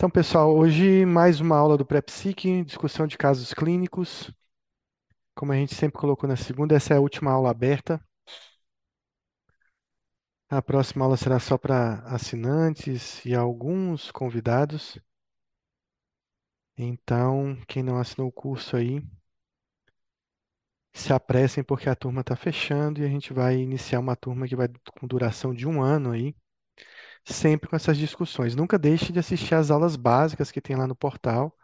Então, pessoal, hoje mais uma aula do PrEPSIC, discussão de casos clínicos. Como a gente sempre colocou na segunda, essa é a última aula aberta. A próxima aula será só para assinantes e alguns convidados. Então, quem não assinou o curso aí, se apressem porque a turma está fechando e a gente vai iniciar uma turma que vai com duração de um ano aí, sempre com essas discussões. Nunca deixe de assistir às aulas básicas que tem lá no portal.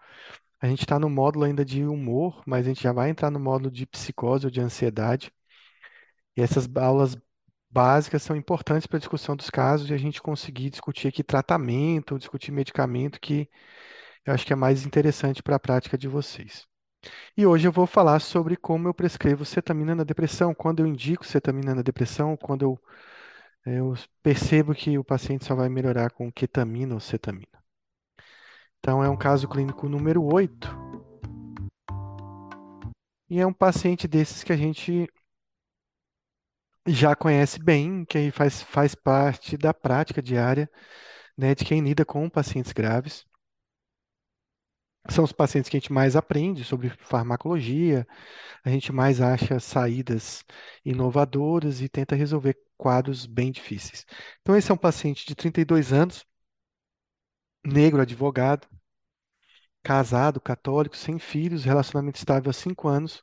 A gente está no módulo ainda de humor, mas a gente já vai entrar no módulo de psicose ou de ansiedade. E essas aulas básicas são importantes para a discussão dos casos e a gente conseguir discutir aqui tratamento, discutir medicamento, que eu acho que é mais interessante para a prática de vocês. E hoje eu vou falar sobre como eu prescrevo cetamina na depressão, quando eu indico cetamina na depressão, quando eu, eu percebo que o paciente só vai melhorar com ketamina ou cetamina. Então, é um caso clínico número 8. E é um paciente desses que a gente já conhece bem, que faz, faz parte da prática diária né, de quem lida com pacientes graves. São os pacientes que a gente mais aprende sobre farmacologia, a gente mais acha saídas inovadoras e tenta resolver quadros bem difíceis. Então, esse é um paciente de 32 anos, negro, advogado, casado, católico, sem filhos, relacionamento estável há 5 anos,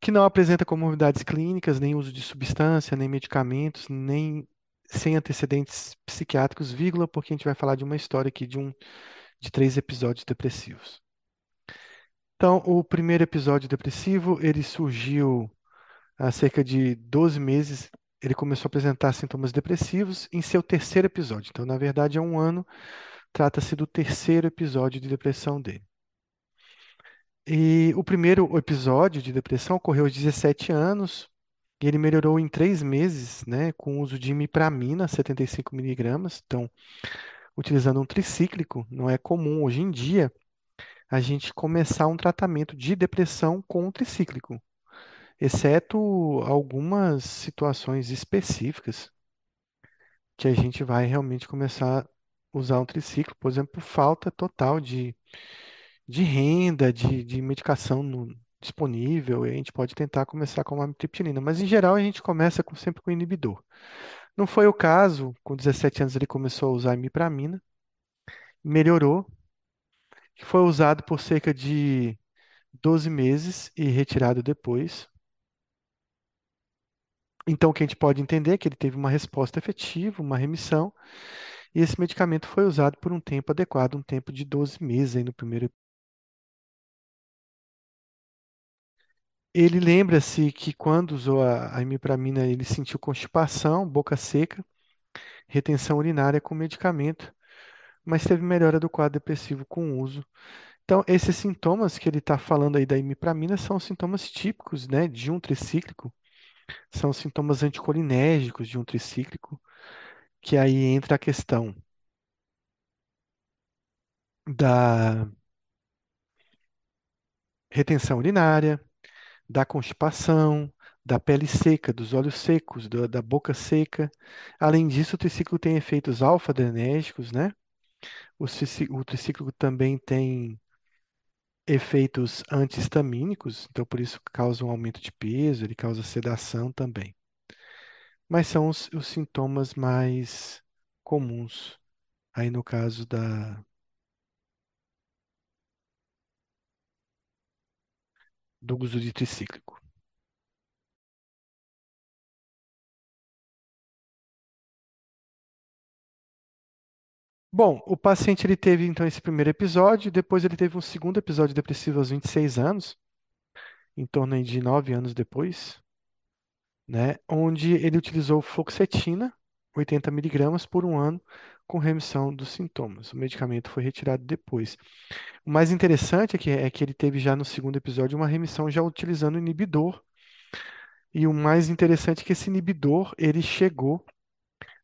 que não apresenta comorbidades clínicas, nem uso de substância, nem medicamentos, nem sem antecedentes psiquiátricos, vírgula, porque a gente vai falar de uma história aqui de um de três episódios depressivos. Então, o primeiro episódio depressivo, ele surgiu há cerca de 12 meses, ele começou a apresentar sintomas depressivos em seu terceiro episódio. Então, na verdade, há um ano, trata-se do terceiro episódio de depressão dele. E o primeiro episódio de depressão ocorreu aos 17 anos, e ele melhorou em três meses, né, com o uso de imipramina, 75 miligramas. Então, utilizando um tricíclico, não é comum hoje em dia a gente começar um tratamento de depressão com um tricíclico, exceto algumas situações específicas que a gente vai realmente começar a usar um triciclo, por exemplo, falta total de, de renda, de, de medicação no, disponível, e a gente pode tentar começar com uma amitriptilina, mas em geral a gente começa com, sempre com inibidor. Não foi o caso, com 17 anos ele começou a usar imipramina, melhorou, foi usado por cerca de 12 meses e retirado depois. Então, o que a gente pode entender é que ele teve uma resposta efetiva, uma remissão, e esse medicamento foi usado por um tempo adequado, um tempo de 12 meses aí no primeiro Ele lembra-se que quando usou a, imipramina, ele sentiu constipação, boca seca, retenção urinária com medicamento, mas teve melhora do quadro depressivo com o uso. Então, esses sintomas que ele está falando aí da imipramina são sintomas típicos, né, de um tricíclico, são sintomas anticolinérgicos de um tricíclico, que aí entra a questão da retenção urinária, da constipação, da pele seca, dos olhos secos, da, da boca seca. Além disso, o triciclo tem efeitos alfa-adrenérgicos, né? O, o triciclo também tem efeitos antihistamínicos, então por isso causa um aumento de peso, ele causa sedação também. Mas são os, os sintomas mais comuns aí no caso da do uso Bom, o paciente ele teve então esse primeiro episódio, depois ele teve um segundo episódio depressivo aos 26 anos, em torno de 9 anos depois, né, onde ele utilizou fluoxetina, 80 miligramas por um ano, com remissão dos sintomas. O medicamento foi retirado depois. O mais interessante é que, é que ele teve já no segundo episódio uma remissão já utilizando inibidor. E o mais interessante é que esse inibidor ele chegou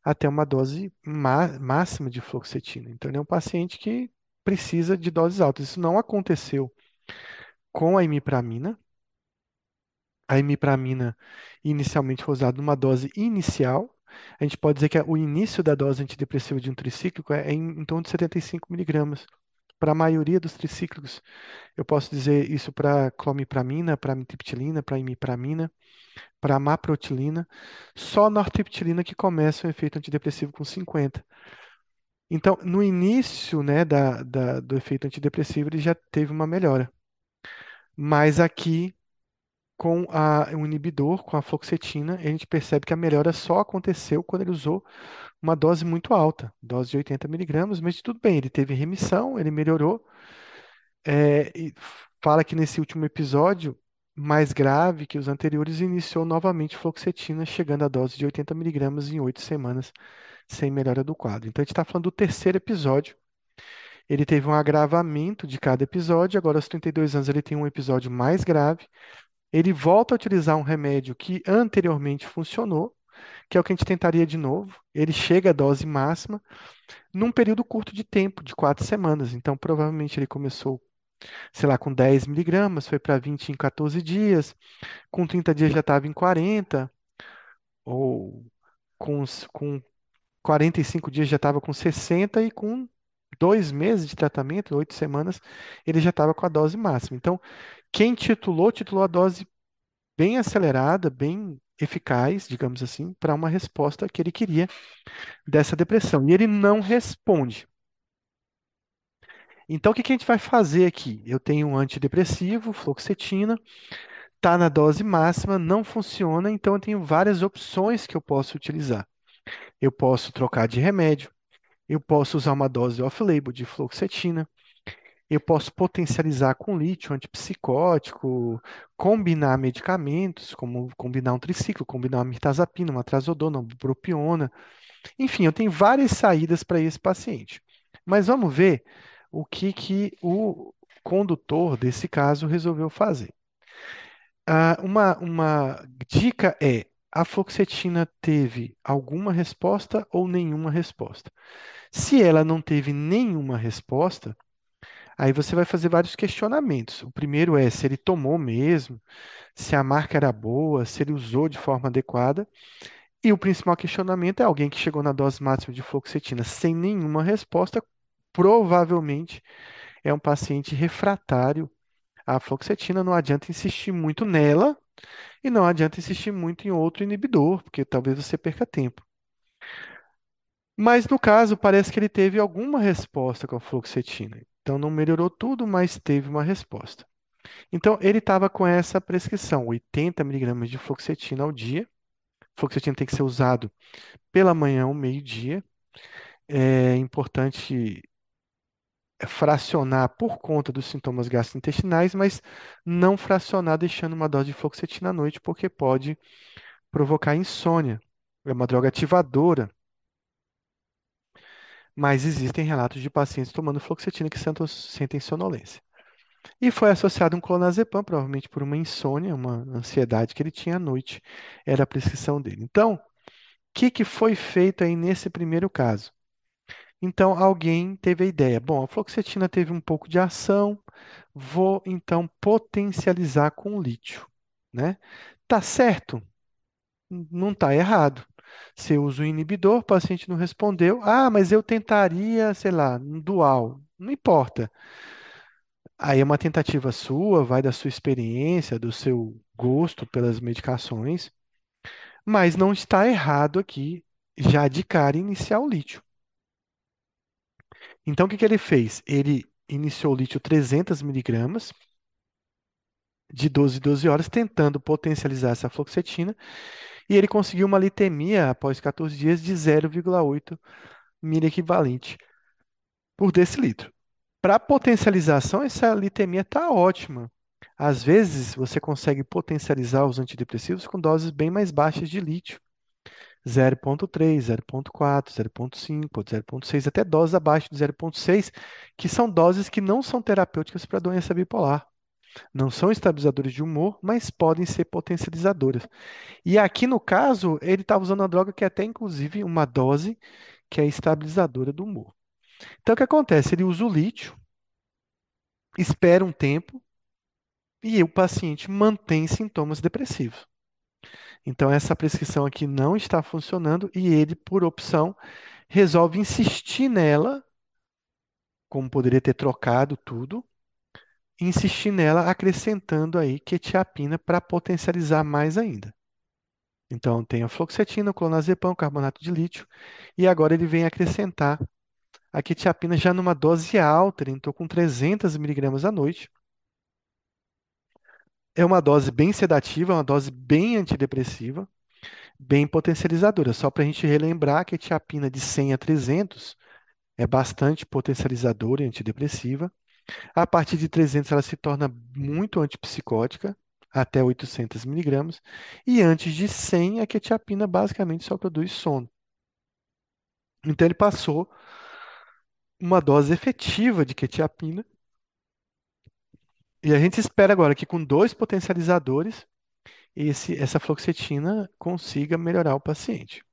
até uma dose máxima de fluoxetina. Então, ele é um paciente que precisa de doses altas. Isso não aconteceu com a imipramina. A imipramina inicialmente foi usada numa dose inicial. A gente pode dizer que o início da dose antidepressiva de um tricíclico é em, em torno de 75 miligramas para a maioria dos tricíclicos. Eu posso dizer isso para clomipramina, para mitriptilina, para imipramina, para maprotilina. Só nortriptilina que começa o efeito antidepressivo com 50. Então, no início, né, da, da, do efeito antidepressivo, ele já teve uma melhora. Mas aqui, com a, o inibidor, com a fluoxetina, a gente percebe que a melhora só aconteceu quando ele usou uma dose muito alta, dose de 80 miligramas, mas tudo bem, ele teve remissão, ele melhorou. É, e fala que nesse último episódio, mais grave que os anteriores, iniciou novamente fluoxetina, chegando à dose de 80 miligramas em oito semanas, sem melhora do quadro. Então, a gente está falando do terceiro episódio. Ele teve um agravamento de cada episódio, agora aos 32 anos ele tem um episódio mais grave. Ele volta a utilizar um remédio que anteriormente funcionou, que é o que a gente tentaria de novo. Ele chega à dose máxima num período curto de tempo, de quatro semanas. Então, provavelmente ele começou, sei lá, com 10 miligramas, foi para 20 em 14 dias, com 30 dias já estava em 40, ou com, com 45 dias já estava com 60 e com dois meses de tratamento, oito semanas, ele já estava com a dose máxima. Então, quem titulou, titulou a dose bem acelerada, bem eficaz, digamos assim, para uma resposta que ele queria dessa depressão. E ele não responde. Então, o que que a gente vai fazer aqui? Eu tenho um antidepressivo, fluoxetina, está na dose máxima, não funciona, então eu tenho várias opções que eu posso utilizar. Eu posso trocar de remédio, eu posso usar uma dose off-label de fluoxetina, eu posso potencializar com lítio antipsicótico, combinar medicamentos, como combinar um triciclo, combinar uma mirtazapina, uma trazodona, uma bupropiona. Enfim, eu tenho várias saídas para esse paciente. Mas vamos ver o que, que o condutor desse caso resolveu fazer. Ah, uma, uma dica é: a fluoxetina teve alguma resposta ou nenhuma resposta? Se ela não teve nenhuma resposta, aí você vai fazer vários questionamentos. O primeiro é se ele tomou mesmo, se a marca era boa, se ele usou de forma adequada. E o principal questionamento é alguém que chegou na dose máxima de fluoxetina sem nenhuma resposta, provavelmente é um paciente refratário à fluoxetina. Não adianta insistir muito nela e não adianta insistir muito em outro inibidor, porque talvez você perca tempo. Mas no caso, parece que ele teve alguma resposta com a fluoxetina. Então não melhorou tudo, mas teve uma resposta. Então ele estava com essa prescrição, 80 miligramas de fluoxetina ao dia. Fluoxetina tem que ser usado pela manhã ao meio-dia. É importante fracionar por conta dos sintomas gastrointestinais, mas não fracionar deixando uma dose de fluoxetina à noite, porque pode provocar insônia. É uma droga ativadora. Mas existem relatos de pacientes tomando fluoxetina que sentem sonolência. E foi associado um clonazepam, provavelmente por uma insônia, uma ansiedade que ele tinha à noite, era a prescrição dele. Então, o que, que foi feito aí nesse primeiro caso? Então, alguém teve a ideia: bom, a fluoxetina teve um pouco de ação, vou então potencializar com lítio, né? Tá certo? Não está errado. Você usa o inibidor, o paciente não respondeu. Ah, mas eu tentaria, sei lá, um dual. Não importa. Aí é uma tentativa sua, vai da sua experiência, do seu gosto pelas medicações, mas não está errado aqui já de cara iniciar o lítio. Então, o que que ele fez? Ele iniciou o lítio 300 miligramas de 12 em 12 horas, tentando potencializar essa fluoxetina, e ele conseguiu uma litemia após 14 dias de 0,8 miliequivalente por decilitro. Para potencialização, essa litemia está ótima. Às vezes, você consegue potencializar os antidepressivos com doses bem mais baixas de lítio. 0,3, 0,4, 0,5, 0,6, até doses abaixo de 0,6, que são doses que não são terapêuticas para doença bipolar. Não são estabilizadores de humor, mas podem ser potencializadoras. E aqui no caso, ele está usando uma droga que é até inclusive uma dose que é estabilizadora do humor. Então o que acontece? Ele usa o lítio, espera um tempo e o paciente mantém sintomas depressivos. Então, essa prescrição aqui não está funcionando e ele, por opção, resolve insistir nela como poderia ter trocado tudo, insistir nela acrescentando aí quetiapina para potencializar mais ainda. Então, tem a fluoxetina, clonazepam, carbonato de lítio, e agora ele vem acrescentar a quetiapina já numa dose alta, entrou com 300 miligramas à noite. É uma dose bem sedativa, uma dose bem antidepressiva, bem potencializadora. Só para a gente relembrar que a de 100 a 300 é bastante potencializadora e antidepressiva. A partir de 300 ela se torna muito antipsicótica, até 800 miligramas. E antes de 100, a quetiapina basicamente só produz sono. Então ele passou uma dose efetiva de quetiapina. E a gente espera agora que com dois potencializadores, esse, essa fluoxetina consiga melhorar o paciente.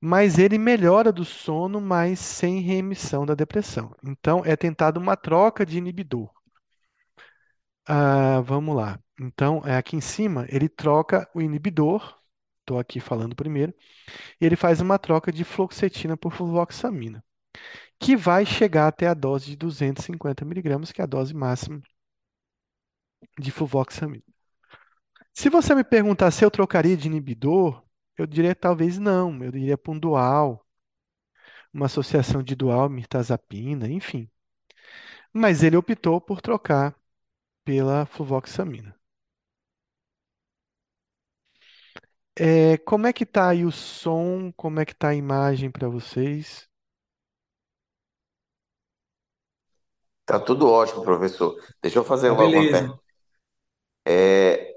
Mas ele melhora do sono, mas sem remissão da depressão. Então é tentado uma troca de inibidor. Ah, vamos lá. Então, é aqui em cima, ele troca o inibidor, estou aqui falando primeiro, e ele faz uma troca de fluoxetina por fluvoxamina, que vai chegar até a dose de 250 miligramas, que é a dose máxima de fluvoxamina. Se você me perguntar se eu trocaria de inibidor, eu diria talvez não, eu diria para um dual, uma associação de dual mirtazapina, enfim. Mas ele optou por trocar pela fluvoxamina. É, como é que tá aí o som? Como é que tá a imagem para vocês? Tá tudo ótimo, professor. Deixa eu fazer uma, uma pergunta. É,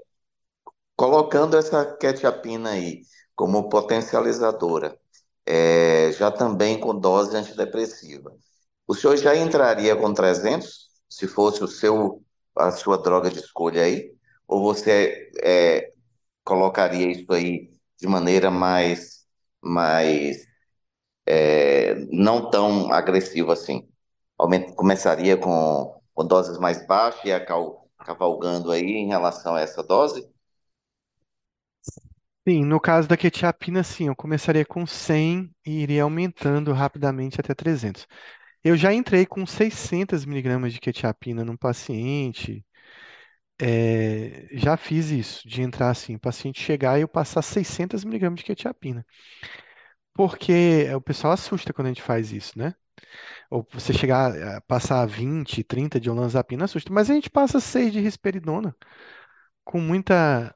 colocando essa quetiapina aí como potencializadora, é, já também com dose antidepressiva, o senhor já entraria com 300, se fosse o seu, a sua droga de escolha aí? Ou você é, colocaria isso aí de maneira mais, mais é, não tão agressiva assim? Aument- começaria com, com doses mais baixas e cavalgando aí em relação a essa dose? Sim, no caso da quetiapina, sim, eu começaria com 100 e iria aumentando rapidamente até 300. Eu já entrei com 600 miligramas de quetiapina num paciente, é, já fiz isso, de entrar assim, o paciente chegar e eu passar 600 miligramas de quetiapina. Porque o pessoal assusta quando a gente faz isso, né? Ou você chegar a passar 20, 30 de olanzapina, assusta. Mas a gente passa 6 de risperidona com muita,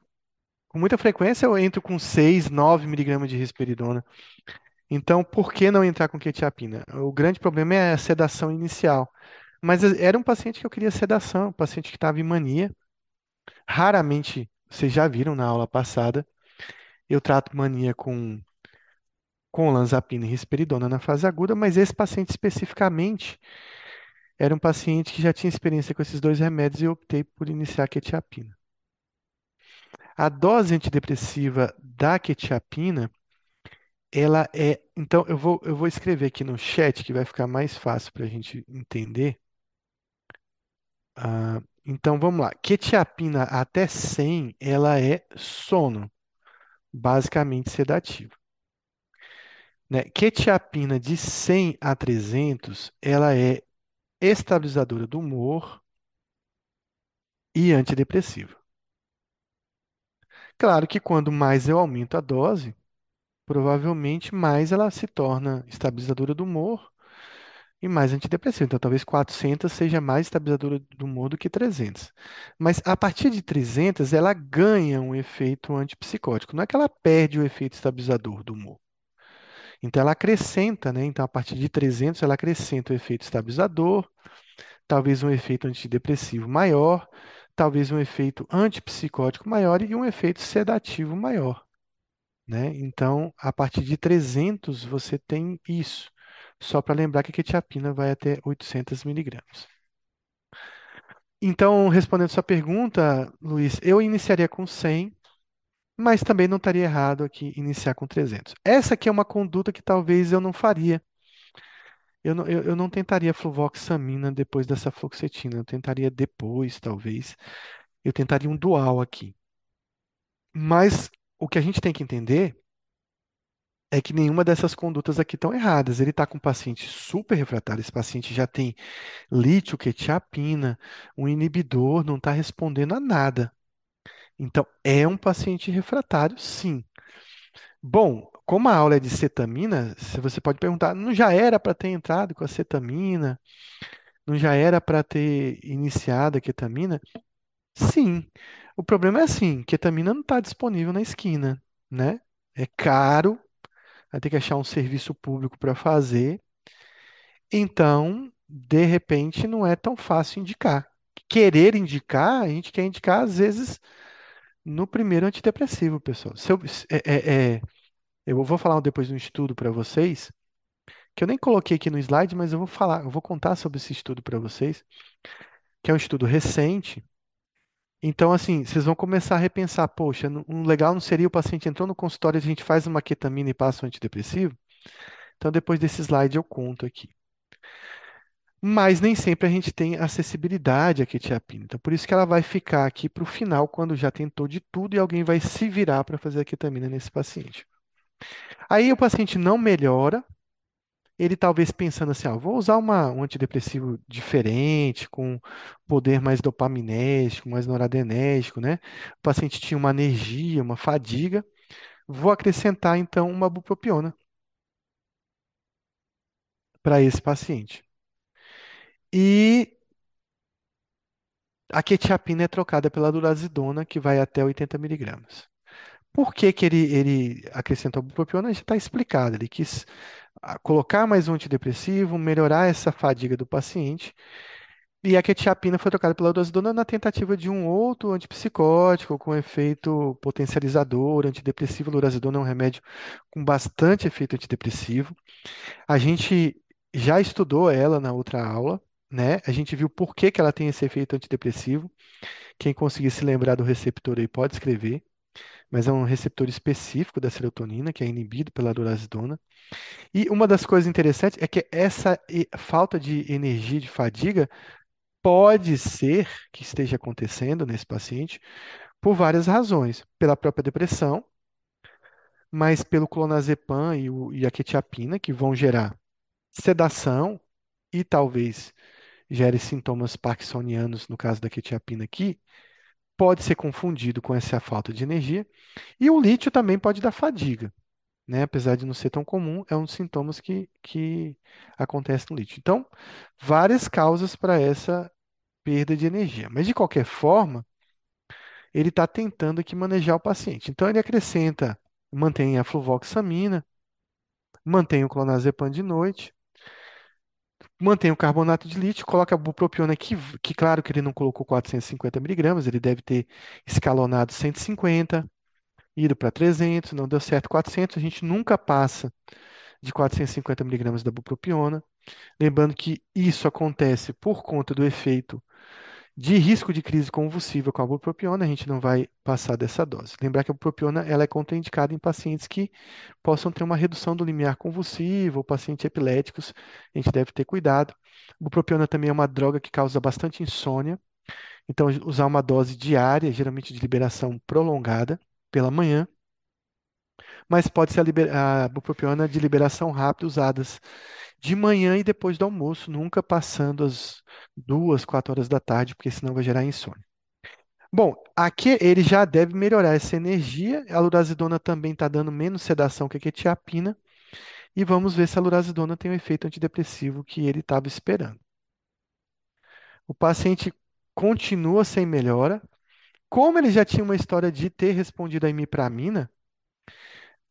com muita frequência, eu entro com 6, 9 miligramas de risperidona. Então, por que não entrar com quetiapina? O grande problema é a sedação inicial. Mas era um paciente que eu queria sedação, um paciente que estava em mania. Raramente, vocês já viram na aula passada, eu trato mania com, com olanzapina e risperidona na fase aguda, mas esse paciente especificamente era um paciente que já tinha experiência com esses dois remédios e optei por iniciar a quetiapina. A dose antidepressiva da quetiapina, ela é. Então, eu vou, eu vou escrever aqui no chat que vai ficar mais fácil para a gente entender. Ah, então, vamos lá. Quetiapina até 100, ela é sono, basicamente sedativo. Né? Quetiapina de 100 a 300, ela é estabilizadora do humor e antidepressiva. Claro que quando mais eu aumento a dose, provavelmente mais ela se torna estabilizadora do humor e mais antidepressiva. Então, talvez 400 seja mais estabilizadora do humor do que 300. Mas a partir de 300, ela ganha um efeito antipsicótico. Não é que ela perde o efeito estabilizador do humor. Então, ela acrescenta, né? Então, a partir de 300, ela acrescenta o efeito estabilizador, talvez um efeito antidepressivo maior, talvez um efeito antipsicótico maior e um efeito sedativo maior. Né? Então, a partir de 300 você tem isso. Só para lembrar que a quetiapina vai até 800 miligramas. Então, respondendo sua pergunta, Luiz, eu iniciaria com 100, mas também não estaria errado aqui iniciar com 300. Essa aqui é uma conduta que talvez eu não faria. Eu não, eu, eu não tentaria fluvoxamina depois dessa fluoxetina. Eu tentaria depois, talvez. Eu tentaria um dual aqui. Mas o que a gente tem que entender é que nenhuma dessas condutas aqui estão erradas. Ele está com um paciente super refratário, esse paciente já tem lítio, quetiapina, um inibidor, não está respondendo a nada. Então, é um paciente refratário, sim. Bom, como a aula é de cetamina, você pode perguntar, não já era para ter entrado com a cetamina? Não já era para ter iniciado a ketamina? Sim. O problema é assim, ketamina não está disponível na esquina, né? É caro, vai ter que achar um serviço público para fazer. Então, de repente, não é tão fácil indicar. Querer indicar, a gente quer indicar, às vezes, no primeiro antidepressivo, pessoal. Se eu, é, é, é, eu vou falar depois de um estudo para vocês, que eu nem coloquei aqui no slide, mas eu vou falar, eu vou contar sobre esse estudo para vocês, que é um estudo recente. Então, assim, vocês vão começar a repensar, poxa, um legal não seria o paciente entrou no consultório, a gente faz uma ketamina e passa um antidepressivo? Então, depois desse slide eu conto aqui. Mas nem sempre a gente tem acessibilidade à quetiapina. Então, por isso que ela vai ficar aqui para o final, quando já tentou de tudo e alguém vai se virar para fazer a ketamina nesse paciente. Aí o paciente não melhora, ele talvez pensando assim, ó, vou usar uma, um antidepressivo diferente, com poder mais dopaminérgico, mais noradrenérgico, né? O paciente tinha uma alergia, uma fadiga, vou acrescentar então uma bupropiona para esse paciente. E a quetiapina é trocada pela durazidona, que vai até 80 miligramas. Por que, que ele, ele acrescentou a bupropiona? Já está explicado. Ele quis colocar mais um antidepressivo, melhorar essa fadiga do paciente. E a quetiapina foi trocada pela durazidona na tentativa de um outro antipsicótico com efeito potencializador, antidepressivo. A durazidona é um remédio com bastante efeito antidepressivo. A gente já estudou ela na outra aula, né? A gente viu por que, que ela tem esse efeito antidepressivo. Quem conseguir se lembrar do receptor aí pode escrever, mas é um receptor específico da serotonina que é inibido pela durazidona. E uma das coisas interessantes é que essa falta de energia, de fadiga, pode ser que esteja acontecendo nesse paciente por várias razões. Pela própria depressão, mas pelo clonazepam e, o, e a quetiapina, que vão gerar sedação e talvez gere sintomas parkinsonianos, no caso da quetiapina aqui, pode ser confundido com essa falta de energia. E o lítio também pode dar fadiga né? Apesar de não ser tão comum, é um dos sintomas que, que acontece no lítio. Então, várias causas para essa perda de energia. Mas, de qualquer forma, ele está tentando aqui manejar o paciente. Então, ele acrescenta, mantém a fluvoxamina, mantém o clonazepam de noite, mantém o carbonato de lítio, coloca a bupropiona que, que claro que ele não colocou 450 miligramas, ele deve ter escalonado 150, ido para 300, não deu certo 400, a gente nunca passa de 450 miligramas da bupropiona. Lembrando que isso acontece por conta do efeito de risco de crise convulsiva com a bupropiona, a gente não vai passar dessa dose. Lembrar que a bupropiona ela é contraindicada em pacientes que possam ter uma redução do limiar convulsivo ou pacientes epiléticos, a gente deve ter cuidado. A bupropiona também é uma droga que causa bastante insônia, então usar uma dose diária, geralmente de liberação prolongada, pela manhã, mas pode ser a, a bupropiona de liberação rápida usadas de manhã e depois do almoço, nunca passando as duas, quatro horas da tarde, porque senão vai gerar insônia. Bom, aqui ele já deve melhorar essa energia. A lurazidona também está dando menos sedação que a quetiapina. E vamos ver se a lurazidona tem o efeito antidepressivo que ele estava esperando. O paciente continua sem melhora, como ele já tinha uma história de ter respondido a imipramina,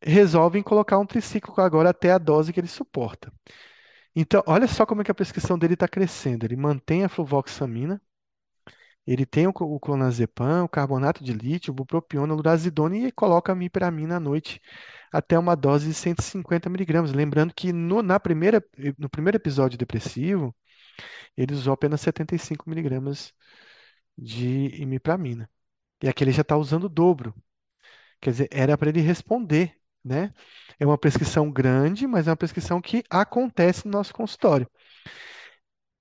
resolvem colocar um tricíclico agora até a dose que ele suporta. Então, olha só como é que a prescrição dele está crescendo. Ele mantém a fluvoxamina, ele tem o, clonazepam, o carbonato de lítio, o bupropiona, o lurazidona e coloca a imipramina à noite até uma dose de 150 miligramas. Lembrando que no, na primeira, no primeiro episódio depressivo, ele usou apenas 75 miligramas de imipramina. E aqui ele já está usando o dobro. Quer dizer, era para ele responder, né? É uma prescrição grande, mas é uma prescrição que acontece no nosso consultório.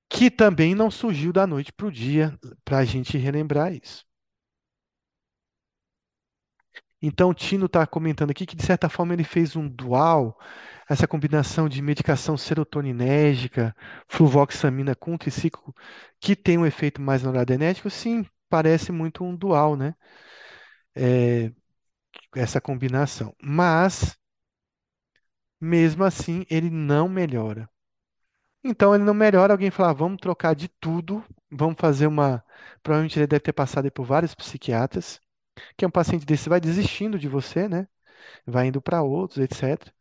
Que também não surgiu da noite para o dia, para a gente relembrar isso. Então, o Tino está comentando aqui que, de certa forma, ele fez um dual, essa combinação de medicação serotoninérgica, fluvoxamina com triciclo, que tem um efeito mais noradrenérgico, sim, parece muito um dual, né? É, essa combinação. Mas, mesmo assim, ele não melhora. Então, ele não melhora. Alguém fala, ah, vamos trocar de tudo, vamos fazer uma. Provavelmente ele deve ter passado por vários psiquiatras, que é um paciente desse vai desistindo de você, né? Vai indo para outros, etc.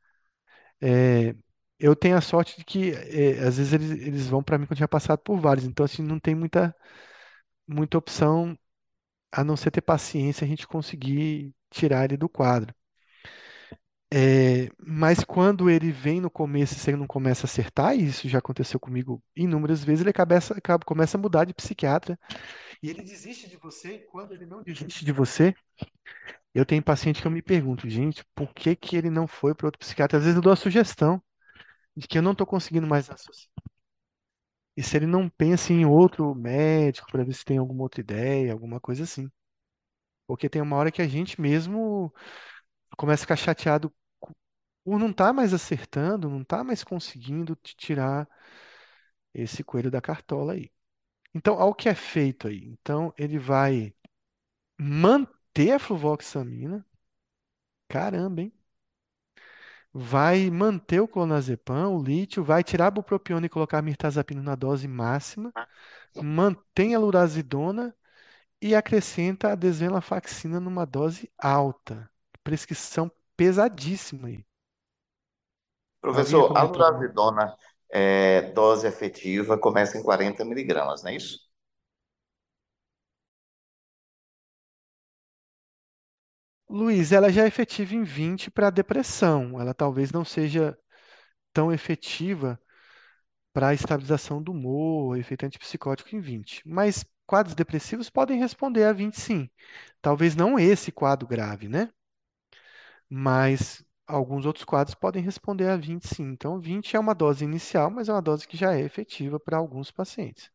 É, eu tenho a sorte de que, é, às vezes, eles, eles vão para mim quando eu tinha passado por vários. Então, assim, não tem muita, muita opção, a não ser ter paciência, a gente conseguir tirar ele do quadro. É, mas quando ele vem no começo e você não começa a acertar, e isso já aconteceu comigo inúmeras vezes, ele acaba- começa a mudar de psiquiatra. E ele desiste de você. Quando ele não desiste de você, eu tenho paciente que eu me pergunto, gente, por que que ele não foi para outro psiquiatra? Às vezes eu dou a sugestão de que eu não estou conseguindo mais. E se ele não pensa em outro médico para ver se tem alguma outra ideia, alguma coisa assim. Porque tem uma hora que a gente mesmo começa a ficar chateado por não estar mais acertando, não estar mais conseguindo te tirar esse coelho da cartola aí. Então, ao que é feito aí? Então, ele vai manter a fluvoxamina, caramba, hein? Vai manter o clonazepam, o lítio, vai tirar a bupropiona e colocar a mirtazapina na dose máxima, mantém a lurazidona e acrescenta a desvenlafaxina numa dose alta. Prescrição pesadíssima aí. Professor, a alguma lurazidona, é, dose efetiva, começa em 40 miligramas, não é isso? Luiz, ela já é efetiva em 20 para depressão. Ela talvez não seja tão efetiva para a estabilização do humor, efeito antipsicótico em 20. Mas quadros depressivos podem responder a 20 sim. Talvez não esse quadro grave, né? Mas alguns outros quadros podem responder a 20 sim. Então, 20 é uma dose inicial, mas é uma dose que já é efetiva para alguns pacientes.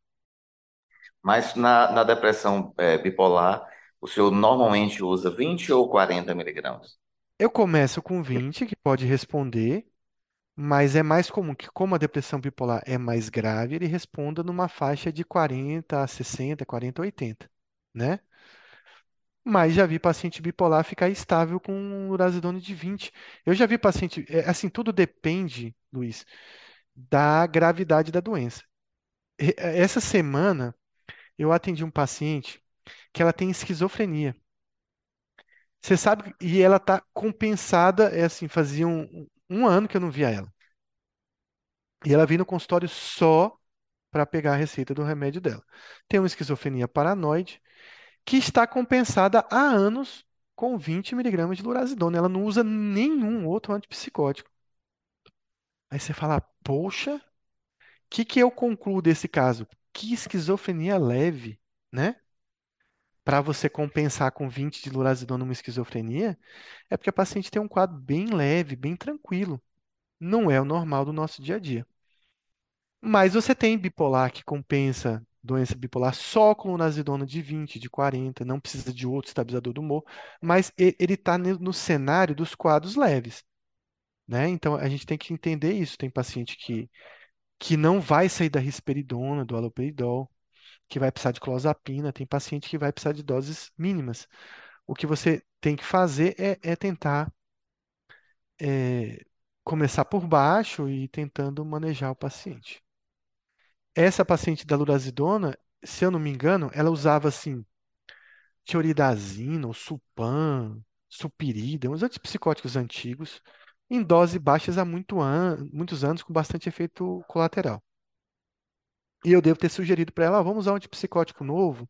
Mas na, na depressão, é, bipolar, o senhor normalmente usa 20 ou 40 miligramas? Eu começo com 20, que pode responder, mas é mais comum que, como a depressão bipolar é mais grave, ele responda numa faixa de 40 a 60, 40 a 80, né? Mas já vi paciente bipolar ficar estável com urazidone de 20. Eu já vi paciente, é, assim, tudo depende, Luiz, da gravidade da doença. E- Essa semana eu atendi um paciente que ela tem esquizofrenia. Você sabe, e ela tá compensada, é assim, fazia um, um ano que eu não via ela. E ela veio no consultório só para pegar a receita do remédio dela. Tem uma esquizofrenia paranoide que está compensada há anos com 20 miligramas de lurazidona. Ela não usa nenhum outro antipsicótico. Aí você fala, poxa, o que que eu concluo desse caso? Que esquizofrenia leve, né? Para você compensar com 20 de lurazidona uma esquizofrenia, é porque a paciente tem um quadro bem leve, bem tranquilo. Não é o normal do nosso dia a dia. Mas você tem bipolar que compensa doença bipolar só com lurazidona de 20, de 40, não precisa de outro estabilizador do humor, mas ele está no cenário dos quadros leves, né? Então a gente tem que entender isso. Tem paciente que, que não vai sair da risperidona, do haloperidol, que vai precisar de clozapina, tem paciente que vai precisar de doses mínimas. O que você tem que fazer é, é tentar é, começar por baixo e tentando manejar o paciente. Essa paciente da lurazidona, se eu não me engano, ela usava assim, tioridazina, Supan, Supirida, uns antipsicóticos antigos, em dose baixas há muito an muitos anos, com bastante efeito colateral. E eu devo ter sugerido para ela, "Ah, vamos usar um antipsicótico novo.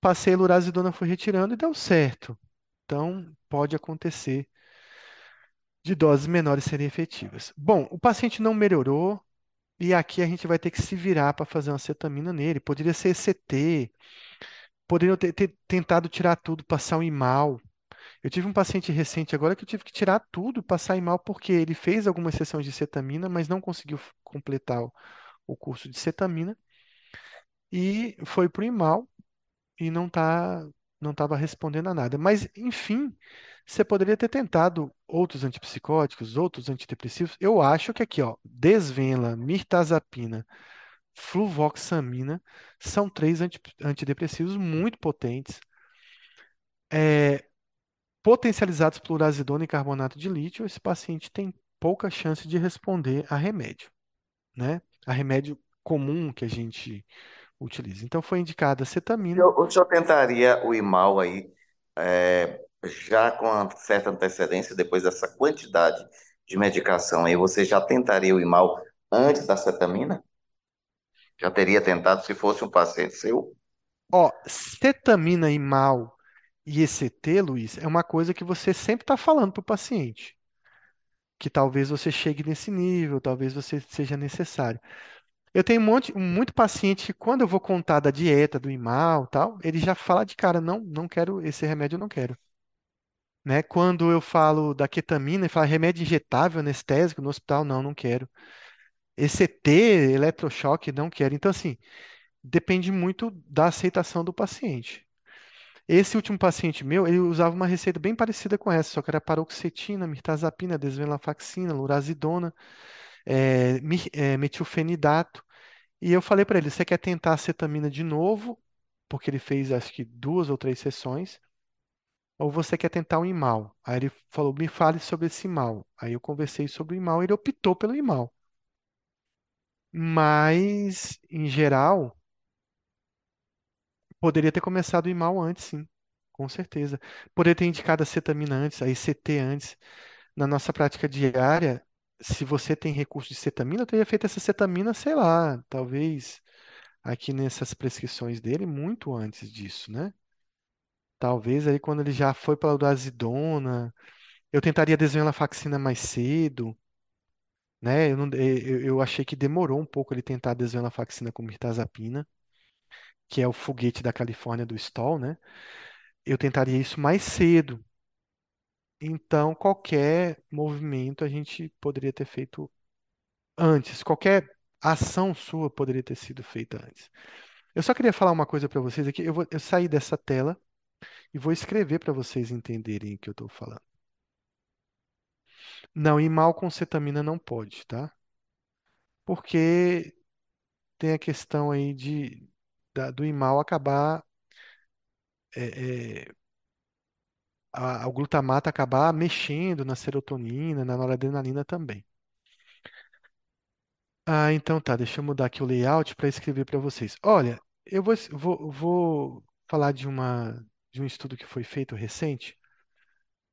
Passei lurazidona, fui retirando e deu certo. Então, pode acontecer de doses menores serem efetivas. Bom, o paciente não melhorou, e aqui a gente vai ter que se virar para fazer uma cetamina nele. Poderia ser ECT, poderiam ter, ter tentado tirar tudo, passar um imal. Eu tive um paciente recente agora que eu tive que tirar tudo, passar imal, porque ele fez algumas sessões de cetamina, mas não conseguiu completar o, o curso de cetamina e foi pro imal e não tá, não estava respondendo a nada. Mas, enfim, você poderia ter tentado outros antipsicóticos, outros antidepressivos. Eu acho que aqui, ó, desvenla, mirtazapina, fluvoxamina, são três anti- antidepressivos muito potentes, é, potencializados por urazidona e carbonato de lítio. Esse paciente tem pouca chance de responder a remédio, né? A remédio comum que a gente utiliza. Então, foi indicada cetamina. Eu- O senhor tentaria o IMAL aí, é, já com uma certa antecedência, depois dessa quantidade de medicação aí, você já tentaria o IMAL antes da cetamina? Já teria tentado se fosse um paciente seu? Ó, cetamina e mal e ECT, Luiz, é uma coisa que você sempre está falando para o paciente, que talvez você chegue nesse nível, talvez você seja necessário. Eu tenho um monte, muito paciente que quando eu vou contar da dieta, do IMAL, tal, ele já fala de cara, não, não quero esse remédio, eu não quero. Né? Quando eu falo da ketamina, ele fala remédio injetável, anestésico no hospital, não, não quero. ECT, eletrochoque, não quero. Então, assim, depende muito da aceitação do paciente. Esse último paciente meu, ele usava uma receita bem parecida com essa, só que era paroxetina, mirtazapina, desvenlafaxina, lurazidona, é, é, metilfenidato. E eu falei para ele, você quer tentar a cetamina de novo, porque ele fez acho que duas ou três sessões, ou você quer tentar o Imal? Aí ele falou, me fale sobre esse Imal. Aí eu conversei sobre o Imal, ele optou pelo Imal. Mas, em geral, poderia ter começado o Imal antes, sim, com certeza. Poderia ter indicado a cetamina antes, a ICT antes. Na nossa prática diária, se você tem recurso de cetamina, eu teria feito essa cetamina, sei lá, talvez aqui nessas prescrições dele, muito antes disso, né? Talvez aí quando ele já foi para a urazidona, eu tentaria desvenlafaxina mais cedo, né? Eu, não, eu, eu achei que demorou um pouco ele tentar desvenlafaxina com mirtazapina, que é o foguete da Califórnia do Stoll, né? Eu tentaria isso mais cedo. Então, qualquer movimento a gente poderia ter feito antes, qualquer ação sua poderia ter sido feita antes. Eu só queria falar uma coisa para vocês aqui. Eu vou eu sair dessa tela e vou escrever para vocês entenderem o que eu estou falando. Não, e mal com cetamina não pode, tá? Porque tem a questão aí de da- do imal acabar é, é, a- o glutamato acabar mexendo na serotonina, na noradrenalina também. Ah, então tá, deixa eu mudar aqui o layout para escrever para vocês. Olha, eu vou, vou, vou falar de uma de um estudo que foi feito recente.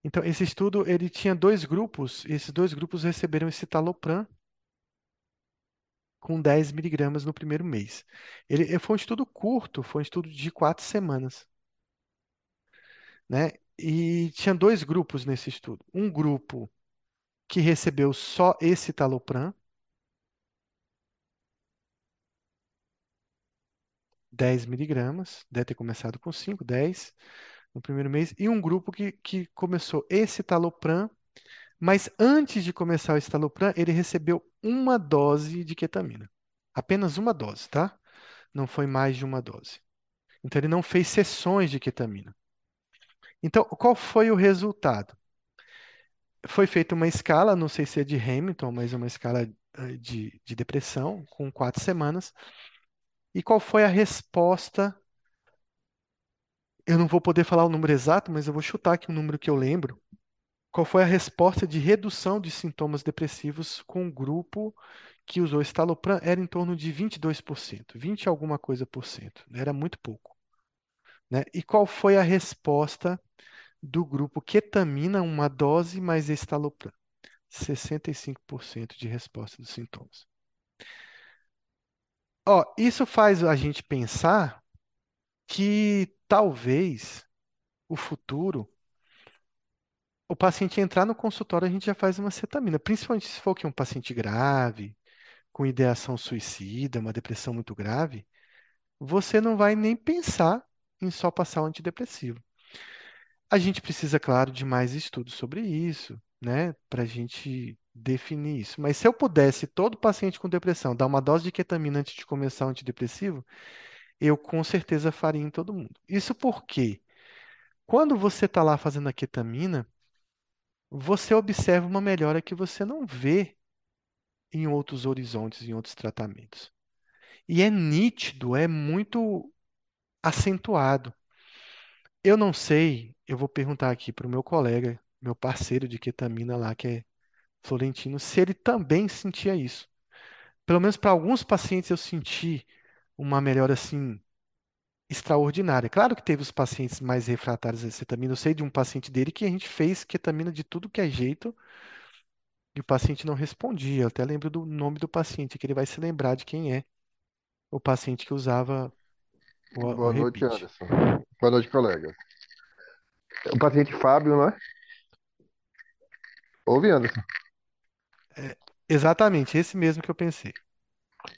Então, esse estudo ele tinha dois grupos, esses dois grupos receberam esse citalopram com 10 miligramas no primeiro mês. Ele, ele foi um estudo curto, foi um estudo de quatro semanas, né? E tinha dois grupos nesse estudo. Um grupo que recebeu só esse citalopram, 10 miligramas, deve ter começado com 5, 10 no primeiro mês, e um grupo que, que começou esse citalopram, mas antes de começar o citalopram, ele recebeu uma dose de ketamina. Apenas uma dose, tá? Não foi mais de uma dose. Então ele não fez sessões de ketamina. Então, qual foi o resultado? Foi feita uma escala, não sei se é de Hamilton, mas uma escala eh, de, de depressão, com quatro semanas. E qual foi a resposta? Eu não vou poder falar o número exato, mas eu vou chutar aqui um número que eu lembro. Qual foi a resposta de redução de sintomas depressivos com o grupo que usou estalopram? Era em torno de 22%, 20 alguma coisa por cento. Era muito pouco, né? E qual foi a resposta do grupo ketamina, uma dose mais estalopram? 65% de resposta dos sintomas. Ó, isso faz a gente pensar que talvez o futuro, o paciente entrar no consultório, a gente já faz uma cetamina, principalmente se for que é um paciente grave, com ideação suicida, uma depressão muito grave, você não vai nem pensar em só passar o antidepressivo. A gente precisa, claro, de mais estudos sobre isso, né, para a gente definir isso. Mas se eu pudesse, todo paciente com depressão, dar uma dose de ketamina antes de começar o antidepressivo, eu com certeza faria em todo mundo. Isso por quê? Quando você está lá fazendo a ketamina, você observa uma melhora que você não vê em outros horizontes, em outros tratamentos. E é nítido, é muito acentuado. Eu não sei, eu vou perguntar aqui para o meu colega, meu parceiro de ketamina lá, que é Florentino, se ele também sentia isso. Pelo menos para alguns pacientes eu senti uma melhora assim extraordinária. Claro que teve os pacientes mais refratários à cetamina. Eu sei de um paciente dele que a gente fez ketamina de tudo que é jeito e o paciente não respondia. Eu até lembro do nome do paciente, que ele vai se lembrar de quem é o paciente que usava o, o Boa noite, repeat. Anderson. Boa noite, colega. O paciente Fábio, não é? Ouve, Anderson. Exatamente, esse mesmo que eu pensei.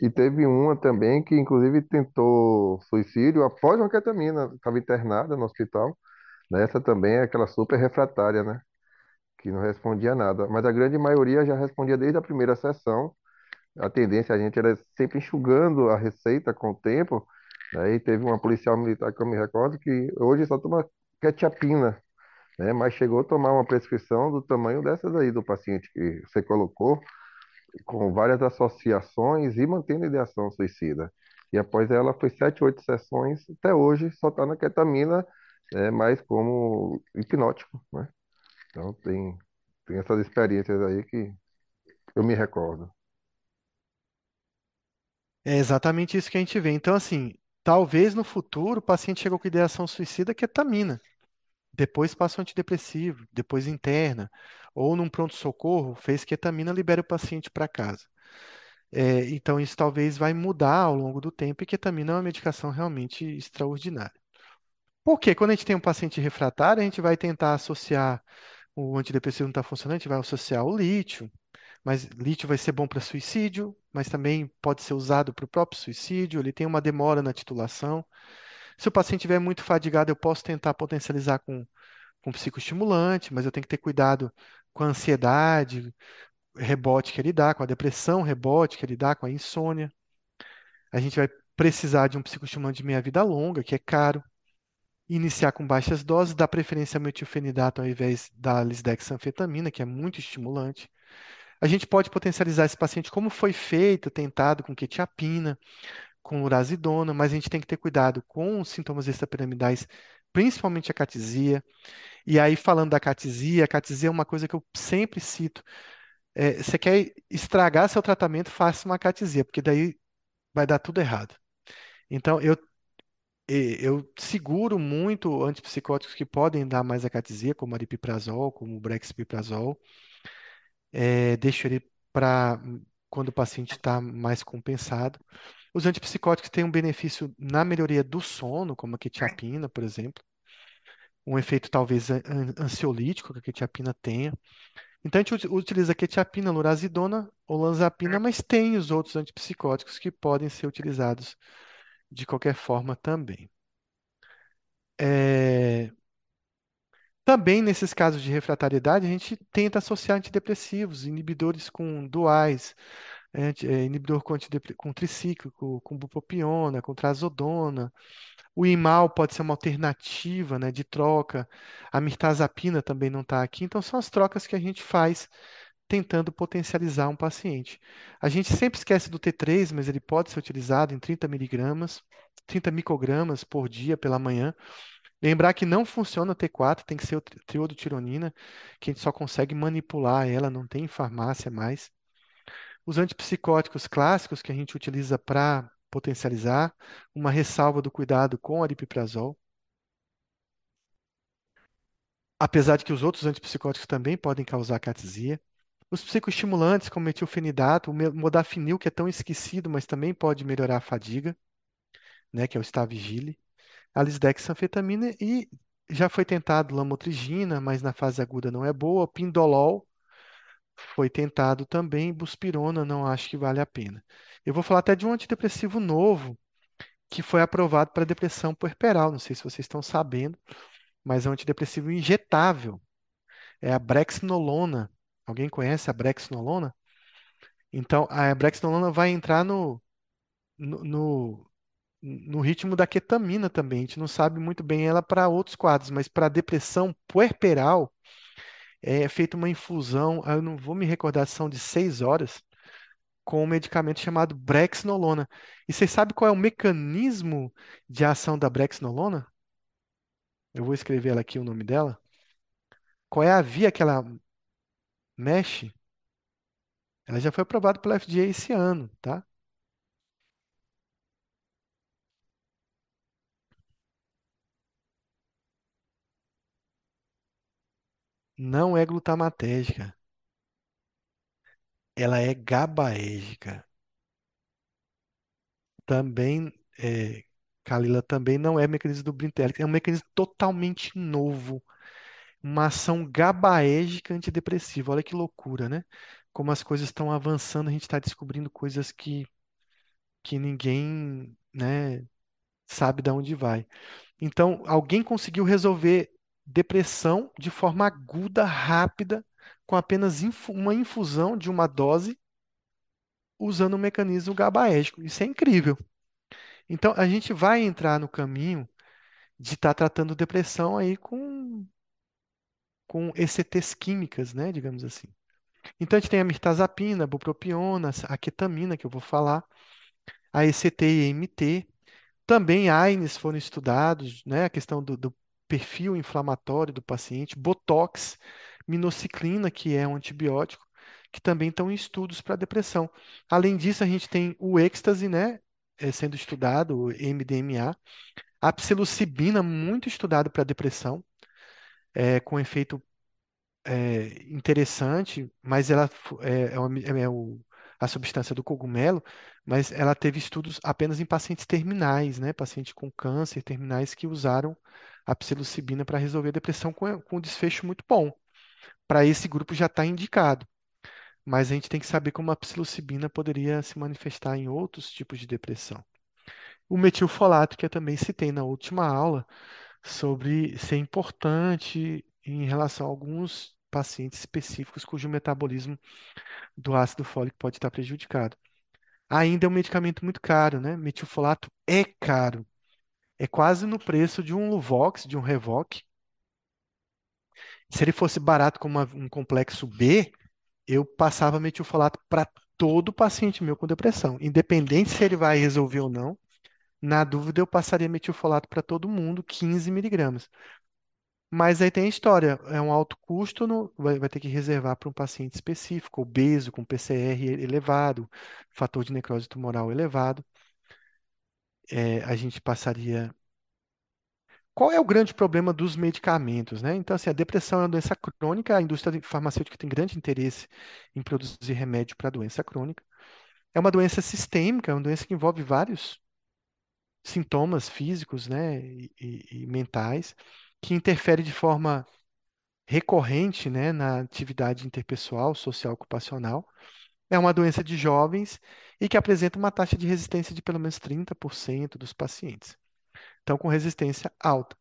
E teve uma também que, inclusive, tentou suicídio após uma ketamina. Estava internada no hospital. né? Essa também é aquela super refratária, né? Que não respondia nada. Mas a grande maioria já respondia desde a primeira sessão. A tendência a gente era sempre enxugando a receita com o tempo. né? E teve uma policial militar que eu me recordo que hoje só toma quetiapina, né? Mas chegou a tomar uma prescrição do tamanho dessas aí do paciente que você colocou com várias associações e mantendo ideação suicida. E após ela foi sete, oito sessões, até hoje só está na ketamina, é, mais como hipnótico, né? Então tem, tem essas experiências aí que eu me recordo. É exatamente isso que a gente vê. Então, assim, talvez no futuro o paciente chegou com ideação suicida, ketamina. Depois passa o antidepressivo, depois interna, ou num pronto-socorro, fez ketamina, libera o paciente para casa. É, então, isso talvez vai mudar ao longo do tempo e ketamina é uma medicação realmente extraordinária. Por quê? Quando a gente tem um paciente refratário, a gente vai tentar associar o antidepressivo não está funcionando, a gente vai associar o lítio, mas lítio vai ser bom para suicídio, mas também pode ser usado para o próprio suicídio, ele tem uma demora na titulação. Se o paciente estiver muito fadigado, eu posso tentar potencializar com, com psicoestimulante, mas eu tenho que ter cuidado com a ansiedade, rebote que ele dá, com a depressão, rebote que ele dá, com a insônia. A gente vai precisar de um psicoestimulante de meia-vida longa, que é caro. Iniciar com baixas doses, dar preferência ao metilfenidato ao invés da lisdexanfetamina, que é muito estimulante. A gente pode potencializar esse paciente como foi feito, tentado com quetiapina, com urazidona, mas a gente tem que ter cuidado com os sintomas extrapiramidais, principalmente a catisia. E aí, falando da catisia, a catisia é uma coisa que eu sempre cito. É, você quer estragar seu tratamento, faça uma catisia, porque daí vai dar tudo errado. Então, eu, eu seguro muito antipsicóticos que podem dar mais acatesia, como aripiprazol, como o brexpiprazol. É, deixo ele para quando o paciente está mais compensado. Os antipsicóticos têm um benefício na melhoria do sono, como a quetiapina, por exemplo. Um efeito talvez an- an- ansiolítico que a quetiapina tenha. Então, a gente ut- utiliza quetiapina, lurazidona, olanzapina, mas tem os outros antipsicóticos que podem ser utilizados de qualquer forma também. É, Também nesses casos de refratariedade, a gente tenta associar antidepressivos, inibidores com duais, anti- é, inibidor com, com tricíclico, com bupropiona, com trazodona. O IMAL pode ser uma alternativa, né, de troca. A mirtazapina também não está aqui. Então, são as trocas que a gente faz tentando potencializar um paciente. A gente sempre esquece do T3, mas ele pode ser utilizado em 30 miligramas, 30 microgramas por dia pela manhã. Lembrar que não funciona o T4, tem que ser o tri- triodotironina, que a gente só consegue manipular ela, não tem em farmácia mais. Os antipsicóticos clássicos que a gente utiliza para potencializar, uma ressalva do cuidado com aripiprazol. Apesar de que os outros antipsicóticos também podem causar catisia. Os psicoestimulantes, como metilfenidato, o modafinil, que é tão esquecido, mas também pode melhorar a fadiga, né, que é o Stavigile. A lisdexanfetamina e já foi tentado lamotrigina, mas na fase aguda não é boa. Pindolol foi tentado também, buspirona não acho que vale a pena. Eu vou falar até de um antidepressivo novo que foi aprovado para depressão puerperal, não sei se vocês estão sabendo, mas é um antidepressivo injetável. É a brexnolona. Alguém conhece a brexnolona? Então, a brexnolona vai entrar no, no, no no ritmo da ketamina também. A gente não sabe muito bem ela para outros quadros, mas para depressão puerperal é feita uma infusão, eu não vou me recordar, são de seis horas, com um medicamento chamado brexnolona. E vocês sabem qual é o mecanismo de ação da brexnolona? Eu vou escrever ela aqui o nome dela. Qual é a via que ela mexe? Ela já foi aprovada pela FDA esse ano, tá? Não é glutamatérgica. Ela é GABAérgica. Também, é, Kalila, também não é mecanismo do Brintelli. É um mecanismo totalmente novo. Uma ação GABAérgica antidepressiva. Olha que loucura, né? Como as coisas estão avançando, a gente está descobrindo coisas que, que ninguém, né, sabe de onde vai. Então, alguém conseguiu resolver depressão de forma aguda, rápida, com apenas uma infusão de uma dose, usando o mecanismo GABAérgico. Isso é incrível. Então, a gente vai entrar no caminho de estar tratando depressão aí com, com ECTs químicas, né, digamos assim. Então, a gente tem a mirtazapina, a bupropiona, a ketamina, que eu vou falar, a ECT e EMT, Também AINES foram estudados, né? A questão do, do perfil inflamatório do paciente, Botox, minoxiclina, que é um antibiótico, que também estão em estudos para depressão. Além disso, a gente tem o êxtase, né? eh, sendo estudado, o MDMA, a psilocibina, muito estudado para depressão, eh, com efeito é, interessante, mas ela é, é uma- é o- a substância do cogumelo, mas ela teve estudos apenas em pacientes terminais, né? Pacientes com câncer terminais que usaram a psilocibina para resolver a depressão com, com um desfecho muito bom. Para esse grupo já está indicado, mas a gente tem que saber como a psilocibina poderia se manifestar em outros tipos de depressão. O metilfolato, que eu também citei na última aula, sobre ser importante em relação a alguns pacientes específicos cujo metabolismo do ácido fólico pode estar prejudicado. Ainda é um medicamento muito caro, né? Metilfolato é caro. É quase no preço de um Luvox, de um Revoc. Se ele fosse barato como uma- um complexo B, eu passava metilfolato para todo paciente meu com depressão, independente se ele vai resolver ou não. Na dúvida, eu passaria metilfolato para todo mundo, 15 miligramas. Mas aí tem a história, é um alto custo, no- vai, vai ter que reservar para um paciente específico, obeso, com PCR elevado, fator de necrose tumoral elevado. É, a gente passaria. Qual é o grande problema dos medicamentos, né? Então, assim, a depressão é uma doença crônica, a indústria farmacêutica tem grande interesse em produzir remédio para a doença crônica. É uma doença sistêmica, é uma doença que envolve vários sintomas físicos, né, e, e- e mentais, que interfere de forma recorrente, né, na atividade interpessoal, social, ocupacional. É uma doença de jovens e que apresenta uma taxa de resistência de pelo menos 30% dos pacientes. Então, com resistência alta.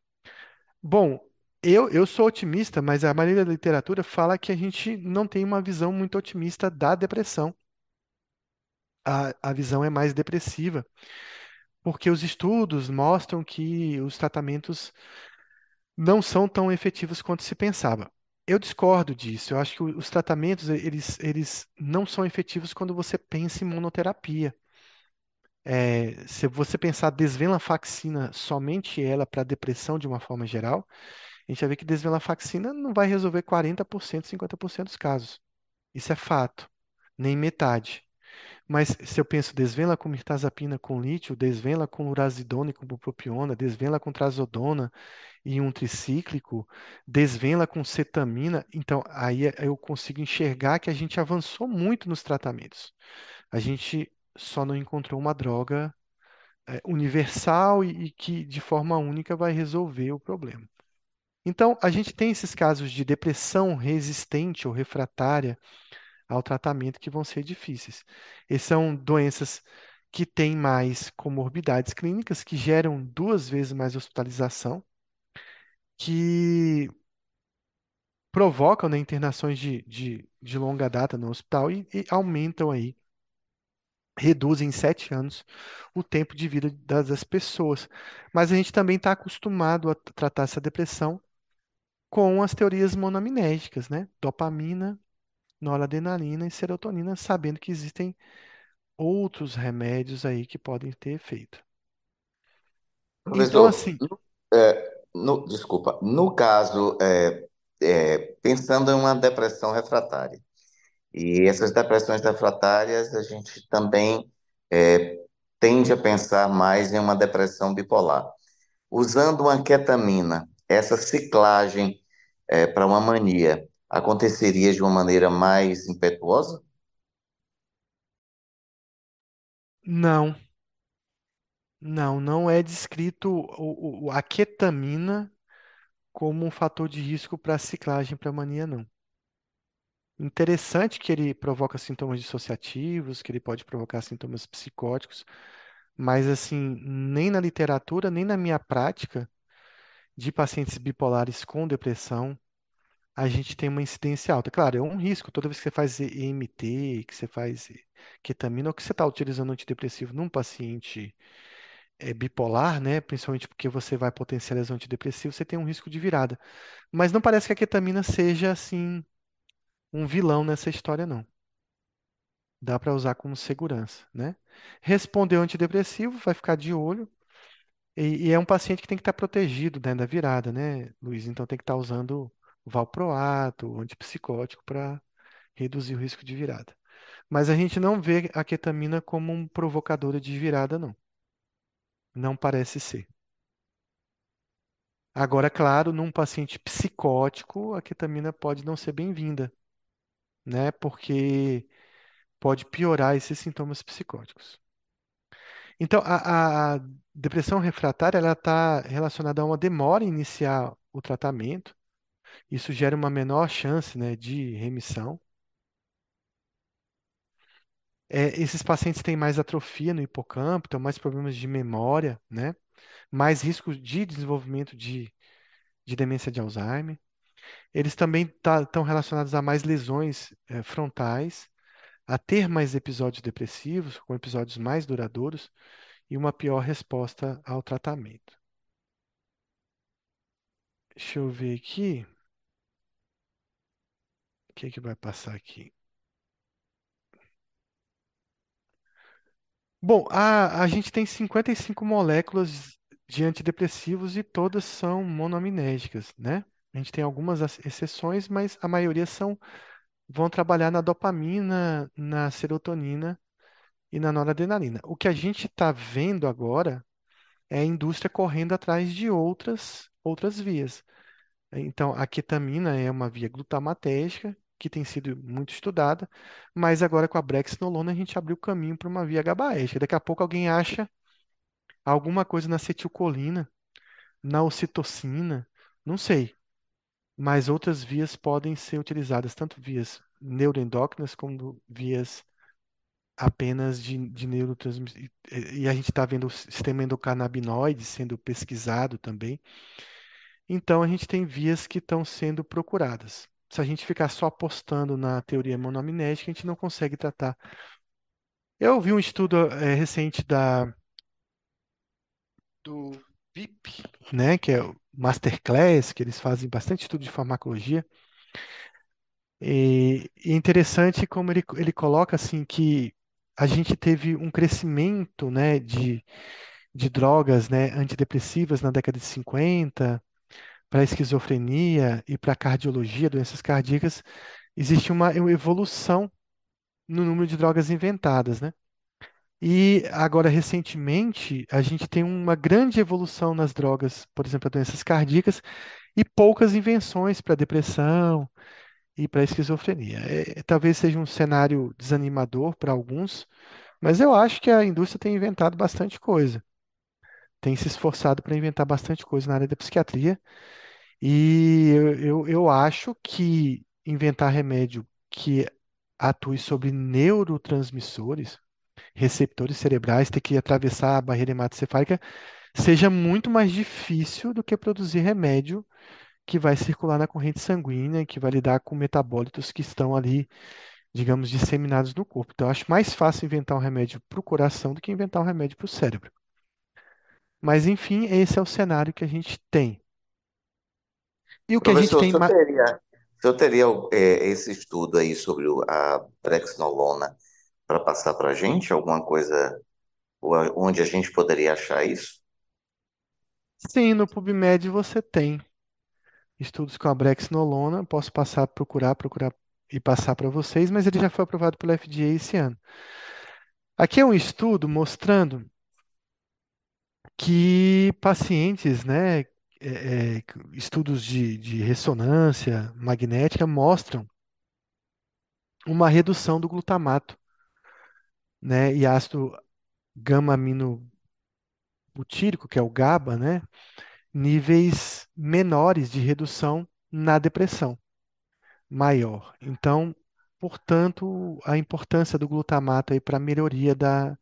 Bom, eu, eu sou otimista, mas a maioria da literatura fala que a gente não tem uma visão muito otimista da depressão. A, a visão é mais depressiva, porque os estudos mostram que os tratamentos não são tão efetivos quanto se pensava. Eu discordo disso. Eu acho que os tratamentos, eles, eles não são efetivos quando você pensa em monoterapia. É, se você pensar desvenlafaxina, somente ela para depressão de uma forma geral, a gente vai ver que desvenlafaxina não vai resolver 40%, 50% dos casos. Isso é fato, nem metade. Mas se eu penso desvenla com mirtazapina com lítio, desvenla com lurazidona e com bupropiona, desvenla com trazodona e um tricíclico, desvenla com cetamina, então aí é- eu consigo enxergar que a gente avançou muito nos tratamentos. A gente só não encontrou uma droga é, universal e, e que de forma única vai resolver o problema. Então, a gente tem esses casos de depressão resistente ou refratária ao tratamento que vão ser difíceis. E são doenças que têm mais comorbidades clínicas, que geram duas vezes mais hospitalização, que provocam, né, internações de, de, de longa data no hospital e, e aumentam aí reduz em sete anos o tempo de vida das, das pessoas. Mas a gente também está acostumado a tratar essa depressão com as teorias monominérgicas, né? Dopamina, noradrenalina e serotonina, sabendo que existem outros remédios aí que podem ter efeito. Então, Professor, assim, no- é, no- desculpa, no caso, é, é, pensando em uma depressão refratária, e essas depressões refratárias a gente também é, tende a pensar mais em uma depressão bipolar. Usando uma ketamina, essa ciclagem para uma mania aconteceria de uma maneira mais impetuosa? não, não, não é descrito o, o- a ketamina como um fator de risco para ciclagem para mania, não. Interessante que ele provoca sintomas dissociativos, que ele pode provocar sintomas psicóticos, mas assim, nem na literatura, nem na minha prática de pacientes bipolares com depressão, a gente tem uma incidência alta. Claro, é um risco toda vez que você faz EMT, que você faz ketamina, ou que você está utilizando antidepressivo num paciente é, bipolar, né? Principalmente porque você vai potencializar o antidepressivo, você tem um risco de virada. Mas não parece que a ketamina seja assim um vilão nessa história, não. Dá para usar como segurança, né? Respondeu antidepressivo, vai ficar de olho. E, e é um paciente que tem que estar protegido, né, da virada, né, Luiz? Então tem que estar usando valproato, antipsicótico para reduzir o risco de virada. Mas a gente não vê a ketamina como um provocador de virada, não. Não parece ser. Agora, claro, num paciente psicótico, a ketamina pode não ser bem-vinda, né? Porque pode piorar esses sintomas psicóticos. Então, a, a depressão refratária ela está relacionada a uma demora em iniciar o tratamento. Isso gera uma menor chance, né, de remissão. É, esses pacientes têm mais atrofia no hipocampo, então mais problemas de memória, né? Mais risco de desenvolvimento de, de demência de Alzheimer. Eles também estão relacionados a mais lesões eh, frontais, a ter mais episódios depressivos, com episódios mais duradouros, e uma pior resposta ao tratamento. Deixa eu ver aqui. O que que vai passar aqui? Bom, a, a gente tem 55 moléculas de antidepressivos e todas são monoaminérgicas, né? A gente tem algumas as- exceções, mas a maioria são vão trabalhar na dopamina, na serotonina e na noradrenalina. O que a gente está vendo agora é a indústria correndo atrás de outras outras vias. Então, a ketamina é uma via glutamatérgica que tem sido muito estudada, mas agora com a brexanolona a gente abriu caminho para uma via GABAérgica. Daqui a pouco alguém acha alguma coisa na acetilcolina, na ocitocina, não sei, mas outras vias podem ser utilizadas, tanto vias neuroendócrinas como vias apenas de, de neurotransmissores. E a gente está vendo o sistema endocannabinoide sendo pesquisado também. Então, a gente tem vias que estão sendo procuradas. Se a gente ficar só apostando na teoria monoaminética, a gente não consegue tratar. Eu vi um estudo eh, recente da, do VIP, né, que é o Masterclass, que eles fazem bastante estudo de farmacologia. E, e é interessante como ele, ele coloca assim que a gente teve um crescimento, né, de, de drogas, né, antidepressivas na década de 50, para esquizofrenia e para cardiologia, doenças cardíacas, existe uma evolução no número de drogas inventadas, né? E agora, recentemente, a gente tem uma grande evolução nas drogas, por exemplo, para doenças cardíacas, e poucas invenções para depressão e para esquizofrenia. É, talvez seja um cenário desanimador para alguns, mas eu acho que a indústria tem inventado bastante coisa. Tem se esforçado para inventar bastante coisa na área da psiquiatria. E eu, eu, acho que inventar remédio que atue sobre neurotransmissores, receptores cerebrais, ter que atravessar a barreira hematocefálica, seja muito mais difícil do que produzir remédio que vai circular na corrente sanguínea, que vai lidar com metabólitos que estão ali digamos, disseminados no corpo. Então, eu acho mais fácil inventar um remédio para o coração do que inventar um remédio para o cérebro. Mas, enfim, esse é o cenário que a gente tem. E o que a gente Professor, tem. senhor ma- teria, o senhor teria é, esse estudo aí sobre a brexnolona para passar para a gente? Alguma coisa onde a gente poderia achar isso? Sim, no PubMed você tem estudos com a brexanolona. Posso passar, procurar, procurar e passar para vocês, mas ele já foi aprovado pelo FDA esse ano. Aqui é um estudo mostrando que pacientes, né, é, estudos de, de ressonância magnética mostram uma redução do glutamato, né, e ácido gama-aminobutírico, que é o GABA, né, níveis menores de redução na depressão, maior. Então, portanto, a importância do glutamato para a melhoria da,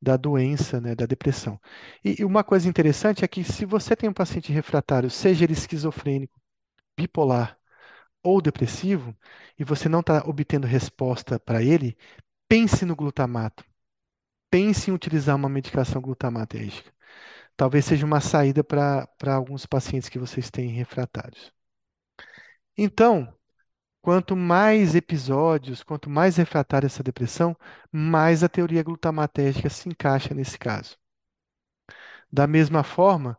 da doença, né, da depressão. E, uma coisa interessante é que se você tem um paciente refratário, seja ele esquizofrênico, bipolar ou depressivo, e você não está obtendo resposta para ele, pense no glutamato. Pense em utilizar uma medicação glutamatérgica. Talvez seja uma saída para alguns pacientes que vocês têm refratários. Então, quanto mais episódios, quanto mais refratária essa depressão, mais a teoria glutamatérgica se encaixa nesse caso. Da mesma forma,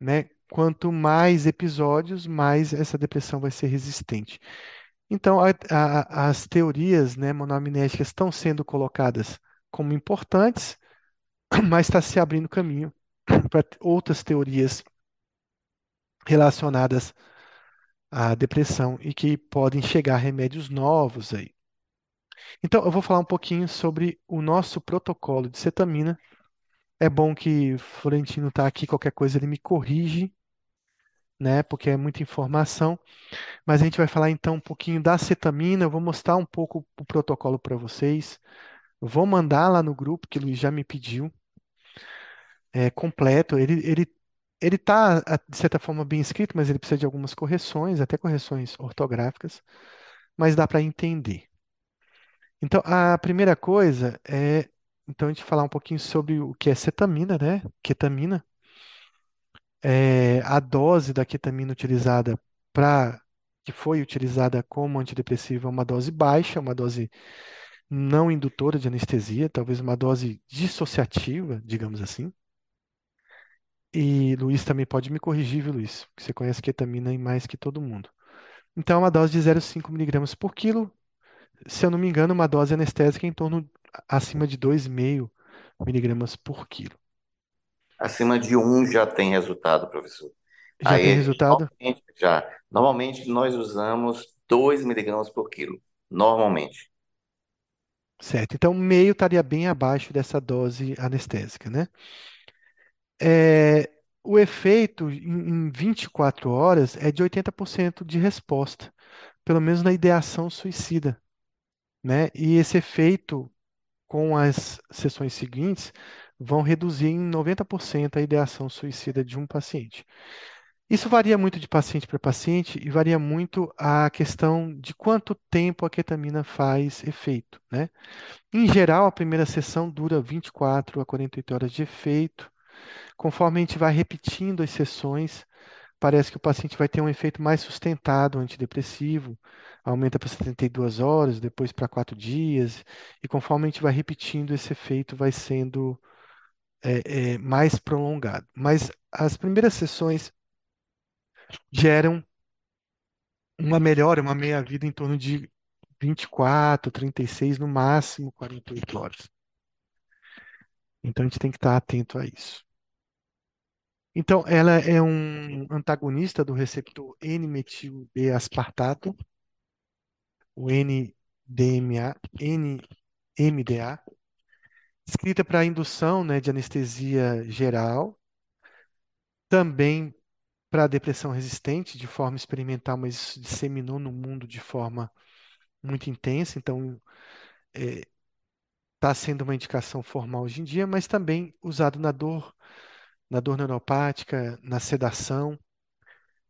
né, quanto mais episódios, mais essa depressão vai ser resistente. Então, a- a- as teorias, né, monoamnésicas estão sendo colocadas como importantes, mas está se abrindo caminho para outras teorias relacionadas à depressão e que podem chegar remédios novos aí. Então, eu vou falar um pouquinho sobre o nosso protocolo de cetamina. É bom que Florentino está aqui, qualquer coisa ele me corrige, né? Porque é muita informação. Mas a gente vai falar então um pouquinho da cetamina. Eu vou mostrar um pouco o protocolo para vocês. Vou mandar lá no grupo que o Luiz já me pediu, é completo. Ele ele ele está de certa forma bem escrito, mas ele precisa de algumas correções, até correções ortográficas, mas dá para entender. Então, a primeira coisa é então a gente falar um pouquinho sobre o que é cetamina, né? Ketamina. É, a dose da ketamina utilizada para que foi utilizada como antidepressivo é uma dose baixa, uma dose não indutora de anestesia, talvez uma dose dissociativa, digamos assim. E Luiz também pode me corrigir, viu, Luiz? Porque você conhece ketamina em mais que todo mundo. Então, é uma dose de 0,5 miligramas por quilo. Se eu não me engano, uma dose anestésica em torno acima de 2,5 miligramas por quilo. Acima de um já tem resultado, professor. Já tem Aí, resultado? normalmente, já. Normalmente nós usamos 2 miligramas por quilo. Normalmente. Certo. Então, meio estaria bem abaixo dessa dose anestésica, né? É, o efeito em, em 24 horas é de 80% de resposta, pelo menos na ideação suicida, né? E esse efeito com as sessões seguintes vão reduzir em 90% a ideação suicida de um paciente. Isso varia muito de paciente para paciente e varia muito a questão de quanto tempo a ketamina faz efeito, né? Em geral, a primeira sessão dura 24 a 48 horas de efeito. Conforme a gente vai repetindo as sessões, parece que o paciente vai ter um efeito mais sustentado antidepressivo, aumenta para 72 horas, depois para 4 dias, e conforme a gente vai repetindo, esse efeito vai sendo é, é, mais prolongado. Mas as primeiras sessões geram uma melhora, uma meia-vida em torno de 24, 36, no máximo 48 horas. Então a gente tem que estar atento a isso. Então, ela é um antagonista do receptor N-metil-D-aspartato, o NDMA, NMDA, escrita para indução, né, de anestesia geral, também para depressão resistente, de forma experimental, mas isso disseminou no mundo de forma muito intensa, então está sendo uma indicação formal hoje em dia, mas também usado na dor, na dor neuropática, na sedação,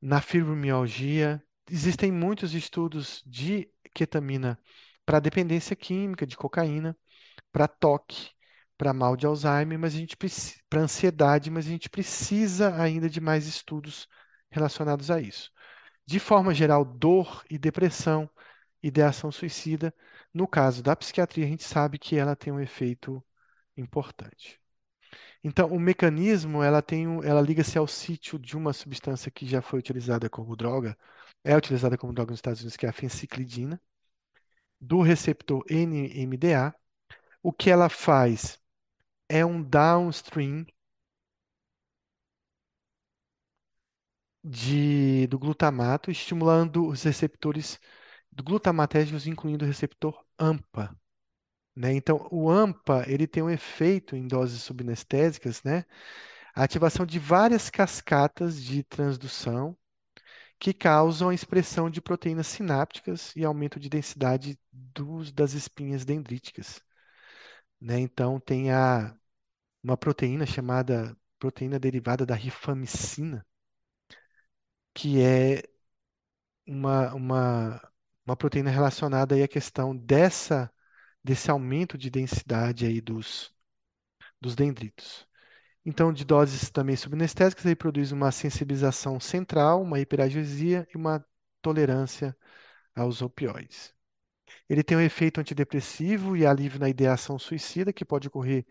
na fibromialgia. Existem muitos estudos de ketamina para dependência química de cocaína, para toque, para mal de Alzheimer, mas a gente para ansiedade, mas a gente precisa ainda de mais estudos relacionados a isso. De forma geral, dor e depressão, ideação suicida, no caso da psiquiatria, a gente sabe que ela tem um efeito importante. Então, o mecanismo, ela tem, ela liga-se ao sítio de uma substância que já foi utilizada como droga, é utilizada como droga nos Estados Unidos, que é a fenciclidina, do receptor NMDA. O que ela faz é um downstream de, do glutamato, estimulando os receptores do glutamatérgicos, incluindo o receptor AMPA, né? Então, o AMPA ele tem um efeito em doses subanestésicas, né? A ativação de várias cascatas de transdução que causam a expressão de proteínas sinápticas e aumento de densidade dos, das espinhas dendríticas, né? Então, tem a, uma proteína chamada proteína derivada da rifamicina, que é uma, uma, uma proteína relacionada à questão dessa, desse aumento de densidade aí dos, dos dendritos. Então, de doses também subanestésicas, ele produz uma sensibilização central, uma hiperagiosia e uma tolerância aos opioides. Ele tem um efeito antidepressivo e alívio na ideação suicida, que pode ocorrer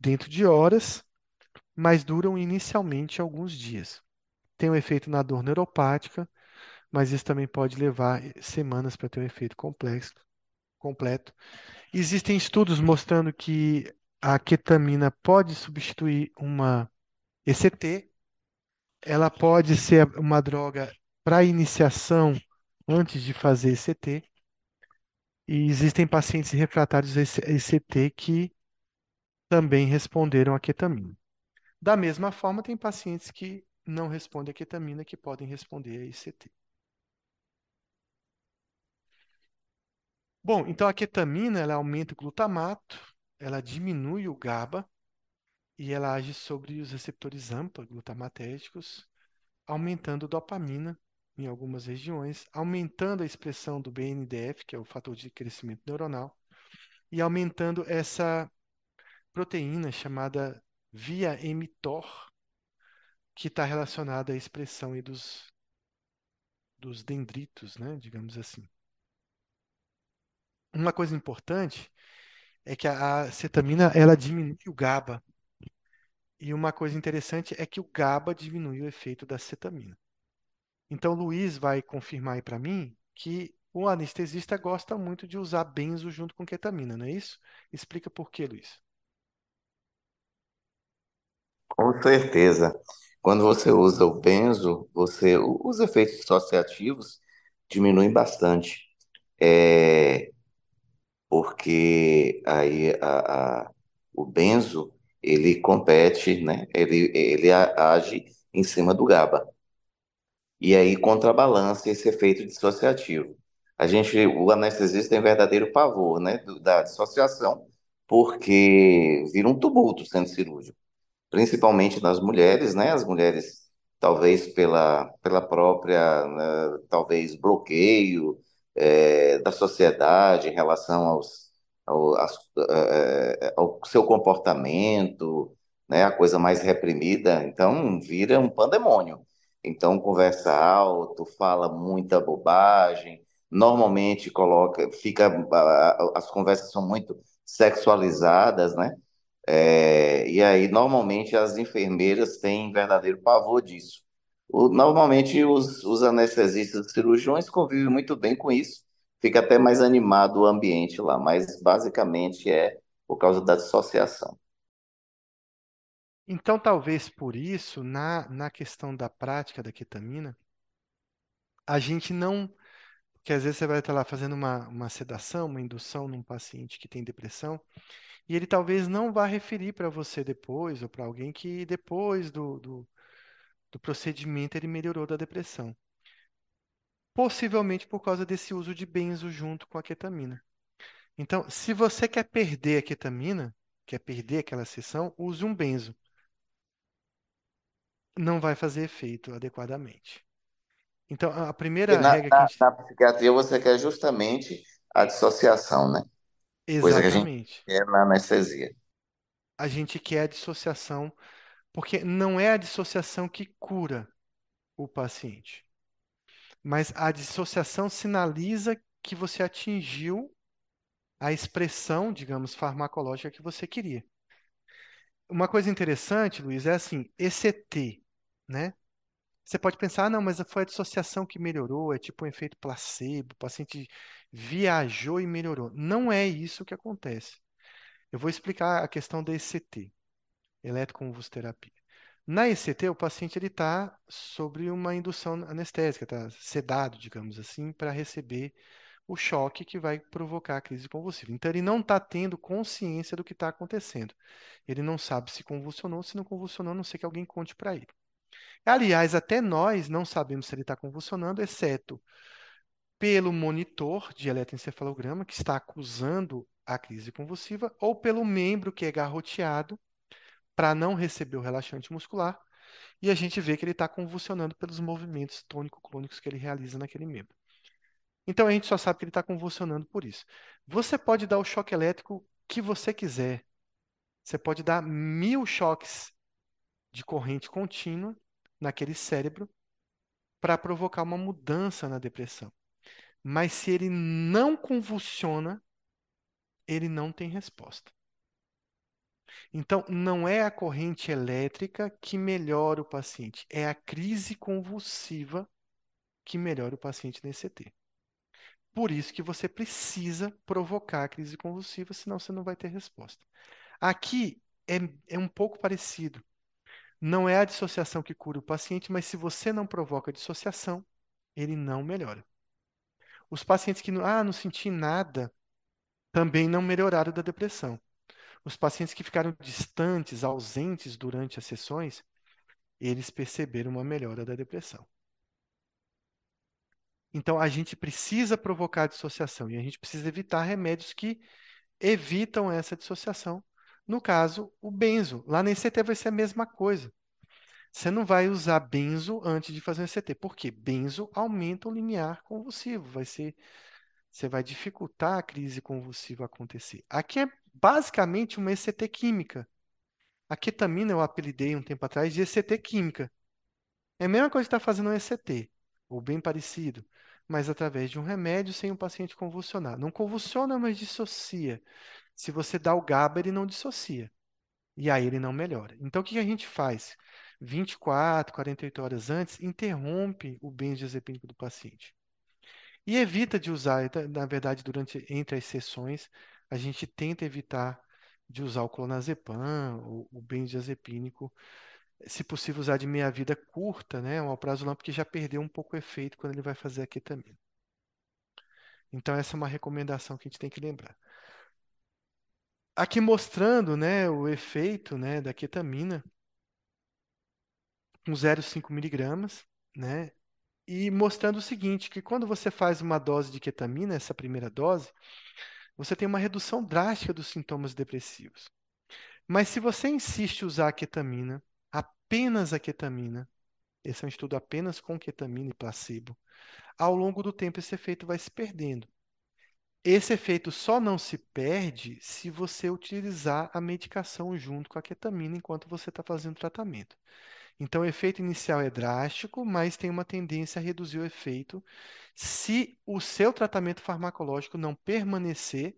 dentro de horas, mas duram inicialmente alguns dias. Tem um efeito na dor neuropática, mas isso também pode levar semanas para ter um efeito complexo, completo. Existem estudos mostrando que a ketamina pode substituir uma ECT, ela pode ser uma droga para iniciação antes de fazer ECT, e existem pacientes refratários a ECT que também responderam à ketamina. Da mesma forma, tem pacientes que não respondem à ketamina que podem responder a ECT. Bom, então a ketamina ela aumenta o glutamato, ela diminui o GABA e ela age sobre os receptores AMPA glutamatérgicos, aumentando dopamina em algumas regiões, aumentando a expressão do BNDF, que é o fator de crescimento neuronal, e aumentando essa proteína chamada via mTOR, que está relacionada à expressão dos, dos dendritos, né, digamos assim. Uma coisa importante é que a cetamina ela diminui o GABA. E uma coisa interessante é que o GABA diminui o efeito da cetamina. Então, Luiz vai confirmar aí para mim que o anestesista gosta muito de usar benzo junto com ketamina, não é isso? Explica por quê, Luiz. Com certeza. Quando você usa o benzo, você, os efeitos dissociativos diminuem bastante. É, porque aí a, a- o benzo, ele compete, né? Ele, ele age em cima do GABA. E aí contrabalança esse efeito dissociativo. A gente, o anestesista tem verdadeiro pavor, né, da dissociação, porque vira um tumulto sendo cirúrgico principalmente nas mulheres, né? As mulheres, talvez pela, pela própria, né, talvez bloqueio é, da sociedade em relação aos, ao, às- é, é, ao seu comportamento, né? A coisa mais reprimida, então vira um pandemônio. Então conversa alto, fala muita bobagem, normalmente coloca, fica, as conversas são muito sexualizadas, né? É, e aí, normalmente, as enfermeiras têm verdadeiro pavor disso. Normalmente, os, os anestesistas cirurgiões convivem muito bem com isso, fica até mais animado o ambiente lá, mas basicamente é por causa da dissociação. Então, talvez por isso, na, na questão da prática da ketamina, a gente não. Porque às vezes você vai estar lá fazendo uma, uma sedação, uma indução num paciente que tem depressão, e ele talvez não vá referir para você depois, ou para alguém que depois do, do, do procedimento ele melhorou da depressão. Possivelmente por causa desse uso de benzo junto com a ketamina. Então, se você quer perder a ketamina, quer perder aquela sessão, use um benzo. Não vai fazer efeito adequadamente. Então, a primeira na, regra que a na, gente. na psiquiatria você quer justamente a dissociação, né? Coisa que a gente Exatamente. quer na anestesia. A gente quer a dissociação, porque não é a dissociação que cura o paciente, mas a dissociação sinaliza que você atingiu a expressão, digamos, farmacológica que você queria. Uma coisa interessante, Luiz, é assim, ECT, né? Você pode pensar, ah, não, mas foi a dissociação que melhorou, é tipo um efeito placebo, o paciente viajou e melhorou. Não é isso que acontece. Eu vou explicar a questão da ECT, eletroconvulsoterapia. Na ECT, o paciente ele está sobre uma indução anestésica, está sedado, digamos assim, para receber o choque que vai provocar a crise convulsiva. Então, ele não está tendo consciência do que está acontecendo. Ele não sabe se convulsionou, se não convulsionou, a não sei que alguém conte para ele. Aliás, até nós não sabemos se ele está convulsionando, exceto pelo monitor de eletroencefalograma que está acusando a crise convulsiva, ou pelo membro que é garroteado para não receber o relaxante muscular, e a gente vê que ele está convulsionando pelos movimentos tônico-clônicos que ele realiza naquele membro. Então a gente só sabe que ele está convulsionando por isso. Você pode dar o choque elétrico que você quiser. Você pode dar mil choques de corrente contínua naquele cérebro para provocar uma mudança na depressão. Mas se ele não convulsiona, ele não tem resposta. Então, não é a corrente elétrica que melhora o paciente, é a crise convulsiva que melhora o paciente nesse ET. Por isso que você precisa provocar a crise convulsiva, senão você não vai ter resposta. Aqui é, é um pouco parecido. Não é a dissociação que cura o paciente, mas se você não provoca a dissociação, ele não melhora. Os pacientes que não, ah, não senti nada, também não melhoraram da depressão. Os pacientes que ficaram distantes, ausentes durante as sessões, eles perceberam uma melhora da depressão. Então, a gente precisa provocar a dissociação e a gente precisa evitar remédios que evitam essa dissociação. No caso, o benzo. Lá na ECT vai ser a mesma coisa. Você não vai usar benzo antes de fazer um ECT. Por quê? Benzo aumenta o limiar convulsivo. Vai ser, você vai dificultar a crise convulsiva acontecer. Aqui é basicamente uma ECT química. A ketamina eu apelidei um tempo atrás de ECT química. É a mesma coisa que está fazendo um ECT, ou bem parecido mas através de um remédio sem o paciente convulsionar. Não convulsiona, mas dissocia. Se você dá o GABA, ele não dissocia. E aí ele não melhora. Então, o que a gente faz? 24, 48 horas antes, interrompe o benzodiazepínico do paciente. E evita de usar, então, na verdade, durante entre as sessões, a gente tenta evitar de usar o clonazepam, o, o benzodiazepínico, se possível, usar de meia-vida curta, né? Um alprazolam, porque já perdeu um pouco o efeito quando ele vai fazer a ketamina. Então, essa é uma recomendação que a gente tem que lembrar. Aqui mostrando né, o efeito né, da ketamina com 0,5 miligramas, né? E mostrando o seguinte, que quando você faz uma dose de ketamina, essa primeira dose, você tem uma redução drástica dos sintomas depressivos. Mas se você insiste em usar a ketamina apenas a ketamina, esse é um estudo apenas com ketamina e placebo, ao longo do tempo esse efeito vai se perdendo. Esse efeito só não se perde se você utilizar a medicação junto com a ketamina enquanto você está fazendo o tratamento. Então, o efeito inicial é drástico, mas tem uma tendência a reduzir o efeito se o seu tratamento farmacológico não permanecer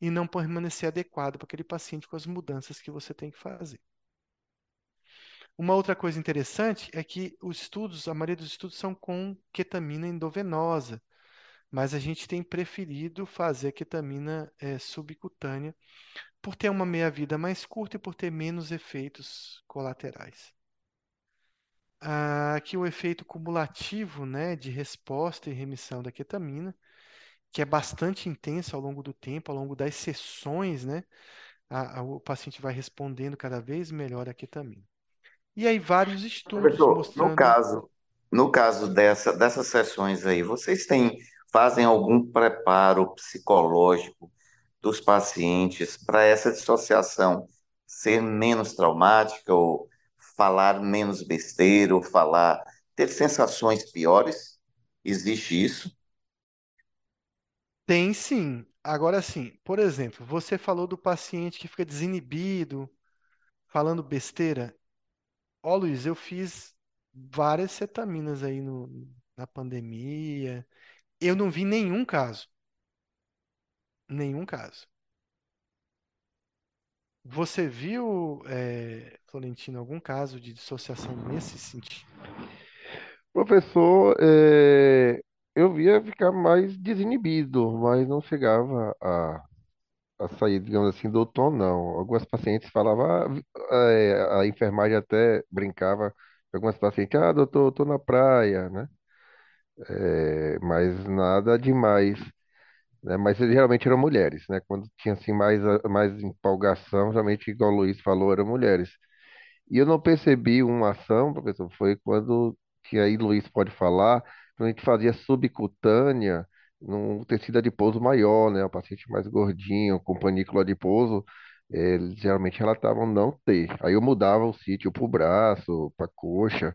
e não permanecer adequado para aquele paciente com as mudanças que você tem que fazer. Uma outra coisa interessante é que os estudos, a maioria dos estudos são com ketamina endovenosa, mas a gente tem preferido fazer a ketamina é, subcutânea por ter uma meia-vida mais curta e por ter menos efeitos colaterais. Ah, aqui o efeito cumulativo né, de resposta e remissão da ketamina, que é bastante intenso ao longo do tempo, ao longo das sessões, né, a, a, o paciente vai respondendo cada vez melhor à ketamina. E aí vários estudos Professor, mostrando. no caso, no caso dessa, dessas sessões aí, vocês têm, fazem algum preparo psicológico dos pacientes para essa dissociação ser menos traumática ou falar menos besteira ou falar, ter sensações piores? Existe isso? Tem sim. Agora sim, por exemplo, você falou do paciente que fica desinibido, falando besteira. Ó, Luiz, eu fiz várias cetaminas aí no, na pandemia. Eu não vi nenhum caso. Nenhum caso. Você viu, é, Florentino, algum caso de dissociação nesse sentido? Professor, é, eu via ficar mais desinibido, mas não chegava a, a sair, digamos assim, do tom, não. Algumas pacientes falavam, ah, é, a enfermagem até brincava, algumas pacientes, ah, doutor, eu tô na praia, né? É, mas nada demais, né? Mas geralmente eram mulheres, né? Quando tinha assim mais, mais empolgação, geralmente, igual o Luiz falou, eram mulheres. E eu não percebi uma ação, professor, foi quando, que aí Luiz pode falar, quando a gente fazia subcutânea num tecido adiposo maior, né? O paciente mais gordinho, com panículo adiposo, eles geralmente relatavam não ter. Aí eu mudava o sítio para o braço, para coxa,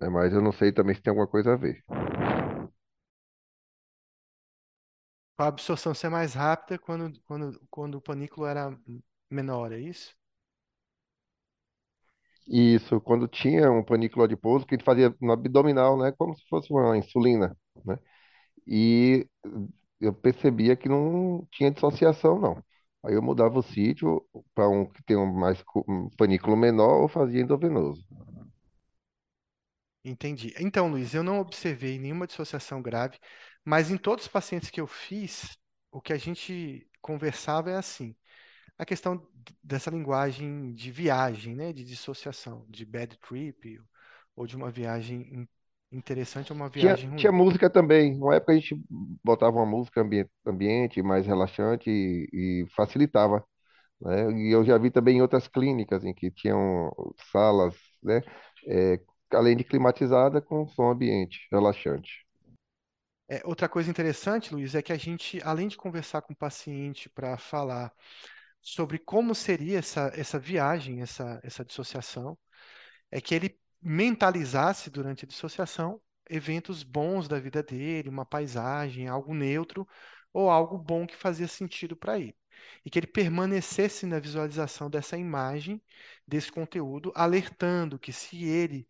né? Mas eu não sei também se tem alguma coisa a ver. A absorção ser mais rápida quando, quando, quando o panículo era menor, é isso? Isso, quando tinha um panículo adiposo, que a gente fazia no abdominal, né? Como se fosse uma insulina, né? E eu percebia que não tinha dissociação, não. Aí eu mudava o sítio para um que tem um mais um panículo menor ou fazia endovenoso. Entendi. Então, Luiz, eu não observei nenhuma dissociação grave, mas em todos os pacientes que eu fiz, o que a gente conversava é assim, a questão dessa linguagem de viagem, né, de dissociação, de bad trip, ou de uma viagem in- interessante ou uma Tinha, viagem tinha ruim. música também. Uma época a gente botava uma música ambiente, ambiente mais relaxante e, e facilitava, né? E eu já vi também em outras clínicas em que tinham salas, né? é, além de climatizada, com som ambiente relaxante. É, outra coisa interessante, Luiz, é que a gente, além de conversar com o paciente para falar sobre como seria essa, essa viagem, essa, essa dissociação, é que ele mentalizasse durante a dissociação eventos bons da vida dele, uma paisagem, algo neutro ou algo bom que fazia sentido para ele. E que ele permanecesse na visualização dessa imagem, desse conteúdo, alertando que se ele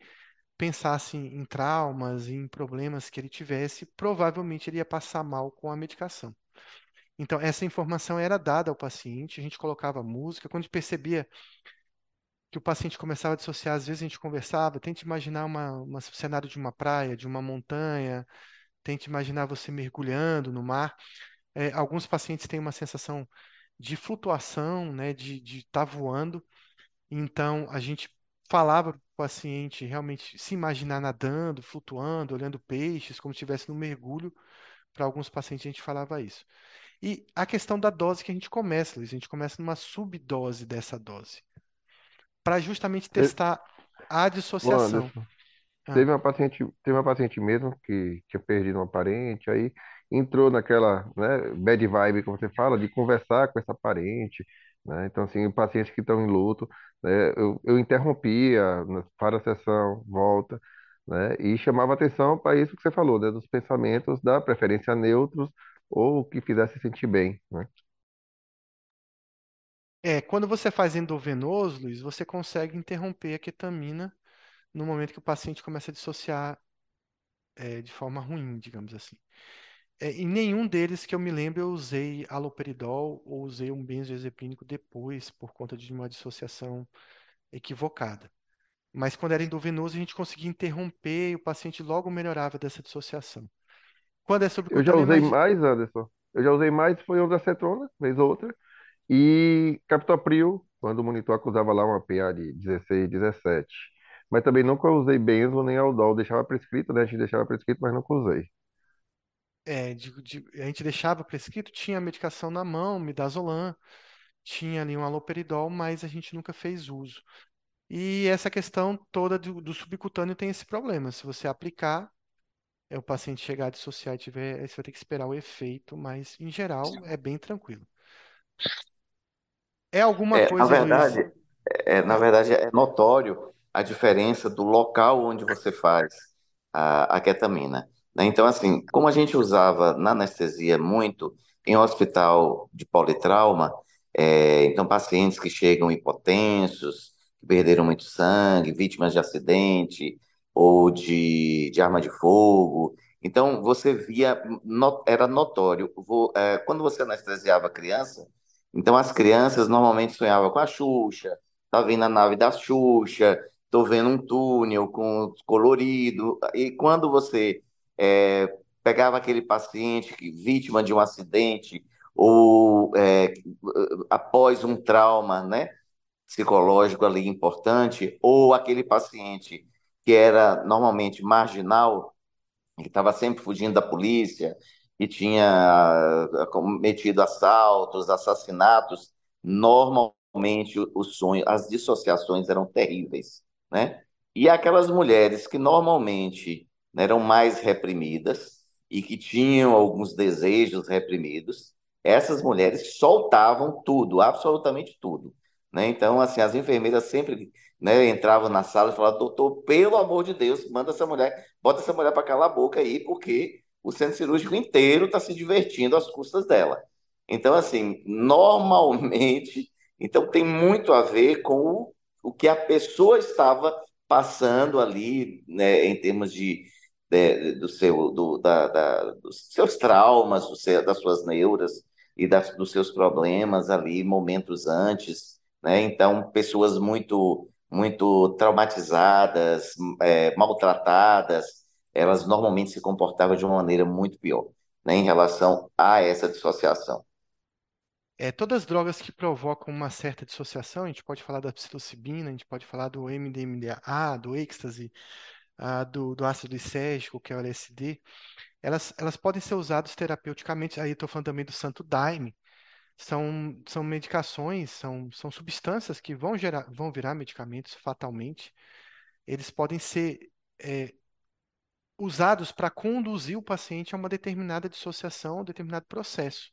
pensasse em traumas, em problemas que ele tivesse, provavelmente ele ia passar mal com a medicação. Então, essa informação era dada ao paciente, a gente colocava música, quando percebia que o paciente começava a dissociar, às vezes a gente conversava, tente imaginar uma, uma- um cenário de uma praia, de uma montanha, tente imaginar você mergulhando no mar. É, alguns pacientes têm uma sensação de flutuação, né, de estar voando, então a gente falava para o paciente realmente se imaginar nadando, flutuando, olhando peixes, como se estivesse no mergulho. Para alguns pacientes a gente falava isso. E a questão da dose que a gente começa, Luiz, a gente começa numa subdose dessa dose, para justamente Te- testar a dissociação. Anderson, Ah, Teve uma paciente, teve uma paciente mesmo que tinha perdido uma parente, aí entrou naquela, né, bad vibe que você fala, de conversar com essa parente, né? Então, assim, pacientes que estão em luto, né, eu, eu interrompia, para a sessão, volta, né, e chamava atenção para isso que você falou, né, dos pensamentos, da preferência neutros ou que fizesse sentir bem, né? É, quando você faz endovenoso, Luiz, você consegue interromper a ketamina no momento que o paciente começa a dissociar, é, de forma ruim, digamos assim. É, em nenhum deles que eu me lembro eu usei haloperidol ou usei um benzodiazepínico depois por conta de uma dissociação equivocada. Mas quando era endovenoso, a gente conseguia interromper e o paciente logo melhorava dessa dissociação. Quando é Eu já usei mais, Anderson, eu já usei mais, foi ondansetona, vez ou outra, E captopril, quando o monitor acusava lá uma PA de 16, 17. Mas também nunca usei benzo nem aldol. Deixava prescrito, né? A gente deixava prescrito, mas nunca usei. é, de- de- a gente deixava prescrito, tinha a medicação na mão, midazolam, tinha ali um haloperidol, mas a gente nunca fez uso. E essa questão toda do, do subcutâneo tem esse problema. Se você aplicar, é o paciente chegar a dissociar e tiver, você vai ter que esperar o efeito, mas em geral é bem tranquilo. É alguma É, na coisa, Luiz? verdade, é, na verdade, é notório a diferença do local onde você faz a, a ketamina. né? Então, assim, como a gente usava na anestesia muito em hospital de politrauma, é, então pacientes que chegam hipotensos, que perderam muito sangue, vítimas de acidente ou de, de arma de fogo. Então, você via, no- era notório, vo- é, quando você anestesiava a criança, então as crianças normalmente sonhavam com a Xuxa, tá vindo a nave da Xuxa, tô vendo um túnel com colorido, e quando você é, pegava aquele paciente que vítima de um acidente ou é, após um trauma, né, psicológico ali importante, ou aquele paciente que era normalmente marginal, que estava sempre fugindo da polícia, que tinha ah, cometido assaltos, assassinatos, normalmente o sonho, as dissociações eram terríveis, né? E aquelas mulheres que normalmente né, eram mais reprimidas e que tinham alguns desejos reprimidos, essas mulheres soltavam tudo, absolutamente tudo, né? Então, assim, as enfermeiras sempre, né, entravam na sala e falavam, doutor, pelo amor de Deus, manda essa mulher bota essa mulher para calar a boca aí, porque o centro cirúrgico inteiro está se divertindo às custas dela. Então, assim, normalmente, então tem muito a ver com o, o que a pessoa estava passando ali, né, em termos de, de- do seu, do, da, da- dos seus traumas, do seu- das suas neuras e das, dos seus problemas ali, momentos antes, né? Então, pessoas muito muito traumatizadas, é, maltratadas, elas normalmente se comportavam de uma maneira muito pior, né, em relação a essa dissociação. É, todas as drogas que provocam uma certa dissociação, a gente pode falar da psilocibina, a gente pode falar do MDMA, do êxtase, ah, do, do ácido lisérgico, que é o LSD, elas, elas podem ser usadas terapeuticamente. Aí estou falando também do Santo Daime. São, são medicações, são, são substâncias que vão gerar, vão virar medicamentos fatalmente. Eles podem ser é, usados para conduzir o paciente a uma determinada dissociação, um determinado processo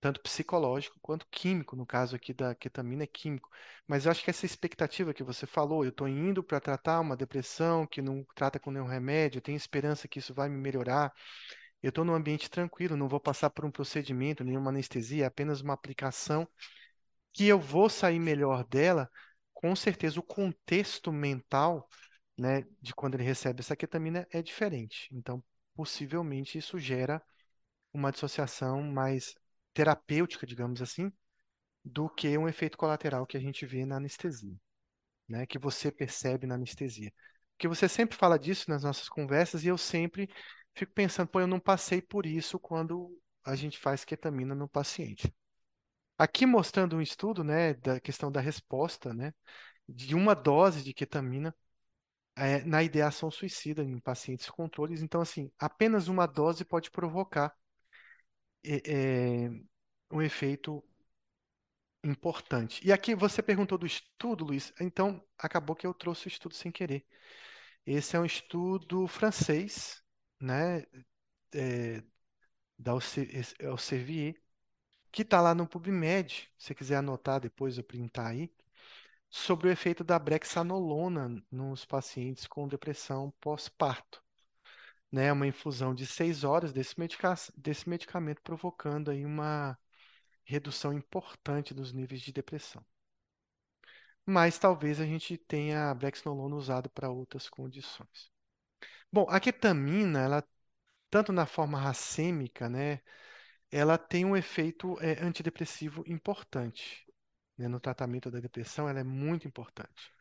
tanto psicológico quanto químico, no caso aqui da ketamina é químico. Mas eu acho que essa expectativa que você falou, eu estou indo para tratar uma depressão que não trata com nenhum remédio, eu tenho esperança que isso vai me melhorar, eu estou num ambiente tranquilo, não vou passar por um procedimento, nenhuma anestesia, é apenas uma aplicação que eu vou sair melhor dela, com certeza o contexto mental, né, de quando ele recebe essa ketamina é diferente. Então, possivelmente isso gera uma dissociação mais terapêutica, digamos assim, do que um efeito colateral que a gente vê na anestesia, né? Que você percebe na anestesia. Porque você sempre fala disso nas nossas conversas e eu sempre fico pensando, pô, eu não passei por isso quando a gente faz ketamina no paciente. Aqui mostrando um estudo, né, da questão da resposta, né, de uma dose de ketamina é, na ideação suicida em pacientes controles. Então, assim, apenas uma dose pode provocar é, é, um efeito importante. E aqui você perguntou do estudo, Luiz, então acabou que eu trouxe o estudo sem querer. Esse é um estudo francês, né, é, da Elsevier, que está lá no PubMed, se você quiser anotar depois ou printar aí, sobre o efeito da brexanolona nos pacientes com depressão pós-parto. Né, uma infusão de seis horas desse, medica desse medicamento provocando aí uma redução importante dos níveis de depressão. Mas talvez a gente tenha a brexanolona usado para outras condições. Bom, a ketamina, ela, tanto na forma racêmica, né, ela tem um efeito é, antidepressivo importante. Né, no tratamento da depressão, ela é muito importante.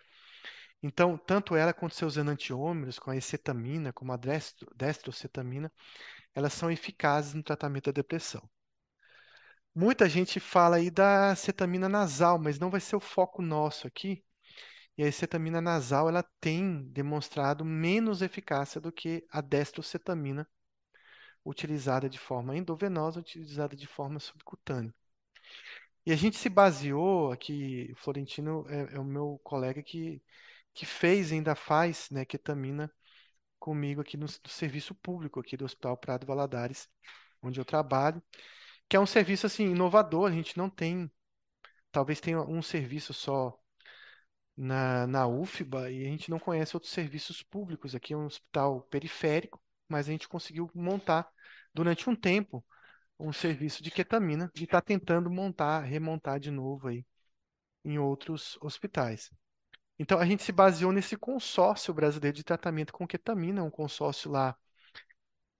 Então, tanto ela quanto seus enantiômeros, com a acetamina, como a destrocetamina, elas são eficazes no tratamento da depressão. Muita gente fala aí da acetamina nasal, mas não vai ser o foco nosso aqui. E a acetamina nasal ela tem demonstrado menos eficácia do que a destrocetamina utilizada de forma endovenosa, utilizada de forma subcutânea. E a gente se baseou aqui, Florentino é, é o meu colega que, que fez, ainda faz, né, ketamina comigo aqui no, no serviço público aqui do Hospital Prado Valadares, onde eu trabalho que é um serviço assim inovador. A gente não tem, talvez tenha um serviço só na, na UFBA e a gente não conhece outros serviços públicos. Aqui é um hospital periférico, mas a gente conseguiu montar durante um tempo um serviço de ketamina e está tentando montar, remontar de novo aí em outros hospitais. Então a gente se baseou nesse consórcio brasileiro de tratamento com ketamina, um consórcio lá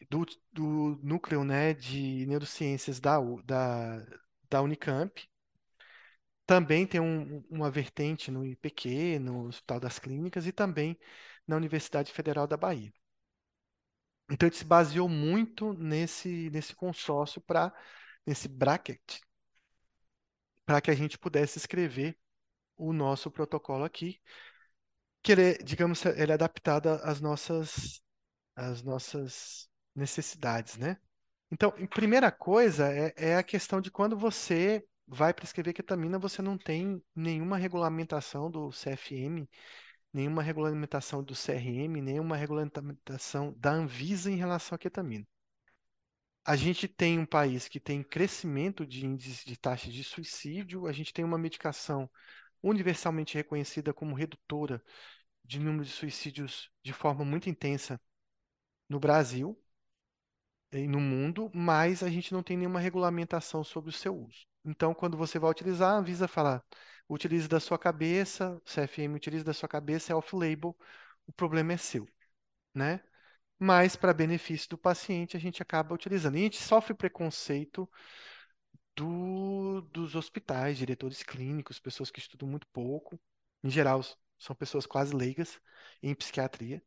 do, do núcleo, né, de neurociências da, da, da Unicamp. Também tem um- uma vertente no IPQ, no Hospital das Clínicas, e também na Universidade Federal da Bahia. Então, gente se baseou muito nesse, nesse consórcio para nesse bracket, para que a gente pudesse escrever o nosso protocolo aqui, que ele é, digamos, ele é adaptado às nossas, às nossas necessidades, né? Então, primeira coisa é, é a questão de quando você vai prescrever ketamina, você não tem nenhuma regulamentação do CFM, nenhuma regulamentação do CRM, nenhuma regulamentação da Anvisa em relação à ketamina. A gente tem um país que tem crescimento de índices de taxa de suicídio, a gente tem uma medicação universalmente reconhecida como redutora de número de suicídios de forma muito intensa no Brasil no mundo, mas a gente não tem nenhuma regulamentação sobre o seu uso. Então, quando você vai utilizar, a Anvisa fala, utilize da sua cabeça, CFM utilize da sua cabeça, é off-label, o problema é seu, né? Mas, para benefício do paciente, a gente acaba utilizando. E a gente sofre preconceito do- dos hospitais, diretores clínicos, pessoas que estudam muito pouco. Em geral, são pessoas quase leigas em psiquiatria.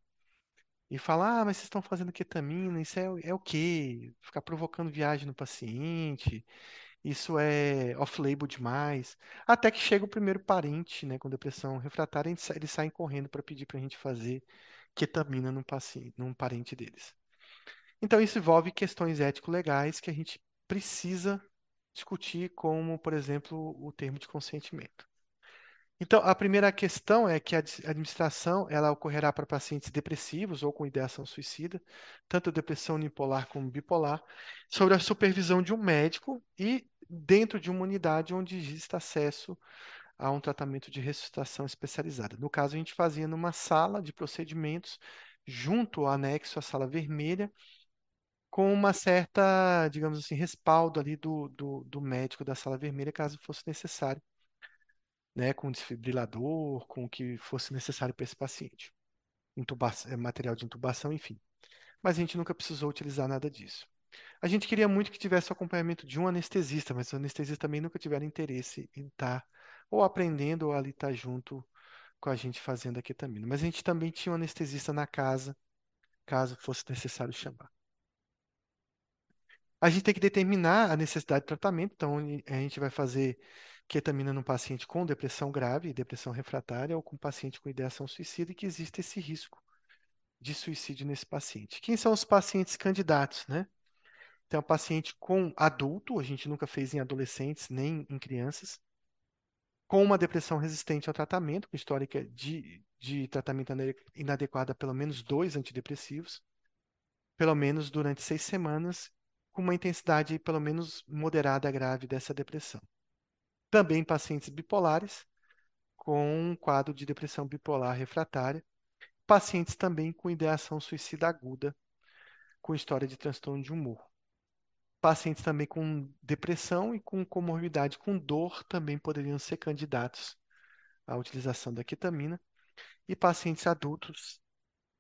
E falar, ah, mas vocês estão fazendo ketamina, isso é, é o quê? Ficar provocando viagem no paciente, isso é off-label demais. Até que chega o primeiro parente, né, com depressão refratária, eles sa- eles saem correndo para pedir para a gente fazer ketamina num paciente, num parente deles. Então, isso envolve questões ético-legais que a gente precisa discutir, como, por exemplo, o termo de consentimento. Então, a primeira questão é que a administração ela ocorrerá para pacientes depressivos ou com ideação suicida, tanto depressão unipolar como bipolar, sobre a supervisão de um médico e dentro de uma unidade onde existe acesso a um tratamento de ressuscitação especializada. No caso, a gente fazia numa sala de procedimentos, junto ao anexo à sala vermelha, com uma certa, digamos assim, respaldo ali do, do, do médico da sala vermelha, caso fosse necessário né, com desfibrilador, com o que fosse necessário para esse paciente. Intuba eh, material de intubação, enfim. Mas a gente nunca precisou utilizar nada disso. A gente queria muito que tivesse o acompanhamento de um anestesista, mas os anestesistas também nunca tiveram interesse em estar ou aprendendo ou ali estar junto com a gente fazendo a ketamina. Mas a gente também tinha um anestesista na casa, caso fosse necessário chamar. A gente tem que determinar a necessidade de tratamento, então a gente vai fazer ketamina num paciente com depressão grave, depressão refratária, ou com paciente com ideação suicida, e que existe esse risco de suicídio nesse paciente. Quem são os pacientes candidatos, né? Então, paciente com adulto, a gente nunca fez em adolescentes nem em crianças, com uma depressão resistente ao tratamento, com histórica de, de tratamento inadequado a pelo menos dois antidepressivos, pelo menos durante seis semanas, com uma intensidade pelo menos moderada a grave dessa depressão. Também pacientes bipolares, com um quadro de depressão bipolar refratária, pacientes também com ideação suicida aguda, com história de transtorno de humor. Pacientes também com depressão e com comorbidade com dor também poderiam ser candidatos à utilização da ketamina. E pacientes adultos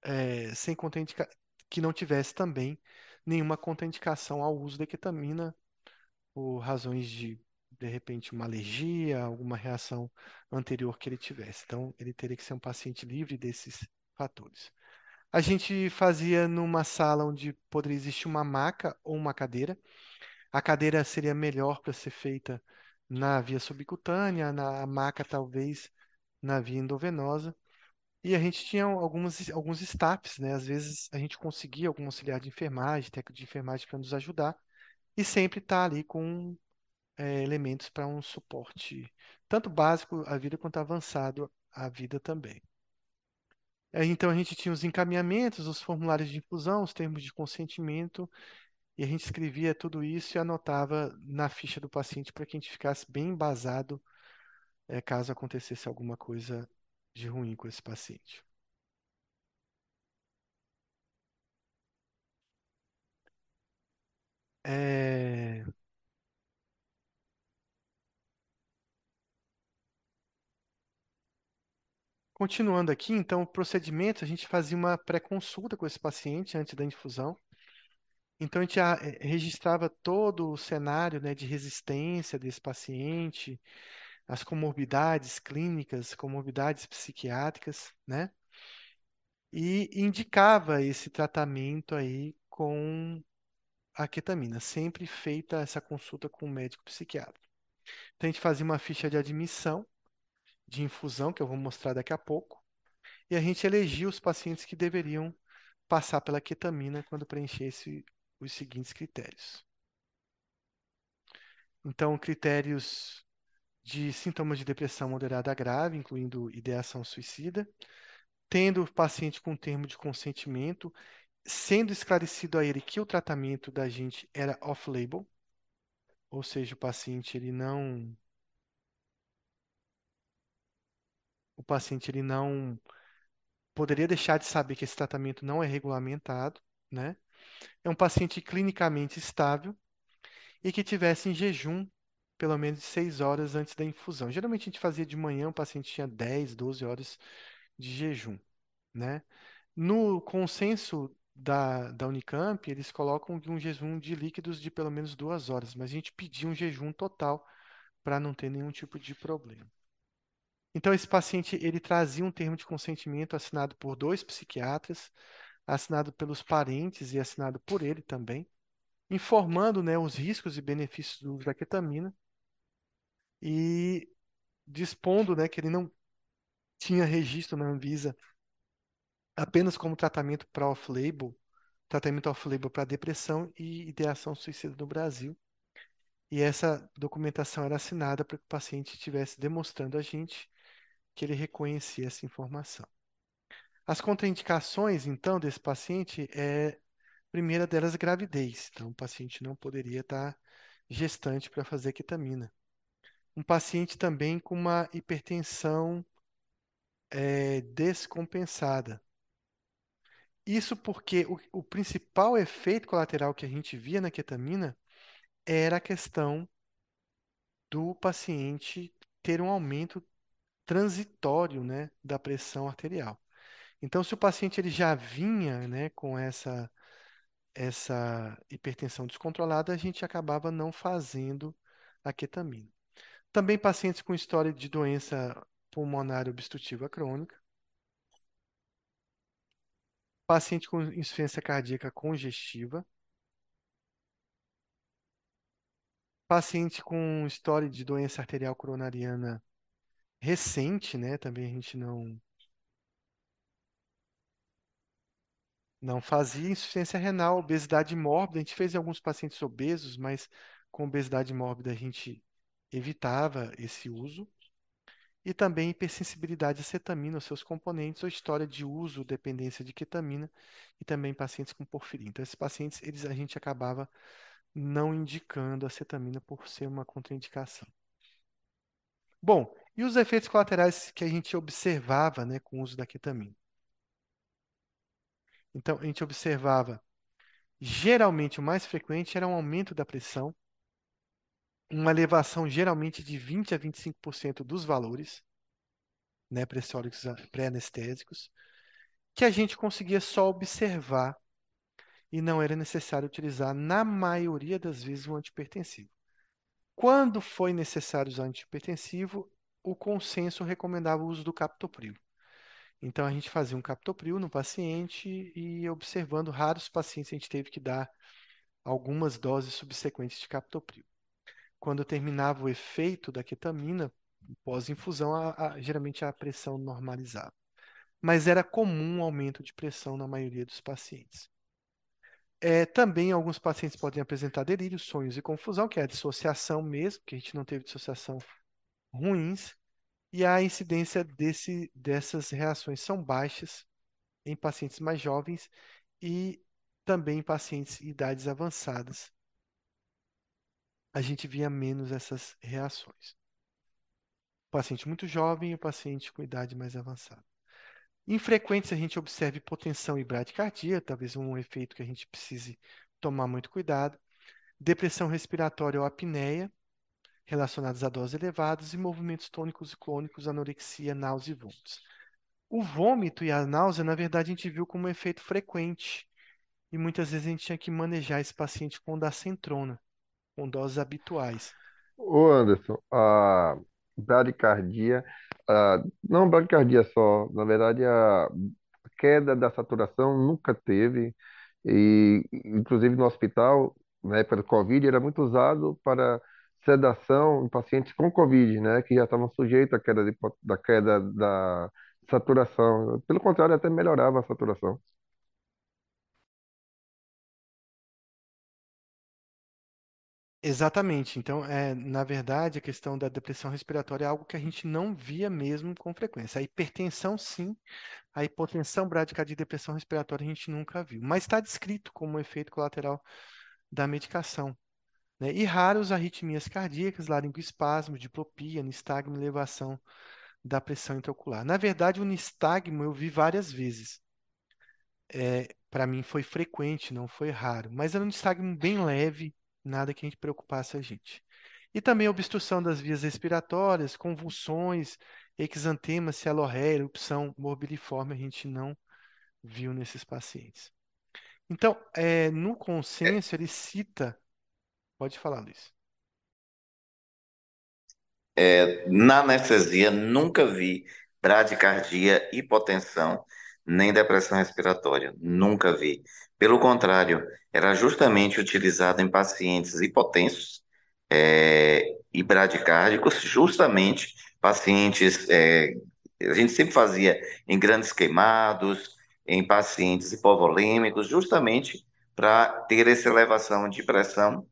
é, sem contraindica... que não tivesse também nenhuma contraindicação ao uso da ketamina por razões de, de repente, uma alergia, alguma reação anterior que ele tivesse. Então, ele teria que ser um paciente livre desses fatores. A gente fazia numa sala onde poderia existir uma maca ou uma cadeira. A cadeira seria melhor para ser feita na via subcutânea, na maca talvez na via endovenosa. E a gente tinha alguns, alguns staffs, né? Às vezes a gente conseguia algum auxiliar de enfermagem, técnico de enfermagem para nos ajudar, e sempre estar ali com é, elementos para um suporte tanto básico à vida quanto avançado à vida também. É, então a gente tinha os encaminhamentos, os formulários de inclusão, os termos de consentimento, e a gente escrevia tudo isso e anotava na ficha do paciente para que a gente ficasse bem embasado é, caso acontecesse alguma coisa de ruim com esse paciente. É... Continuando aqui, então, o procedimento, a gente fazia uma pré-consulta com esse paciente antes da infusão. Então, a gente já eh, registrava todo o cenário, né, de resistência desse paciente, as comorbidades clínicas, comorbidades psiquiátricas, né? E indicava esse tratamento aí com a ketamina, sempre feita essa consulta com o médico psiquiatra. Então, a gente fazia uma ficha de admissão, de infusão, que eu vou mostrar daqui a pouco, e a gente elegia os pacientes que deveriam passar pela ketamina quando preenchesse os seguintes critérios. Então, critérios de sintomas de depressão moderada a grave, incluindo ideação suicida, tendo o paciente com termo de consentimento, sendo esclarecido a ele que o tratamento da gente era off-label, ou seja, o paciente ele não o paciente ele não poderia deixar de saber que esse tratamento não é regulamentado, né? É um paciente clinicamente estável e que tivesse em jejum pelo menos 6 horas antes da infusão. Geralmente a gente fazia de manhã, o paciente tinha 10, 12 horas de jejum, né? No consenso da, da Unicamp, eles colocam um jejum de líquidos de pelo menos duas horas, mas a gente pedia um jejum total para não ter nenhum tipo de problema. Então, esse paciente ele trazia um termo de consentimento assinado por dois psiquiatras, assinado pelos parentes e assinado por ele também, informando né, os riscos e benefícios do uso da ketamina e dispondo né, que ele não tinha registro na Anvisa apenas como tratamento para off-label, tratamento off-label para depressão e ideação suicida no Brasil. E essa documentação era assinada para que o paciente estivesse demonstrando a gente que ele reconhecia essa informação. As contraindicações, então, desse paciente é, primeira delas, gravidez. Então, o paciente não poderia estar gestante para fazer ketamina. Um paciente também com uma hipertensão é, descompensada. Isso porque o, o principal efeito colateral que a gente via na ketamina era a questão do paciente ter um aumento transitório, né, da pressão arterial. Então, se o paciente ele já vinha, né, com essa essa hipertensão descontrolada, a gente acabava não fazendo a ketamina. Também pacientes com história de doença pulmonar obstrutiva crônica, paciente com insuficiência cardíaca congestiva, paciente com história de doença arterial coronariana recente, né? Também a gente não não fazia insuficiência renal, obesidade mórbida. A gente fez em alguns pacientes obesos, mas com obesidade mórbida a gente evitava esse uso. E também hipersensibilidade à cetamina, os seus componentes, ou história de uso, dependência de ketamina, e também pacientes com porfirina. Então, esses pacientes, eles, a gente acabava não indicando a cetamina por ser uma contraindicação. Bom, e os efeitos colaterais que a gente observava né, com o uso da ketamina? Então, a gente observava, geralmente o mais frequente era um aumento da pressão, uma elevação geralmente de 20 a 25% dos valores né, pressóricos pré-anestésicos, que a gente conseguia só observar e não era necessário utilizar, na maioria das vezes, um antipertensivo. Quando foi necessário usar antipertensivo, o consenso recomendava o uso do captopril. Então a gente fazia um captopril no paciente e observando raros pacientes a gente teve que dar algumas doses subsequentes de captopril. Quando terminava o efeito da ketamina, pós-infusão, geralmente a pressão normalizava. Mas era comum um aumento de pressão na maioria dos pacientes. É, também alguns pacientes podem apresentar delírio, sonhos e confusão, que é a dissociação mesmo, que a gente não teve dissociação ruins, e a incidência desse, dessas reações são baixas em pacientes mais jovens e também em pacientes em idades avançadas. A gente via menos essas reações. Paciente muito jovem e o paciente com idade mais avançada. Em frequência, a gente observa hipotensão e bradicardia, talvez um efeito que a gente precise tomar muito cuidado. Depressão respiratória ou apneia, relacionados a doses elevadas, e movimentos tônicos e clônicos, anorexia, náusea e vômitos. O vômito e a náusea, na verdade, a gente viu como um efeito frequente. E muitas vezes a gente tinha que manejar esse paciente com dacentrona, com doses habituais. Ô Anderson, a bradicardia, a, não bradicardia só, na verdade a queda da saturação nunca teve, e inclusive no hospital, na época do Covid, era muito usado para sedação em pacientes com Covid, né, que já estavam sujeitos à queda de da queda da saturação. Pelo contrário, até melhorava a saturação. Exatamente. Então, é, na verdade, a questão da depressão respiratória é algo que a gente não via mesmo com frequência. A hipertensão, sim, a hipotensão bradicardia e depressão respiratória a gente nunca viu. Mas está descrito como um efeito colateral da medicação. Né? E raros arritmias cardíacas, laringoespasmo, diplopia, nistagmo, elevação da pressão intraocular. Na verdade, o nistagmo eu vi várias vezes. É, para mim foi frequente, não foi raro, mas era um nistagmo bem leve, nada que a gente preocupasse a gente. E também obstrução das vias respiratórias, convulsões, exantema, cialorreia, erupção morbiliforme, a gente não viu nesses pacientes. Então, é, no consenso, ele cita. Pode falar, Luiz. Na anestesia, nunca vi bradicardia, hipotensão, nem depressão respiratória. Nunca vi. Pelo contrário, era justamente utilizado em pacientes hipotensos é, e bradicárdicos, justamente pacientes. é, a gente sempre fazia em grandes queimados, em pacientes hipovolêmicos, justamente para ter essa elevação de pressão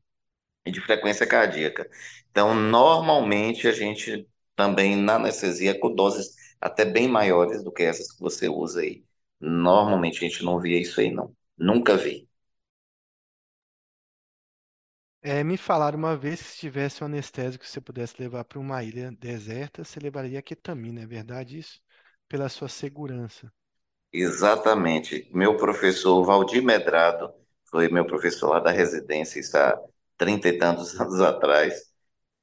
e de frequência cardíaca. Então, normalmente a gente também na anestesia com doses até bem maiores do que essas que você usa aí. Normalmente a gente não via isso aí, não. Nunca vi. É, me falaram uma vez que se tivesse um anestésico que você pudesse levar para uma ilha deserta, você levaria ketamina, é verdade isso? Pela sua segurança. Exatamente. Meu professor Valdir Medrado foi meu professor lá da residência, há trinta e tantos anos atrás.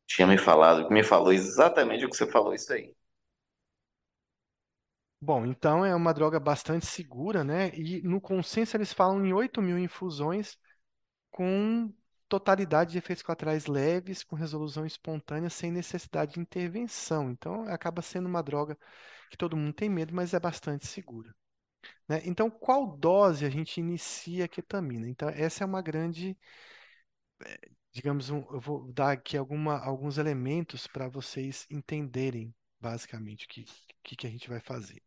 Tinha me falado, me falou exatamente o que você falou isso aí. Bom, então é uma droga bastante segura, né? E no consenso eles falam em 8 mil infusões com totalidade de efeitos colaterais leves, com resolução espontânea, sem necessidade de intervenção. Então acaba sendo uma droga que todo mundo tem medo, mas é bastante segura. né? Então, qual dose a gente inicia a ketamina? Então, essa é uma grande, digamos, um- eu vou dar aqui alguma, alguns elementos para vocês entenderem, basicamente, o que, que, que a gente vai fazer.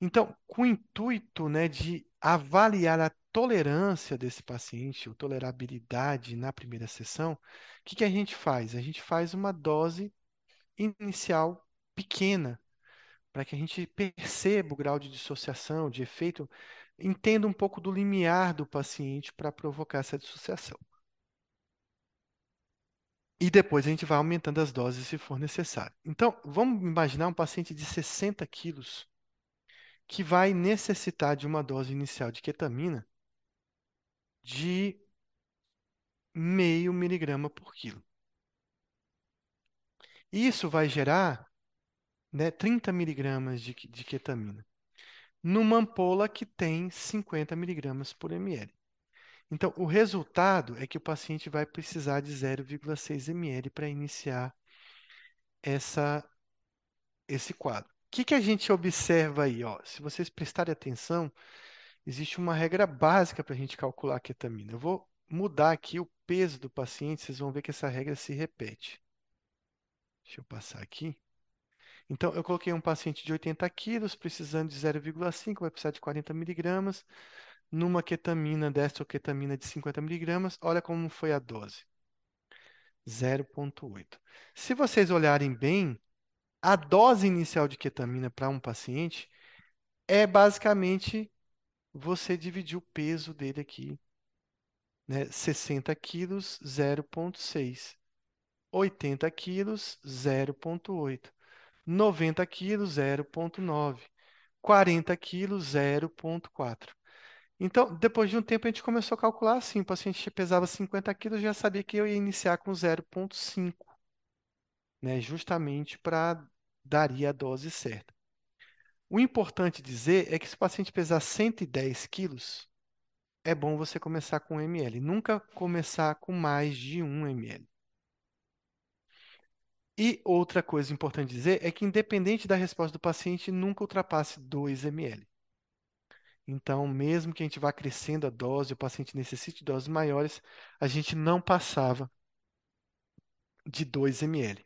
Então, com o intuito, né, de avaliar a tolerância desse paciente, ou tolerabilidade na primeira sessão, o que, que a gente faz? A gente faz uma dose inicial pequena, para que a gente perceba o grau de dissociação, de efeito, entenda um pouco do limiar do paciente para provocar essa dissociação. E depois a gente vai aumentando as doses se for necessário. Então, vamos imaginar um paciente de 60 quilos que vai necessitar de uma dose inicial de ketamina de meio miligrama por quilo. Isso vai gerar, né, 30 miligramas de, de ketamina numa ampola que tem 50 miligramas por ml. Então, o resultado é que o paciente vai precisar de 0,6 ml para iniciar essa, esse quadro. O que, que a gente observa aí? Ó? Se vocês prestarem atenção, existe uma regra básica para a gente calcular a ketamina. Eu vou mudar aqui o peso do paciente, vocês vão ver que essa regra se repete. Deixa eu passar aqui. Então, eu coloquei um paciente de 80 quilos, precisando de 0,5, vai precisar de 40 miligramas. Numa ketamina, destroketamina de 50 miligramas, olha como foi a dose. 0,8. Se vocês olharem bem, a dose inicial de ketamina para um paciente é basicamente você dividir o peso dele aqui, né? 60 quilos, 0,6. 80 quilos, 0,8. 90 quilos, 0,9. 40 quilos, 0,4. Então, depois de um tempo, a gente começou a calcular assim. O paciente pesava 50 quilos, já sabia que eu ia iniciar com 0,5, né? Justamente para daria a dose certa. O importante dizer é que se o paciente pesar 110 quilos, é bom você começar com 1 ml. Nunca começar com mais de 1 ml. E outra coisa importante dizer é que, independente da resposta do paciente, nunca ultrapasse 2 ml. Então, mesmo que a gente vá crescendo a dose, o paciente necessite de doses maiores, a gente não passava de 2 ml.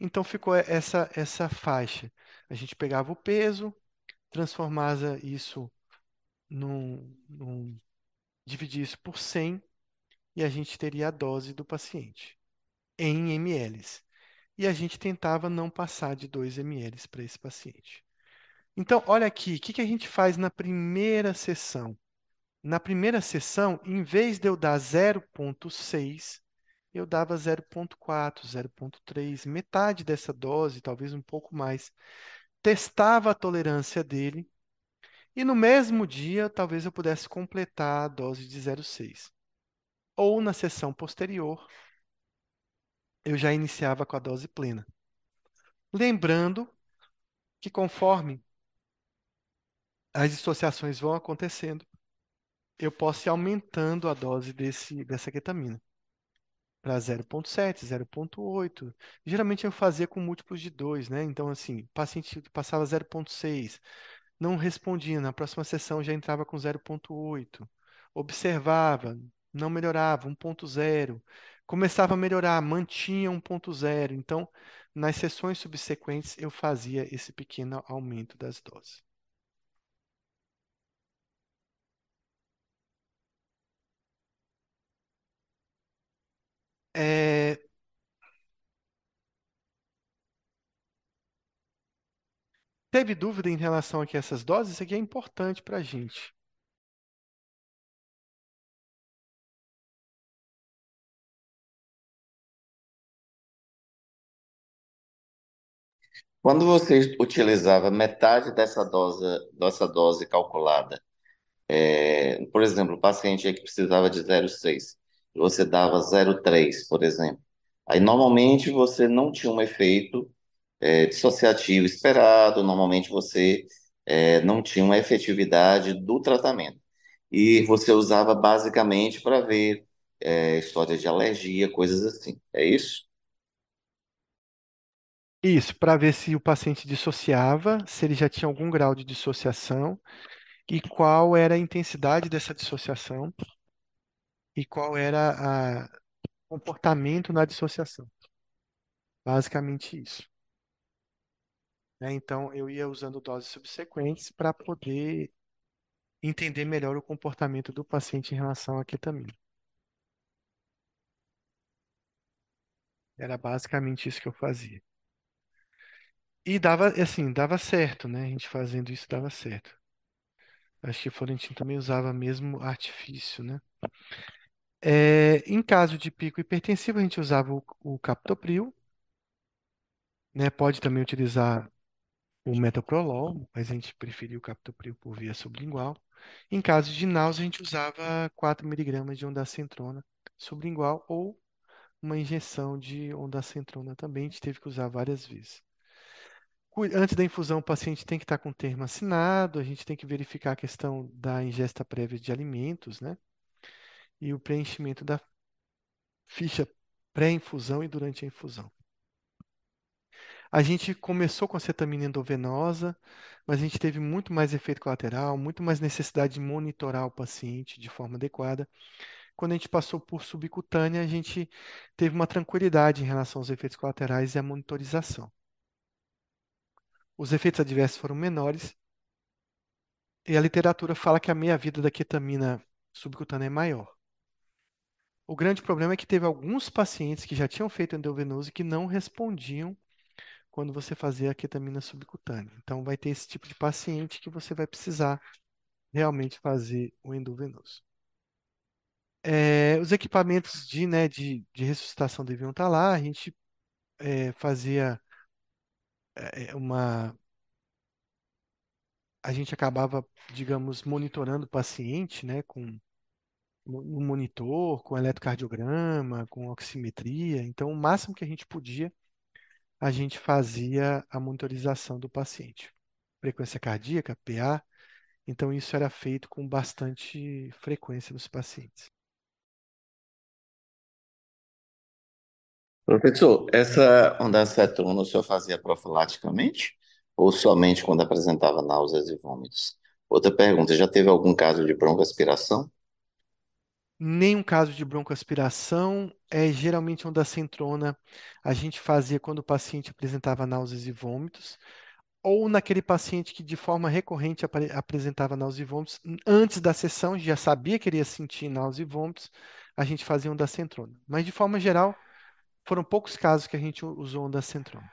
Então, ficou essa, essa faixa. A gente pegava o peso, transformava isso num, num dividir isso por 100 e a gente teria a dose do paciente em ml. E a gente tentava não passar de 2 ml para esse paciente. Então, olha aqui, o que, que a gente faz na primeira sessão? Na primeira sessão, em vez de eu dar 0,6, eu dava 0,4, 0,3, metade dessa dose, talvez um pouco mais. Testava a tolerância dele e no mesmo dia, talvez eu pudesse completar a dose de 0,6. Ou na sessão posterior, eu já iniciava com a dose plena. Lembrando que conforme as dissociações vão acontecendo, eu posso ir aumentando a dose desse, dessa ketamina para 0,7, 0,8. Geralmente eu fazia com múltiplos de 2, né? Então, assim, o paciente passava 0,6, não respondia, na próxima sessão já entrava com 0,8. Observava, não melhorava, 1,0. Começava a melhorar, mantinha 1,0. Então, nas sessões subsequentes, eu fazia esse pequeno aumento das doses. É... Teve dúvida em relação a que essas doses? Isso aqui é importante para a gente. Quando você utilizava metade dessa dose, dessa dose calculada, é, por exemplo, o paciente que precisava de 0,6, você dava 0,3, por exemplo. Aí, normalmente, você não tinha um efeito é, dissociativo esperado, normalmente você é, não tinha uma efetividade do tratamento. E você usava basicamente para ver é, história de alergia, coisas assim. É isso? Isso, para ver se o paciente dissociava, se ele já tinha algum grau de dissociação e qual era a intensidade dessa dissociação e qual era o comportamento na dissociação. Basicamente isso. Né? Então, eu ia usando doses subsequentes para poder entender melhor o comportamento do paciente em relação à ketamina. Era basicamente isso que eu fazia. E dava, assim, dava certo, né? A gente fazendo isso dava certo. Acho que Florentino também usava mesmo artifício, né? É, em caso de pico hipertensivo, a gente usava o, o captopril, né? Pode também utilizar o metoprolol, mas a gente preferia o captopril por via sublingual. Em caso de náusea, a gente usava 4 miligramas de ondansetrona sublingual ou uma injeção de ondansetrona também, a gente teve que usar várias vezes. Antes da infusão, o paciente tem que estar com o termo assinado, a gente tem que verificar a questão da ingesta prévia de alimentos, né? E o preenchimento da ficha pré-infusão e durante a infusão. A gente começou com a cetamina endovenosa, mas a gente teve muito mais efeito colateral, muito mais necessidade de monitorar o paciente de forma adequada. Quando a gente passou por subcutânea, a gente teve uma tranquilidade em relação aos efeitos colaterais e à monitorização. Os efeitos adversos foram menores e a literatura fala que a meia-vida da ketamina subcutânea é maior. O grande problema é que teve alguns pacientes que já tinham feito endovenoso e que não respondiam quando você fazia a ketamina subcutânea. Então, vai ter esse tipo de paciente que você vai precisar realmente fazer o endovenoso. É, os equipamentos de, né, de, de ressuscitação deviam estar lá. A gente é, fazia é, uma. A gente acabava, digamos, monitorando o paciente, né, com um monitor, com eletrocardiograma, com oximetria. Então, o máximo que a gente podia, a gente fazia a monitorização do paciente. frequência cardíaca, PA. Então, isso era feito com bastante frequência nos pacientes. Professor, essa ondansetona o senhor fazia profilaticamente ou somente quando apresentava náuseas e vômitos? Outra pergunta, já teve algum caso de broncoaspiração? Nenhum caso de broncoaspiração. É geralmente ondansetrona a gente fazia quando o paciente apresentava náuseas e vômitos, ou naquele paciente que de forma recorrente apre- apresentava náuseas e vômitos. Antes da sessão, já sabia que iria sentir náuseas e vômitos, a gente fazia ondansetrona. Mas de forma geral, foram poucos casos que a gente usou ondansetrona.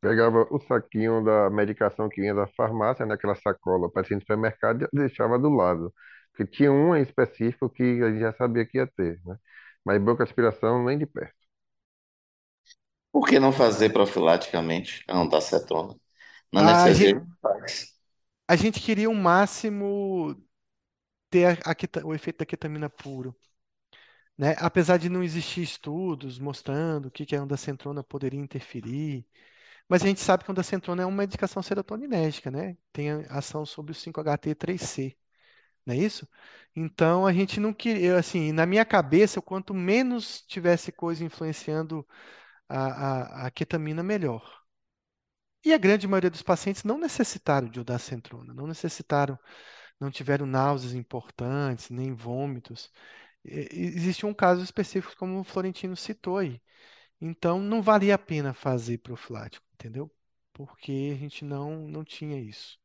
Pegava o saquinho da medicação que vinha da farmácia, né, aquela sacola, parecia no supermercado, e deixava do lado. Porque tinha um em específico que a gente já sabia que ia ter, né? Mas broncoaspiração nem de perto. Por que não fazer profilaticamente a ondansetona? Na A gente, faz. a gente queria o máximo ter a, a queta- o efeito da ketamina puro. né? Apesar de não existir estudos mostrando o que que a ondansetrona poderia interferir, mas a gente sabe que a ondansetrona é uma medicação serotoninérgica, né? Tem a- ação sobre o 5-HT3C, não é isso? Então a gente não queria, assim, na minha cabeça, quanto menos tivesse coisa influenciando a, a, a ketamina, melhor. E a grande maioria dos pacientes não necessitaram de ondansetrona, não necessitaram, não tiveram náuseas importantes, nem vômitos. Existe um caso específico, como o Florentino citou aí. Então, não valia a pena fazer profilático, entendeu? Porque a gente não, não tinha isso.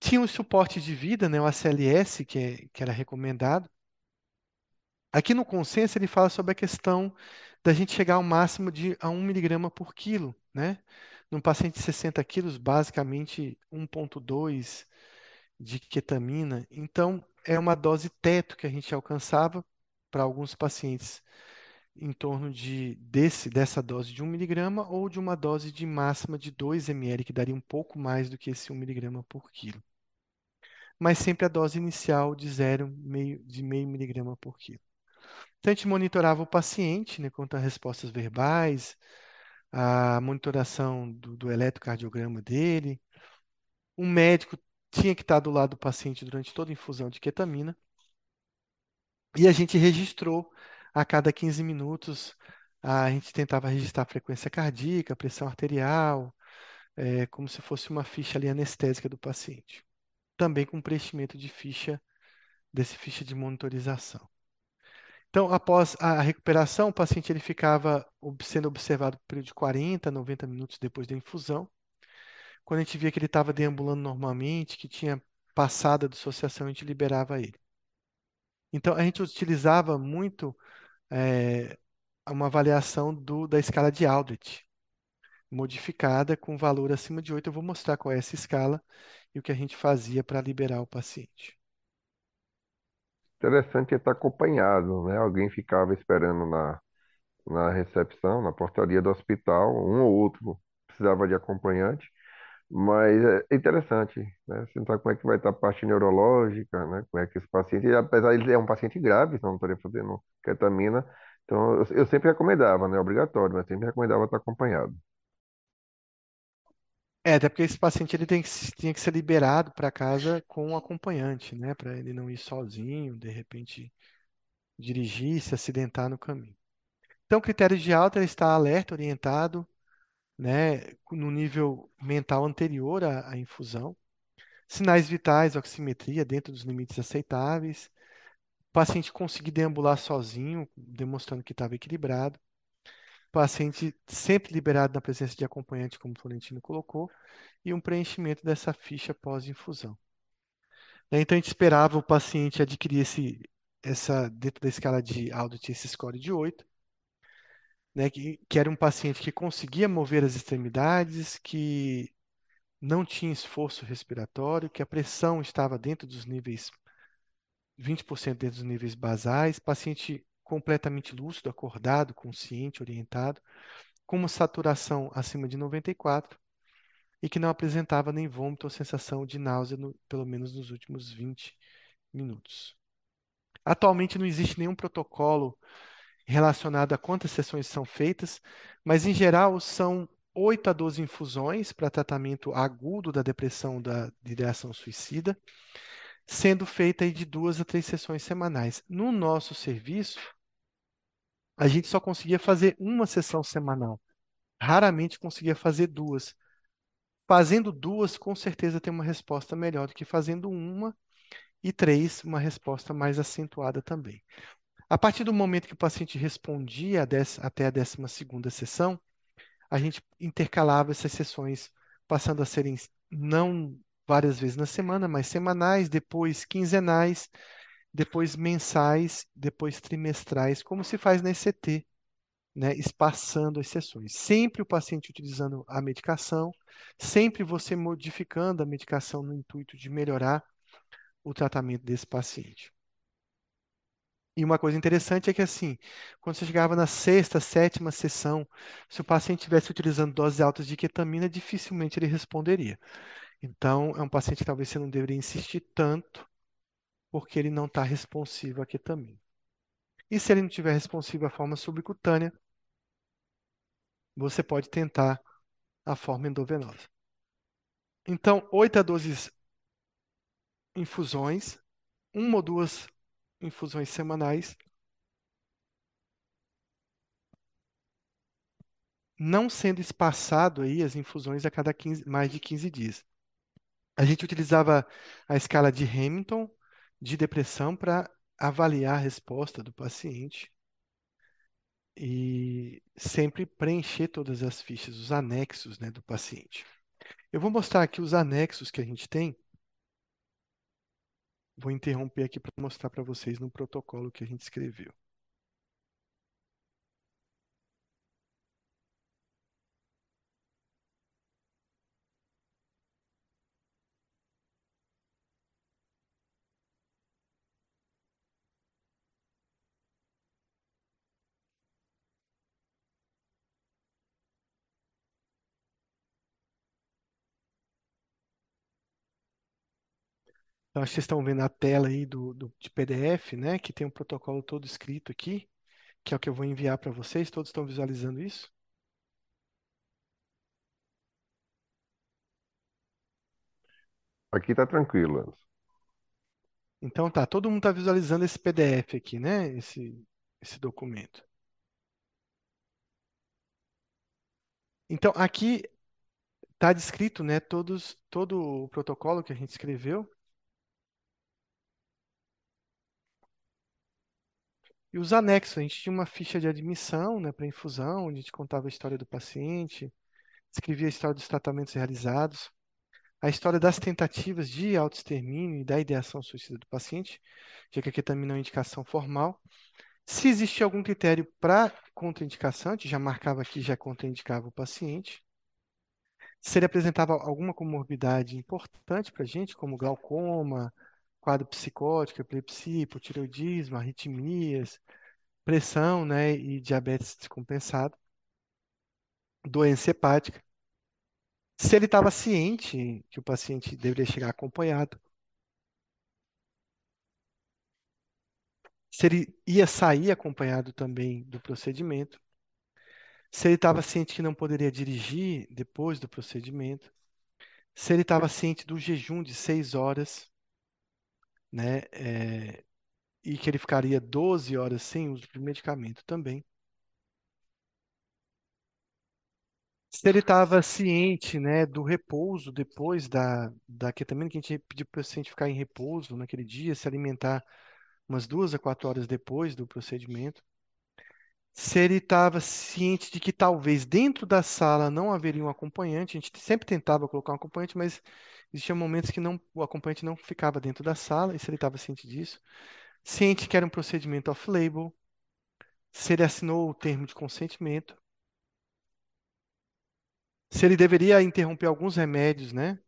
Tinha o suporte de vida, né, o ACLS, que, é- que era recomendado. Aqui no consenso ele fala sobre a questão da gente chegar ao máximo de a 1 miligrama por quilo, né? Num paciente de 60 quilos, basicamente 1,2 de ketamina. Então, é uma dose teto que a gente alcançava para alguns pacientes em torno de desse dessa dose de 1 miligrama ou de uma dose de máxima de 2 ml, que daria um pouco mais do que esse 1 miligrama por quilo. Mas sempre a dose inicial de 0, meio, de meio miligrama por quilo. Então, a gente monitorava o paciente, né, quanto a respostas verbais, a monitoração do, do eletrocardiograma dele. O médico tinha que estar do lado do paciente durante toda a infusão de ketamina. E a gente registrou a cada 15 minutos, a gente tentava registrar a frequência cardíaca, a pressão arterial, é, como se fosse uma ficha ali anestésica do paciente. Também com preenchimento de ficha, desse ficha de monitorização. Então, após a recuperação, o paciente ele ficava sendo observado por período de 40, 90 minutos depois da infusão. Quando a gente via que ele estava deambulando normalmente, que tinha passado a dissociação, a gente liberava ele. Então, a gente utilizava muito é, uma avaliação do- da escala de Aldrich, modificada com valor acima de 8. Eu vou mostrar qual é essa escala e o que a gente fazia para liberar o paciente. Interessante estar acompanhado, né? Alguém ficava esperando na, na recepção, na portaria do hospital, um ou outro precisava de acompanhante, mas é interessante, né? Sentar como é que vai estar a parte neurológica, né? Como é que esse paciente, apesar de ele é um paciente grave, então não estaria fazendo ketamina, então eu sempre recomendava, né? Obrigatório, mas sempre recomendava estar acompanhado. É, até porque esse paciente ele tem que, tinha que ser liberado para casa com um acompanhante, né? Para ele não ir sozinho, de repente dirigir, se acidentar no caminho. Então, critério de alta ele está alerta, orientado, né? No nível mental anterior à, à infusão. Sinais vitais, oximetria dentro dos limites aceitáveis. O paciente conseguir deambular sozinho, demonstrando que estava equilibrado. Paciente sempre liberado na presença de acompanhante, como o Florentino colocou, e um preenchimento dessa ficha pós-infusão. Né, Então, a gente esperava o paciente adquirir esse, essa, dentro da escala de Aldrich, esse score de 8, né, que, que era um paciente que conseguia mover as extremidades, que não tinha esforço respiratório, que a pressão estava dentro dos níveis 20% dentro dos níveis basais, paciente completamente lúcido, acordado, consciente, orientado, com uma saturação acima de 94 e que não apresentava nem vômito ou sensação de náusea, no- pelo menos nos últimos 20 minutos. Atualmente não existe nenhum protocolo relacionado a quantas sessões são feitas, mas em geral são 8 a 12 infusões para tratamento agudo da depressão da, de suicida, sendo feita de duas a três sessões semanais. No nosso serviço, a gente só conseguia fazer uma sessão semanal. Raramente conseguia fazer duas. Fazendo duas, com certeza tem uma resposta melhor do que fazendo uma, e três, uma resposta mais acentuada também. A partir do momento que o paciente respondia até a 12 segunda sessão, a gente intercalava essas sessões, passando a serem não várias vezes na semana, mas semanais, depois quinzenais, depois mensais, depois trimestrais, como se faz na ECT, né, espaçando as sessões. Sempre o paciente utilizando a medicação, sempre você modificando a medicação no intuito de melhorar o tratamento desse paciente. E uma coisa interessante é que, assim, quando você chegava na sexta, sétima sessão, se o paciente estivesse utilizando doses altas de ketamina, dificilmente ele responderia. Então, é um paciente que talvez você não deveria insistir tanto, porque ele não está responsivo à ketamina. E se ele não estiver responsivo à forma subcutânea, você pode tentar a forma endovenosa. Então, 8 a 12 infusões, uma ou duas infusões semanais. Não sendo espaçado aí as infusões a cada 15, mais de 15 dias. A gente utilizava a escala de Hamilton de depressão para avaliar a resposta do paciente e sempre preencher todas as fichas, os anexos, né, do paciente. Eu vou mostrar aqui os anexos que a gente tem Vou interromper aqui para mostrar para vocês no protocolo que a gente escreveu. Então, acho que vocês estão vendo a tela aí do, do, de PDF, né? Que tem um protocolo todo escrito aqui, que é o que eu vou enviar para vocês. Todos estão visualizando isso? Aqui está tranquilo. Anderson. Então tá, todo mundo está visualizando esse PDF aqui, né? Esse, esse documento. Então aqui está descrito, né? Todos, todo o protocolo que a gente escreveu. E os anexos, a gente tinha uma ficha de admissão, né, para infusão, onde a gente contava a história do paciente, escrevia a história dos tratamentos realizados, a história das tentativas de autoextermínio e da ideação suicida do paciente, já que também não é indicação formal. Se existia algum critério para contraindicação, a gente já marcava aqui, já contraindicava o paciente. Se ele apresentava alguma comorbidade importante para a gente, como glaucoma, quadro psicótico, epilepsia, hipotireoidismo, arritmias, pressão, né, e diabetes descompensado, doença hepática. Se ele estava ciente que o paciente deveria chegar acompanhado, se ele ia sair acompanhado também do procedimento, se ele estava ciente que não poderia dirigir depois do procedimento, se ele estava ciente do jejum de seis horas, né? É, e que ele ficaria 12 horas sem uso de medicamento também. Se ele estava ciente, né, do repouso depois da, da ketamina, que a gente pediu para o paciente ficar em repouso naquele dia, se alimentar umas duas a quatro horas depois do procedimento. Se ele estava ciente de que talvez dentro da sala não haveria um acompanhante, a gente sempre tentava colocar um acompanhante, mas existiam momentos que não, o acompanhante não ficava dentro da sala, e se ele estava ciente disso. Ciente que era um procedimento off-label, se ele assinou o termo de consentimento, se ele deveria interromper alguns remédios, né?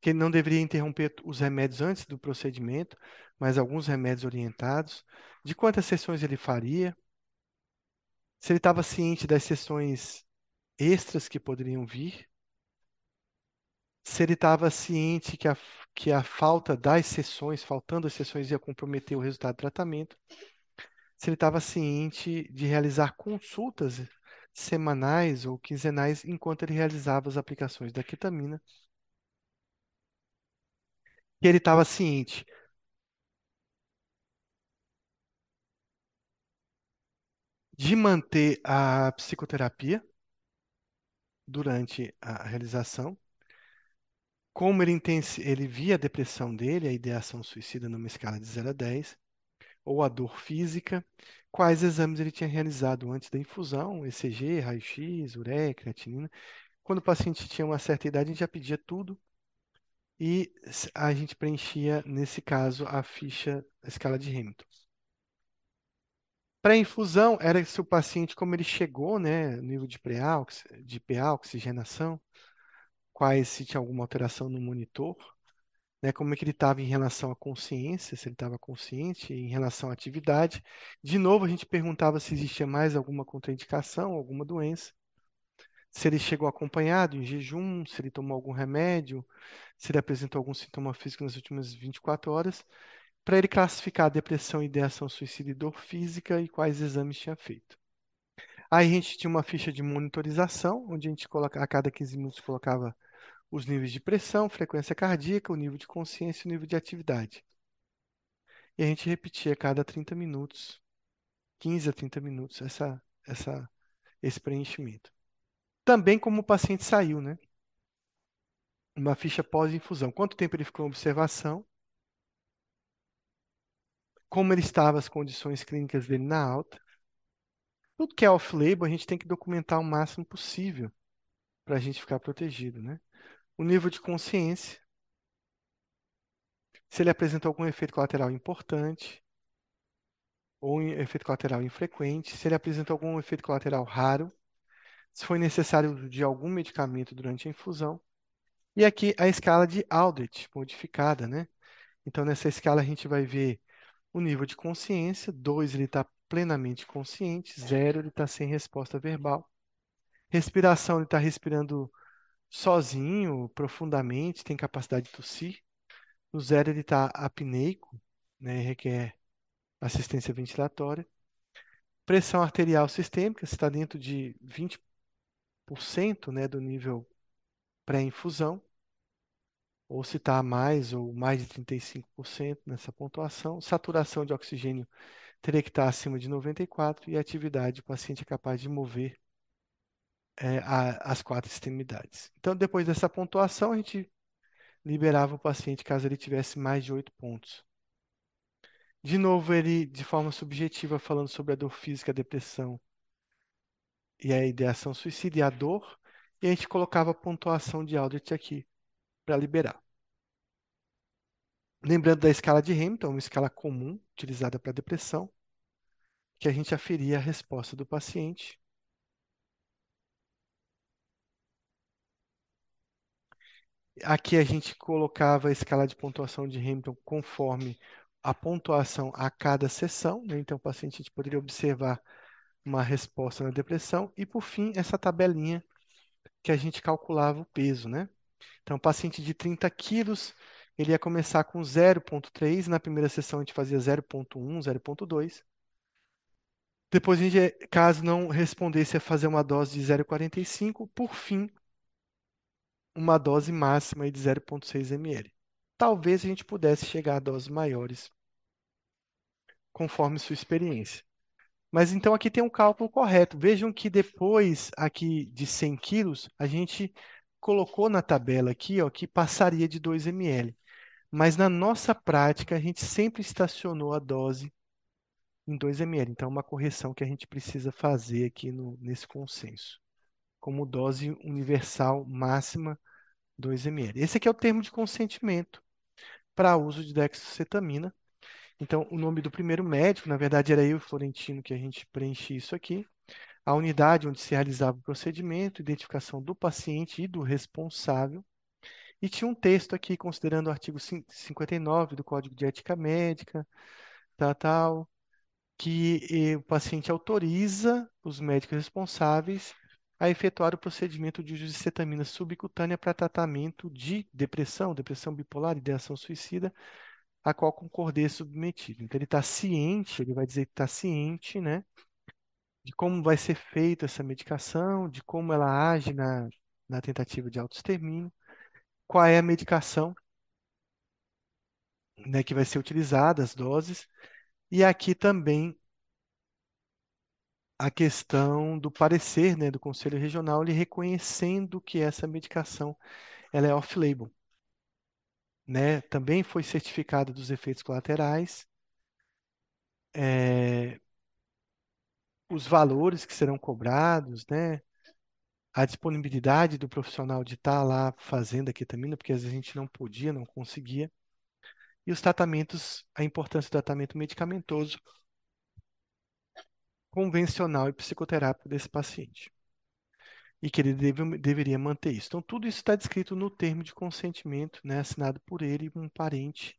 Que ele não deveria interromper os remédios antes do procedimento, mas alguns remédios orientados, de quantas sessões ele faria, se ele estava ciente das sessões extras que poderiam vir, se ele estava ciente que a, que a falta das sessões, faltando as sessões, ia comprometer o resultado do tratamento, se ele estava ciente de realizar consultas semanais ou quinzenais enquanto ele realizava as aplicações da ketamina. E ele estava ciente de manter a psicoterapia durante a realização, como ele, ele via a depressão dele, a ideação suicida numa escala de 0 a 10, ou a dor física, quais exames ele tinha realizado antes da infusão, ECG, raio-x, ureia, creatinina. Quando o paciente tinha uma certa idade, a gente já pedia tudo e a gente preenchia, nesse caso, a ficha, a escala de Hamilton. Para infusão, era se o paciente, como ele chegou, né, nível de pré de PA, oxigenação, quais se tinha alguma alteração no monitor, né, como é que ele estava em relação à consciência, se ele estava consciente, em relação à atividade. De novo, a gente perguntava se existia mais alguma contraindicação, alguma doença, se ele chegou acompanhado, em jejum, se ele tomou algum remédio, se ele apresentou algum sintoma físico nas últimas 24 horas, para ele classificar a depressão, ideação suicida e dor física e quais exames tinha feito. Aí a gente tinha uma ficha de monitorização, onde a gente a cada 15 minutos colocava os níveis de pressão, frequência cardíaca, o nível de consciência e o nível de atividade. E a gente repetia a cada 30 minutos, 15 a 30 minutos, essa, essa, esse preenchimento. Também como o paciente saiu, né? Uma ficha pós-infusão. Quanto tempo ele ficou em observação? Como ele estava, as condições clínicas dele na alta. Tudo que é off-label, a gente tem que documentar o máximo possível para a gente ficar protegido, né? O nível de consciência, se ele apresenta algum efeito colateral importante ou um efeito colateral infrequente, se ele apresenta algum efeito colateral raro, se foi necessário de algum medicamento durante a infusão. E aqui a escala de Aldrich, modificada, né? Então, nessa escala a gente vai ver o nível de consciência, 2 ele está plenamente consciente, 0 ele está sem resposta verbal. Respiração, ele está respirando sozinho, profundamente, tem capacidade de tossir. No 0 ele está apneico, né? requer assistência ventilatória. Pressão arterial sistêmica, está dentro de 20% né, do nível pré-infusão, ou se está mais ou mais de 35% nessa pontuação. Saturação de oxigênio teria que estar acima de 94% e a atividade, o paciente é capaz de mover é, a, as quatro extremidades. Então, depois dessa pontuação, a gente liberava o paciente caso ele tivesse mais de oito pontos. De novo, ele, de forma subjetiva, falando sobre a dor física, a depressão e a ideação suicida e a dor, e a gente colocava a pontuação de Aldrich aqui para liberar. Lembrando da escala de Hamilton, uma escala comum utilizada para depressão, que a gente aferia a resposta do paciente. Aqui a gente colocava a escala de pontuação de Hamilton conforme a pontuação a cada sessão, né? Então, o paciente a gente poderia observar uma resposta na depressão e, por fim, essa tabelinha que a gente calculava o peso, né? Então, paciente de 30 quilos, ele ia começar com 0,3, na primeira sessão a gente fazia 0,1, 0,2. Depois, a caso não respondesse, ia fazer uma dose de 0,45. Por fim, uma dose máxima de 0,6 ml. Talvez a gente pudesse chegar a doses maiores, conforme sua experiência. Mas então aqui tem um cálculo correto. Vejam que depois aqui de 100 quilos, a gente colocou na tabela aqui ó, que passaria de 2 ml. Mas na nossa prática, a gente sempre estacionou a dose em 2 ml. Então, é uma correção que a gente precisa fazer aqui no, nesse consenso. Como dose universal máxima, 2 ml. Esse aqui é o termo de consentimento para uso de dextrocetamina. Então, o nome do primeiro médico, na verdade, era eu, Florentino, que a gente preenche isso aqui. A unidade onde se realizava o procedimento, identificação do paciente e do responsável. E tinha um texto aqui, considerando o artigo 59 do Código de Ética Médica, tal, tal, que eh, o paciente autoriza os médicos responsáveis a efetuar o procedimento de cetamina subcutânea para tratamento de depressão, depressão bipolar, ideação suicida, a qual concordei submetido. Então, ele está ciente, ele vai dizer que está ciente, né, de como vai ser feita essa medicação, de como ela age na, na tentativa de autoextermínio, qual é a medicação, né, que vai ser utilizada, as doses, e aqui também a questão do parecer, né, do Conselho Regional, ele reconhecendo que essa medicação ela é off-label, né? Também foi certificado dos efeitos colaterais, é, os valores que serão cobrados, né? A disponibilidade do profissional de estar lá fazendo a ketamina, porque às vezes a gente não podia, não conseguia. E os tratamentos, a importância do tratamento medicamentoso convencional e psicoterápico desse paciente. E que ele deve, deveria manter isso. Então, tudo isso está descrito no termo de consentimento, né, assinado por ele, um parente,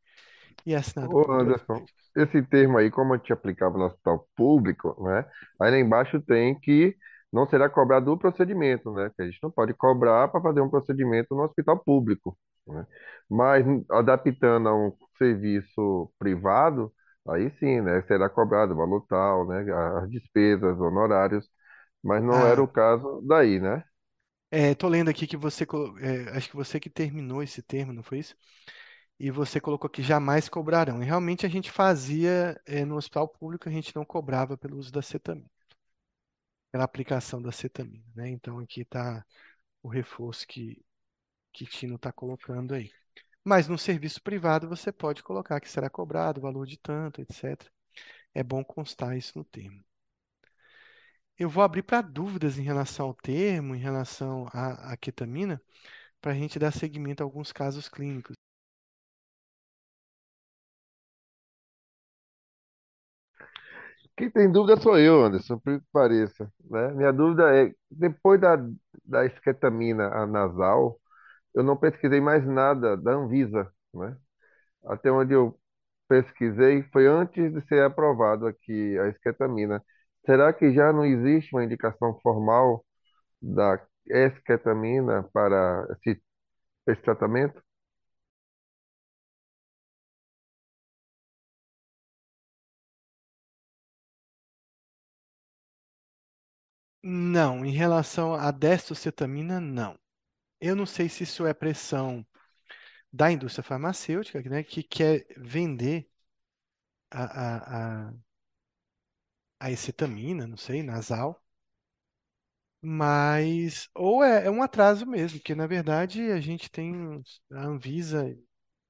e assinado Ô por Anderson, esse termo aí, como a gente aplicava no hospital público, né? Aí lá embaixo tem que não será cobrado o procedimento, né? Que a gente não pode cobrar para fazer um procedimento no hospital público, né? Mas adaptando a um serviço privado, aí sim, né? Será cobrado o valor tal, né? As despesas, honorários, mas não era Ah, o caso daí, né? é, tô lendo aqui que você, colo- é, acho que você que terminou esse termo, não foi isso? E você colocou que jamais cobrarão. E realmente a gente fazia, é, no hospital público, a gente não cobrava pelo uso da cetamina, pela aplicação da cetamina, né? Então aqui está o reforço que, que Tino está colocando aí. Mas no serviço privado você pode colocar que será cobrado valor de tanto, etc. É bom constar isso no termo. Eu vou abrir para dúvidas em relação ao termo, em relação à, à ketamina, para a gente dar seguimento a alguns casos clínicos. Quem tem dúvida sou eu, Anderson, por que pareça, né? Minha dúvida é, depois da, da esketamina a nasal, eu não pesquisei mais nada da Anvisa, né? Até onde eu pesquisei foi antes de ser aprovado aqui a esketamina. Será que já não existe uma indicação formal da esketamina para esse, esse tratamento? Não, em relação à dextrocetamina, não. Eu não sei se isso é pressão da indústria farmacêutica, né, que quer vender a, a, a, a ecetamina, não sei, nasal, mas ou é, é um atraso mesmo, porque na verdade a gente tem a Anvisa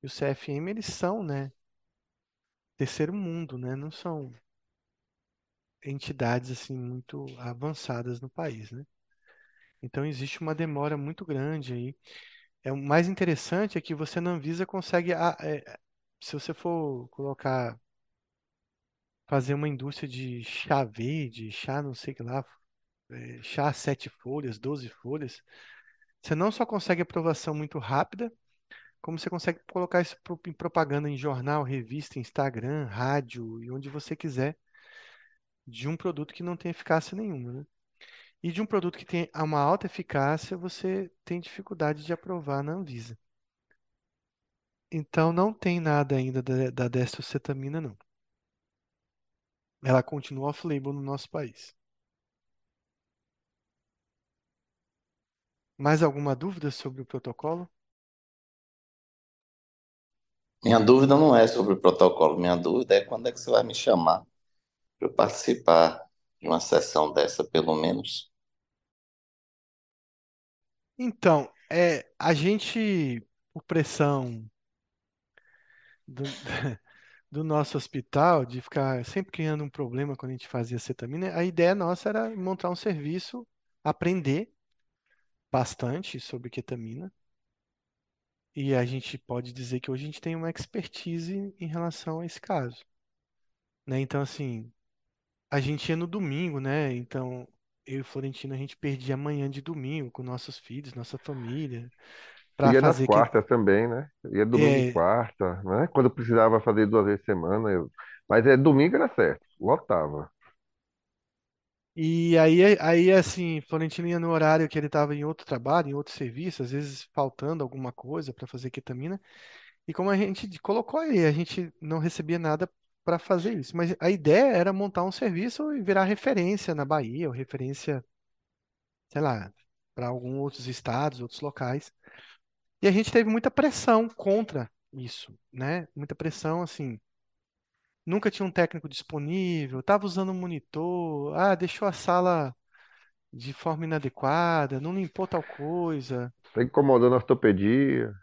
e o CFM, eles são, né, terceiro mundo, né, não são entidades assim muito avançadas no país, né? Então existe uma demora muito grande aí. É o mais interessante é que você na Anvisa consegue, ah, é, se você for colocar fazer uma indústria de chá verde, chá não sei o que lá, é, chá sete folhas, 12 folhas, você não só consegue aprovação muito rápida, como você consegue colocar isso em propaganda em jornal, revista, Instagram, rádio e onde você quiser, de um produto que não tem eficácia nenhuma, né? E de um produto que tem uma alta eficácia, você tem dificuldade de aprovar na Anvisa. Então não tem nada ainda da, da não. Ela continua off-label no nosso país. Mais alguma dúvida sobre o protocolo? Minha dúvida não é sobre o protocolo, minha dúvida é quando é que você vai me chamar para eu participar de uma sessão dessa, pelo menos. Então, é, a gente, por pressão do, do nosso hospital, de ficar sempre criando um problema quando a gente fazia cetamina, a ideia nossa era montar um serviço, aprender bastante sobre ketamina, e a gente pode dizer que hoje a gente tem uma expertise em relação a esse caso, né? Então, assim, a gente ia no domingo, né? Então, eu e o Florentino, a gente perdia manhã de domingo com nossos filhos, nossa família, para Ia nas fazer que quartas também, né? Ia domingo e é, quarta, né? Quando precisava fazer duas vezes por semana, eu... mas é domingo era certo, lotava. E aí, aí assim, Florentino ia no horário que ele estava em outro trabalho, em outro serviço, às vezes faltando alguma coisa para fazer ketamina. E como a gente colocou aí, a gente não recebia nada para fazer isso. Mas a ideia era montar um serviço e virar referência na Bahia, ou referência, sei lá, para alguns outros estados, outros locais. E a gente teve muita pressão contra isso, né? Muita pressão, assim. Nunca tinha um técnico disponível, estava usando um monitor, ah, deixou a sala de forma inadequada, não limpou tal coisa. Tá incomodando a ortopedia.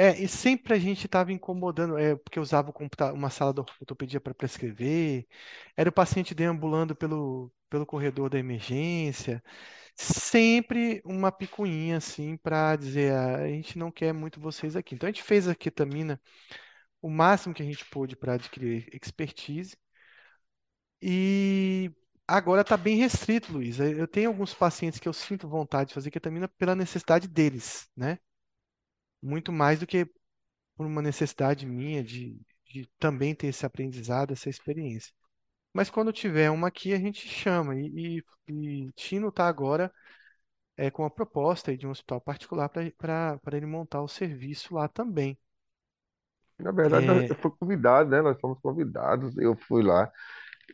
É, e sempre a gente estava incomodando, é, porque usava uma sala de ortopedia para prescrever, era o paciente deambulando pelo, pelo corredor da emergência, sempre uma picuinha assim para dizer, "Ah, a gente não quer muito vocês aqui. Então a gente fez a ketamina o máximo que a gente pôde para adquirir expertise e agora está bem restrito, Luiz. Eu tenho alguns pacientes que eu sinto vontade de fazer ketamina pela necessidade deles, né? Muito mais do que por uma necessidade minha de, de também ter esse aprendizado, essa experiência. Mas quando tiver uma aqui, a gente chama. E, e, e Tino está agora é, com a proposta aí de um hospital particular para ele montar o serviço lá também. Na verdade, É, eu fui convidado, né? Nós fomos convidados, eu fui lá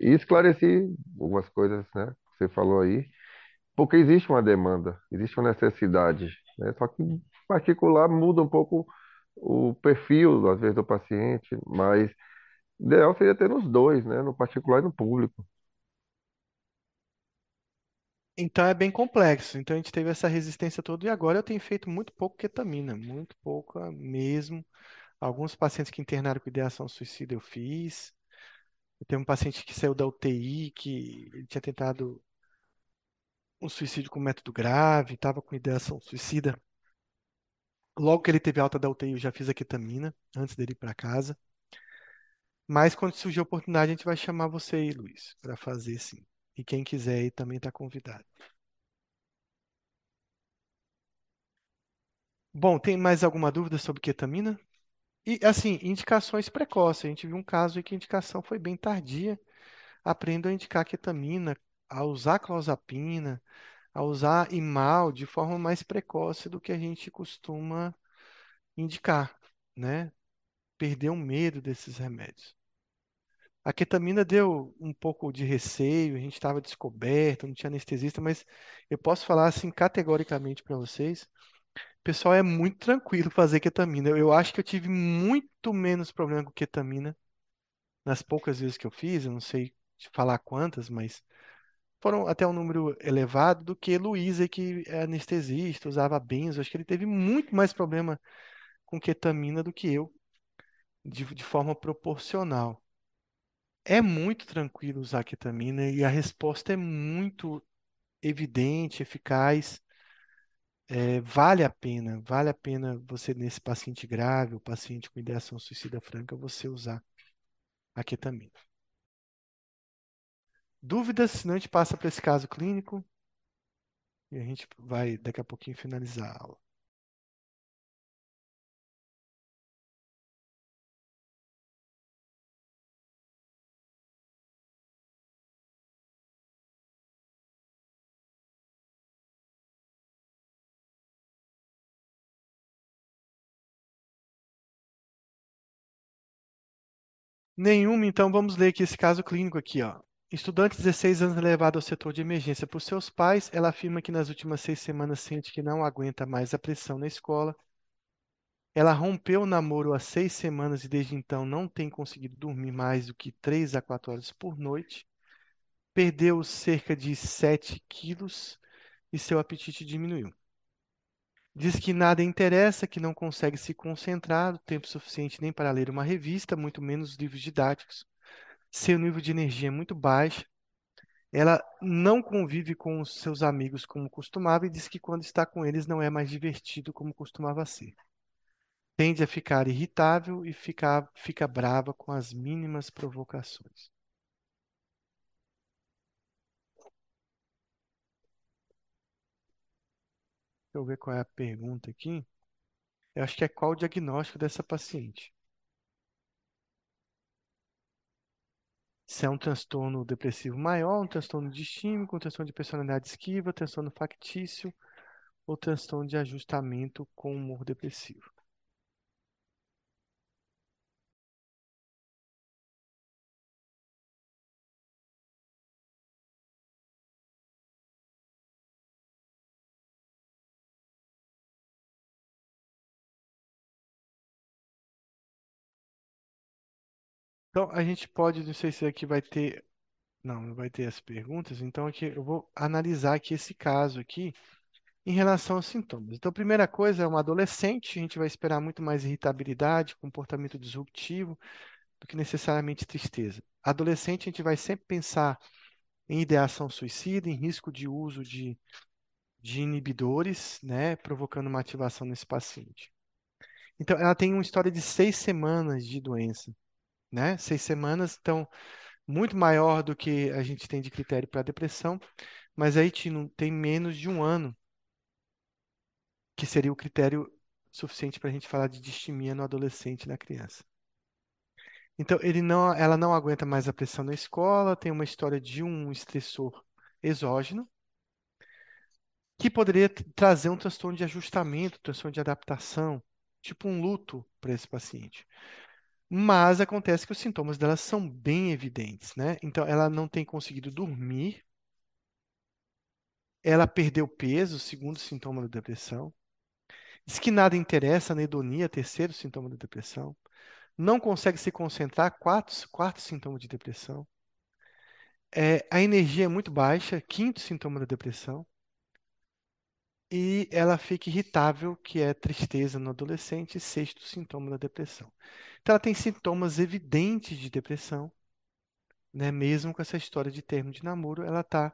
e esclareci algumas coisas, né? Que você falou aí, porque existe uma demanda, existe uma necessidade, né? Só que particular muda um pouco o perfil, às vezes, do paciente, mas o ideal seria ter nos dois, né? No particular e no público. então é bem complexo. Então a gente teve essa resistência toda e agora eu tenho feito muito pouco ketamina, muito pouca mesmo. Alguns pacientes que internaram com ideação suicida eu fiz. Eu tenho um paciente que saiu da UTI, que ele tinha tentado um suicídio com método grave, estava com ideação suicida. Logo que ele teve alta da UTI, eu já fiz a ketamina, antes dele ir para casa. Mas quando surgir a oportunidade, a gente vai chamar você aí, Luiz, para fazer sim. E quem quiser aí também está convidado. Bom, tem mais alguma dúvida sobre ketamina? E assim, indicações precoces. A gente viu um caso em que a indicação foi bem tardia. Aprenda a indicar ketamina, a usar clozapina, a usar imal de forma mais precoce do que a gente costuma indicar, né? Perder o medo desses remédios. A ketamina deu um pouco de receio, a gente estava descoberto, não tinha anestesista, mas eu posso falar assim categoricamente para vocês, pessoal, é muito tranquilo fazer ketamina. Eu, eu acho que eu tive muito menos problema com ketamina nas poucas vezes que eu fiz, eu não sei te falar quantas, mas foram até um número elevado do que Luísa, que é anestesista, usava benzo. Acho que ele teve muito mais problema com ketamina do que eu, de, de forma proporcional. É muito tranquilo usar ketamina e a resposta é muito evidente, eficaz. É, vale a pena, vale a pena você, nesse paciente grave, o paciente com ideação suicida franca, você usar a ketamina. Dúvidas? Senão a gente passa para esse caso clínico e a gente vai daqui a pouquinho finalizar a aula. Nenhuma, então vamos ler aqui esse caso clínico aqui, ó. Estudante de 16 anos levado ao setor de emergência por seus pais, ela afirma que nas últimas seis semanas sente que não aguenta mais a pressão na escola. Ela rompeu o namoro há seis semanas e desde então não tem conseguido dormir mais do que três a quatro horas por noite. Perdeu cerca de 7 quilos e seu apetite diminuiu. Diz que nada interessa, que não consegue se concentrar o tempo suficiente nem para ler uma revista, muito menos livros didáticos. Seu nível de energia é muito baixo. Ela não convive com os seus amigos como costumava e diz que quando está com eles não é mais divertido como costumava ser. Tende a ficar irritável e fica, fica brava com as mínimas provocações. Deixa eu ver qual é a pergunta aqui. Eu acho que é qual o diagnóstico dessa paciente. Se é um transtorno depressivo maior, um transtorno distímico, um transtorno de personalidade esquiva, transtorno factício ou transtorno de ajustamento com humor depressivo. Então, a gente pode, não sei se aqui vai ter, não, não vai ter as perguntas, então aqui eu vou analisar aqui esse caso aqui em relação aos sintomas. Então, a primeira coisa é uma adolescente, a gente vai esperar muito mais irritabilidade, comportamento disruptivo, do que necessariamente tristeza. Adolescente, a gente vai sempre pensar em ideação suicida, em risco de uso de, de inibidores, né, provocando uma ativação nesse paciente. Então, ela tem uma história de seis semanas de doença, né? Seis semanas, então, muito maior do que a gente tem de critério para depressão, mas aí Tino, tem menos de um ano, que seria o critério suficiente para a gente falar de distimia no adolescente na criança. Então, ele não, ela não aguenta mais a pressão na escola, tem uma história de um estressor exógeno, que poderia trazer um transtorno de ajustamento, transtorno de adaptação, tipo um luto para esse paciente. Mas acontece que os sintomas dela são bem evidentes, né? Então, ela não tem conseguido dormir, ela perdeu peso, segundo sintoma da depressão. Diz que nada interessa, anedonia, terceiro sintoma da depressão. Não consegue se concentrar, quarto, quarto sintoma de depressão. É, a energia é muito baixa, quinto sintoma da depressão. E ela fica irritável, que é tristeza no adolescente, sexto sintoma da depressão. Então, ela tem sintomas evidentes de depressão, né? Mesmo com essa história de termo de namoro, ela está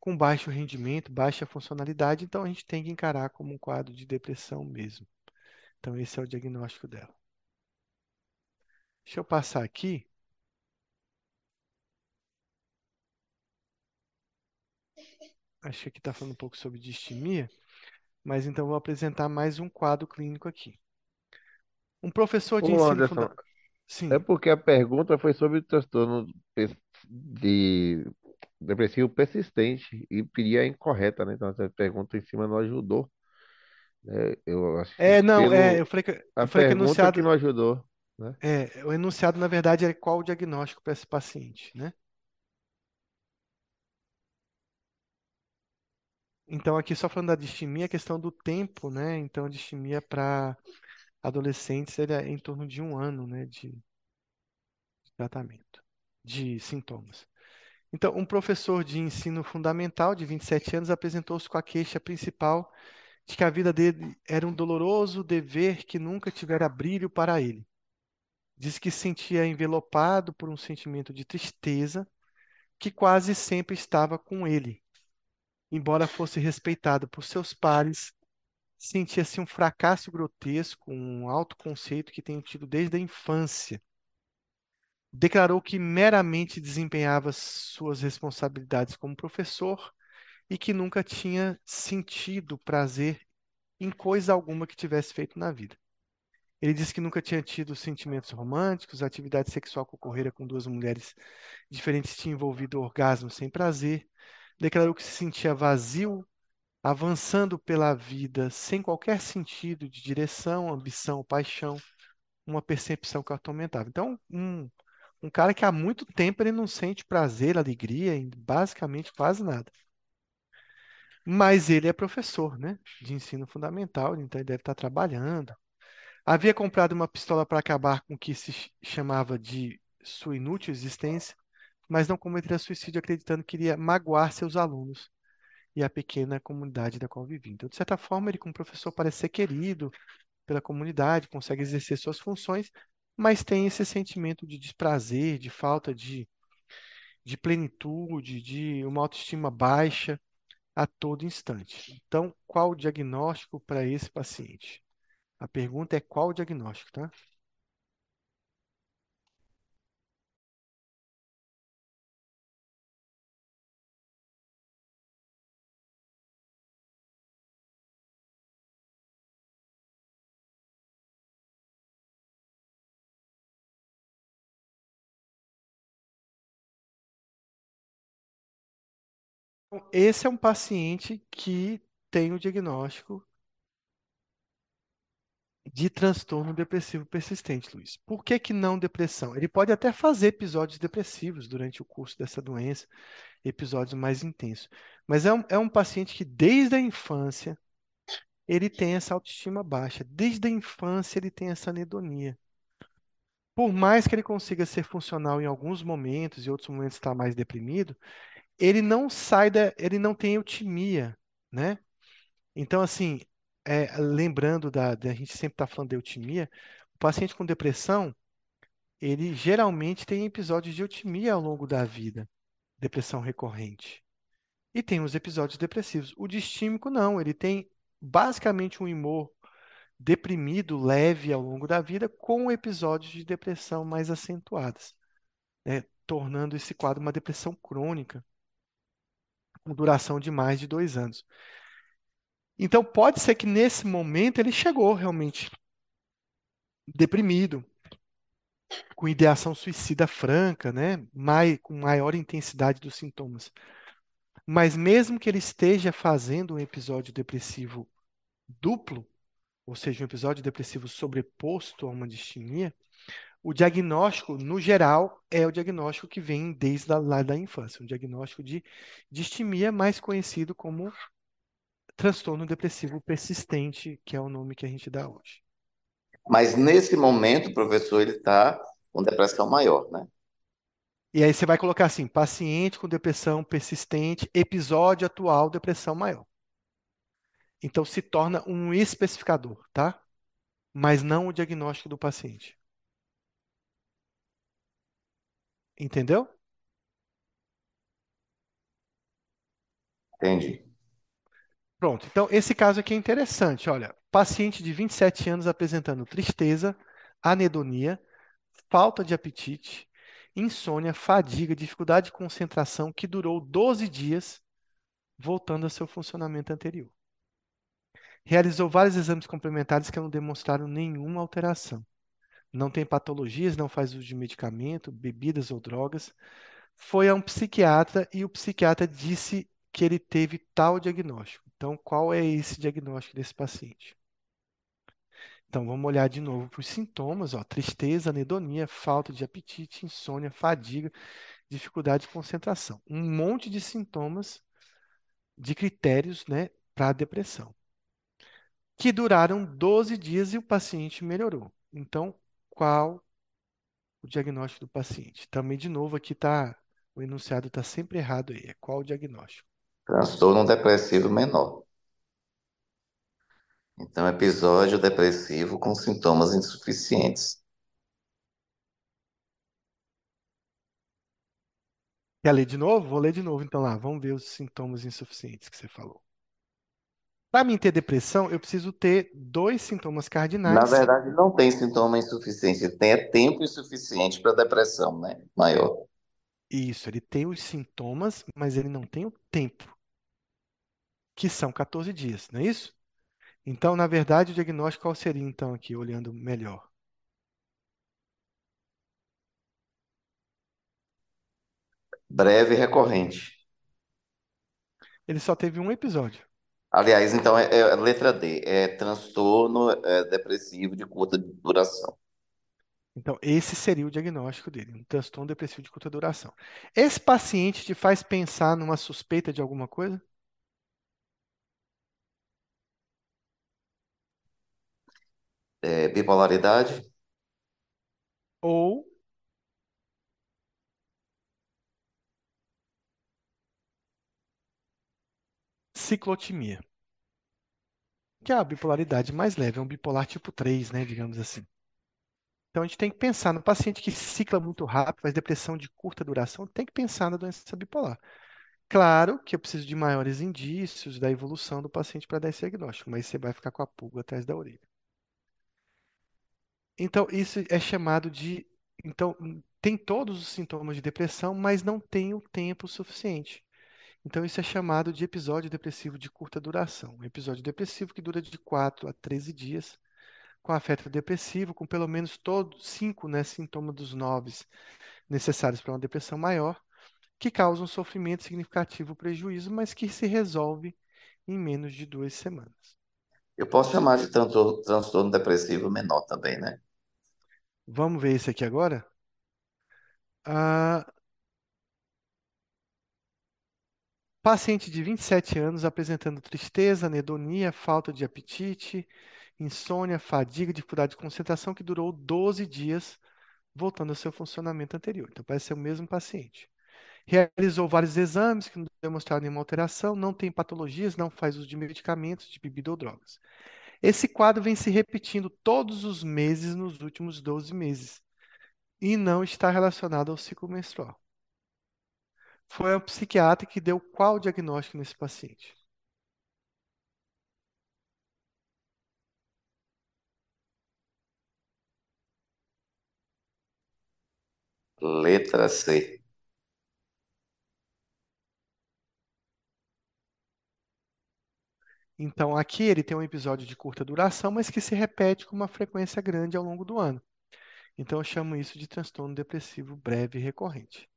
com baixo rendimento, baixa funcionalidade, então a gente tem que encarar como um quadro de depressão mesmo. Então, esse é o diagnóstico dela. Deixa eu passar aqui. Acho que aqui está falando um pouco sobre distimia, mas então vou apresentar mais um quadro clínico aqui. Um professor de Ô, ensino Anderson, fundamental. é Sim. porque a pergunta foi sobre o transtorno pe- de depressivo persistente e pedia a incorreta, né? Então, essa pergunta em cima não ajudou, né? Eu acho que É, não, é, eu falei que, a eu falei que o pergunta que enunciado, não ajudou, né? é, o enunciado, na verdade, é qual o diagnóstico para esse paciente, né? Então, aqui só falando da distimia, a questão do tempo, né? Então, a distimia para adolescentes ele é em torno de um ano, né, de tratamento, de sintomas. Então, um professor de ensino fundamental de 27 anos apresentou-se com a queixa principal de que a vida dele era um doloroso dever que nunca tivera brilho para ele. Diz que se sentia envelopado por um sentimento de tristeza que quase sempre estava com ele. Embora fosse respeitado por seus pares, sentia-se um fracasso grotesco, um autoconceito que tem tido desde a infância. Declarou que meramente desempenhava suas responsabilidades como professor e que nunca tinha sentido prazer em coisa alguma que tivesse feito na vida. Ele disse que nunca tinha tido sentimentos românticos, a atividade sexual que ocorrera com duas mulheres diferentes tinha envolvido orgasmo sem prazer. Declarou que se sentia vazio, avançando pela vida sem qualquer sentido de direção, ambição, paixão, uma percepção que o atormentava. Então, um, um cara que há muito tempo ele não sente prazer, alegria, basicamente quase nada. Mas ele é professor, né, de ensino fundamental, então ele deve estar trabalhando. Havia comprado uma pistola para acabar com o que se ch- chamava de sua inútil existência, mas não cometeria suicídio acreditando que iria magoar seus alunos e a pequena comunidade da qual vivia. Então, de certa forma, ele, como professor, parece ser querido pela comunidade, consegue exercer suas funções, mas tem esse sentimento de desprazer, de falta de, de plenitude, de uma autoestima baixa a todo instante. Então, qual o diagnóstico para esse paciente? A pergunta é qual o diagnóstico, tá? Esse é um paciente que tem o diagnóstico de transtorno depressivo persistente, Luiz. Por que que não depressão? Ele pode até fazer episódios depressivos durante o curso dessa doença, episódios mais intensos. Mas é um, é um paciente que, desde a infância, ele tem essa autoestima baixa. Desde a infância, ele tem essa anedonia. por mais que ele consiga ser funcional em alguns momentos e outros momentos está mais deprimido, ele não sai da, ele não tem eutimia, né? Então, assim, é, lembrando da, da, a gente sempre está falando de eutimia, o paciente com depressão, ele geralmente tem episódios de eutimia ao longo da vida, depressão recorrente. E tem os episódios depressivos. O distímico não, ele tem basicamente um humor deprimido, leve ao longo da vida, com episódios de depressão mais acentuados, né? tornando esse quadro uma depressão crônica, com duração de mais de dois anos. Então, pode ser que nesse momento ele chegou realmente deprimido, com ideação suicida franca, né? Com maior intensidade dos sintomas. Mas mesmo que ele esteja fazendo um episódio depressivo duplo, ou seja, um episódio depressivo sobreposto a uma distimia, o diagnóstico, no geral, é o diagnóstico que vem desde lá da infância, um diagnóstico de distimia, mais conhecido como transtorno depressivo persistente, que é o nome que a gente dá hoje. Mas nesse momento, o professor, ele está com depressão maior, né? E aí você vai colocar assim, paciente com depressão persistente, episódio atual, depressão maior. Então se torna um especificador, tá? Mas não o diagnóstico do paciente. Entendeu? Entendi. Pronto. Então esse caso aqui é interessante. Olha, paciente de 27 anos apresentando tristeza, anedonia, falta de apetite, insônia, fadiga, dificuldade de concentração que durou 12 dias, voltando a seu funcionamento anterior. Realizou vários exames complementares que não demonstraram nenhuma alteração. Não tem patologias, não faz uso de medicamento, bebidas ou drogas. Foi a um psiquiatra e o psiquiatra disse que ele teve tal diagnóstico. Então, qual é esse diagnóstico desse paciente? Então, vamos olhar de novo para os sintomas: ó, tristeza, anedonia, falta de apetite, insônia, fadiga, dificuldade de concentração. Um monte de sintomas de critérios né, para a depressão que duraram 12 dias e o paciente melhorou. Então, qual o diagnóstico do paciente? Também, de novo, aqui está o enunciado está sempre errado aí. É qual o diagnóstico? Transtorno depressivo menor. Então, episódio depressivo com sintomas insuficientes. Quer ler de novo? Vou ler de novo então lá. Vamos ver os sintomas insuficientes que você falou. Para mim ter depressão, eu preciso ter dois sintomas Na cardinais. verdade, não tem sintoma insuficiente, tem é tempo insuficiente para depressão, né? Maior. Isso, ele tem os sintomas, mas ele não tem o tempo, que são 14 dias, não é isso? Então, na verdade, o diagnóstico qual seria então aqui, olhando melhor? Breve e recorrente. Ele só teve um episódio. Aliás, então, é, é letra D, é transtorno é, depressivo de curta duração. Então, esse seria o diagnóstico dele, um transtorno depressivo de curta duração. Esse paciente te faz pensar numa suspeita de alguma coisa? É, bipolaridade, Ou ciclotimia, que é a bipolaridade mais leve, é um bipolar tipo 3, né, digamos assim. Então a gente tem que pensar no paciente que cicla muito rápido, faz depressão de curta duração, tem que pensar na doença bipolar. Claro que eu preciso de maiores indícios da evolução do paciente para dar esse diagnóstico, mas você vai ficar com a pulga atrás da orelha. Então, isso é chamado de. Então, tem todos os sintomas de depressão, mas não tem o tempo suficiente. Então, isso é chamado de episódio depressivo de curta duração. Um episódio depressivo que dura de 4 a 13 dias, com afeto depressivo, com pelo menos todos cinco né, sintomas dos nove necessários para uma depressão maior, que causam sofrimento significativo, prejuízo, mas que se resolve em menos de duas semanas. eu posso chamar de transtorno, transtorno depressivo menor também, né? Vamos ver esse aqui agora? Ah, paciente de 27 anos apresentando tristeza, anedonia, falta de apetite, insônia, fadiga, dificuldade de concentração que durou 12 dias, voltando ao seu funcionamento anterior. Então, parece ser o mesmo paciente. Realizou vários exames que não demonstraram nenhuma alteração, não tem patologias, não faz uso de medicamentos, de bebida ou drogas. Esse quadro vem se repetindo todos os meses nos últimos 12 meses e não está relacionado ao ciclo menstrual. Foi o psiquiatra que deu qual diagnóstico nesse paciente? Letra C. Então, aqui ele tem um episódio de curta duração, mas que se repete com uma frequência grande ao longo do ano. Então, eu chamo isso de transtorno depressivo breve recorrente.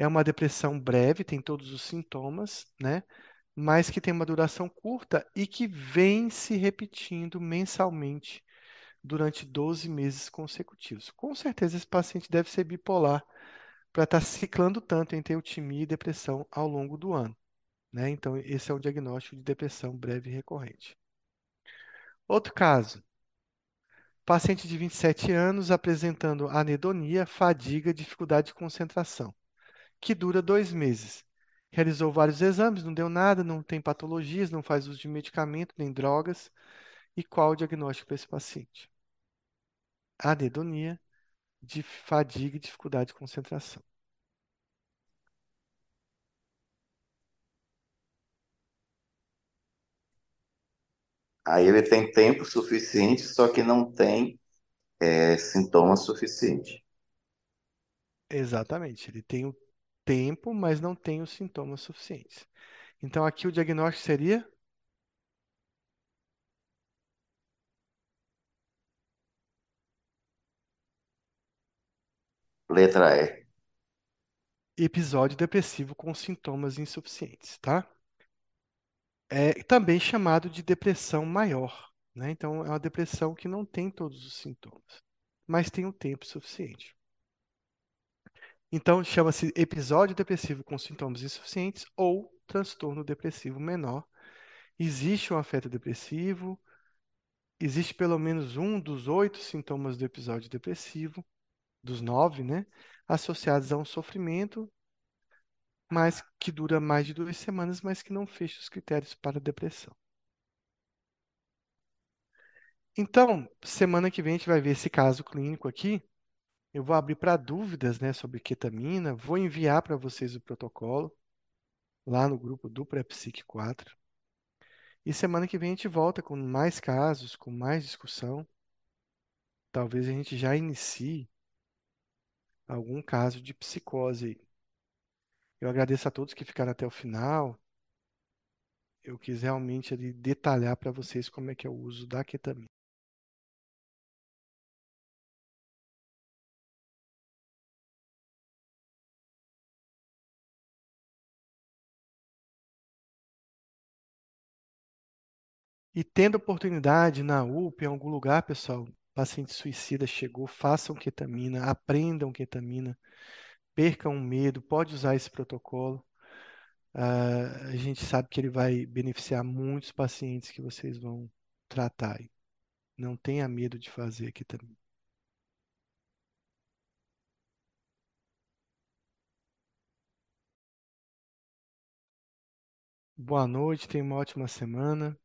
É uma depressão breve, tem todos os sintomas, né? Mas que tem uma duração curta e que vem se repetindo mensalmente durante 12 meses consecutivos. Com certeza, esse paciente deve ser bipolar para estar ciclando tanto entre eutimia e depressão ao longo do ano. Né? Então, esse é o diagnóstico de depressão breve e recorrente. Outro caso, paciente de 27 anos apresentando anedonia, fadiga, dificuldade de concentração, que dura dois meses. Realizou vários exames, não deu nada, não tem patologias, não faz uso de medicamento nem drogas. E qual o diagnóstico para esse paciente? Anedonia, de fadiga e dificuldade de concentração. Aí ele tem tempo suficiente, só que não tem é, sintomas suficientes. Exatamente. Ele tem o tempo, mas não tem os sintomas suficientes. Então, aqui o diagnóstico seria Letra E. episódio depressivo com sintomas insuficientes, tá? É também chamado de depressão maior, né? Então, é uma depressão que não tem todos os sintomas, mas tem o tempo suficiente. Então, chama-se episódio depressivo com sintomas insuficientes ou transtorno depressivo menor. Existe um afeto depressivo, existe pelo menos um dos oito sintomas do episódio depressivo, dos nove, né? Associados a um sofrimento, mas que dura mais de duas semanas, mas que não fecha os critérios para depressão. Então, semana que vem a gente vai ver esse caso clínico aqui. Eu vou abrir para dúvidas, né, sobre ketamina, vou enviar para vocês o protocolo lá no grupo do Prepsic 4. E semana que vem a gente volta com mais casos, com mais discussão. Talvez a gente já inicie algum caso de psicose. Eu agradeço a todos que ficaram até o final. Eu quis realmente ali detalhar para vocês como é que é o uso da ketamina. E tendo oportunidade na UPA, em algum lugar, pessoal, paciente suicida chegou, façam ketamina, aprendam ketamina, percam o medo, pode usar esse protocolo. Uh, a gente sabe que ele vai beneficiar muitos pacientes que vocês vão tratar. Não tenha medo de fazer ketamina. Boa noite, tenha uma ótima semana.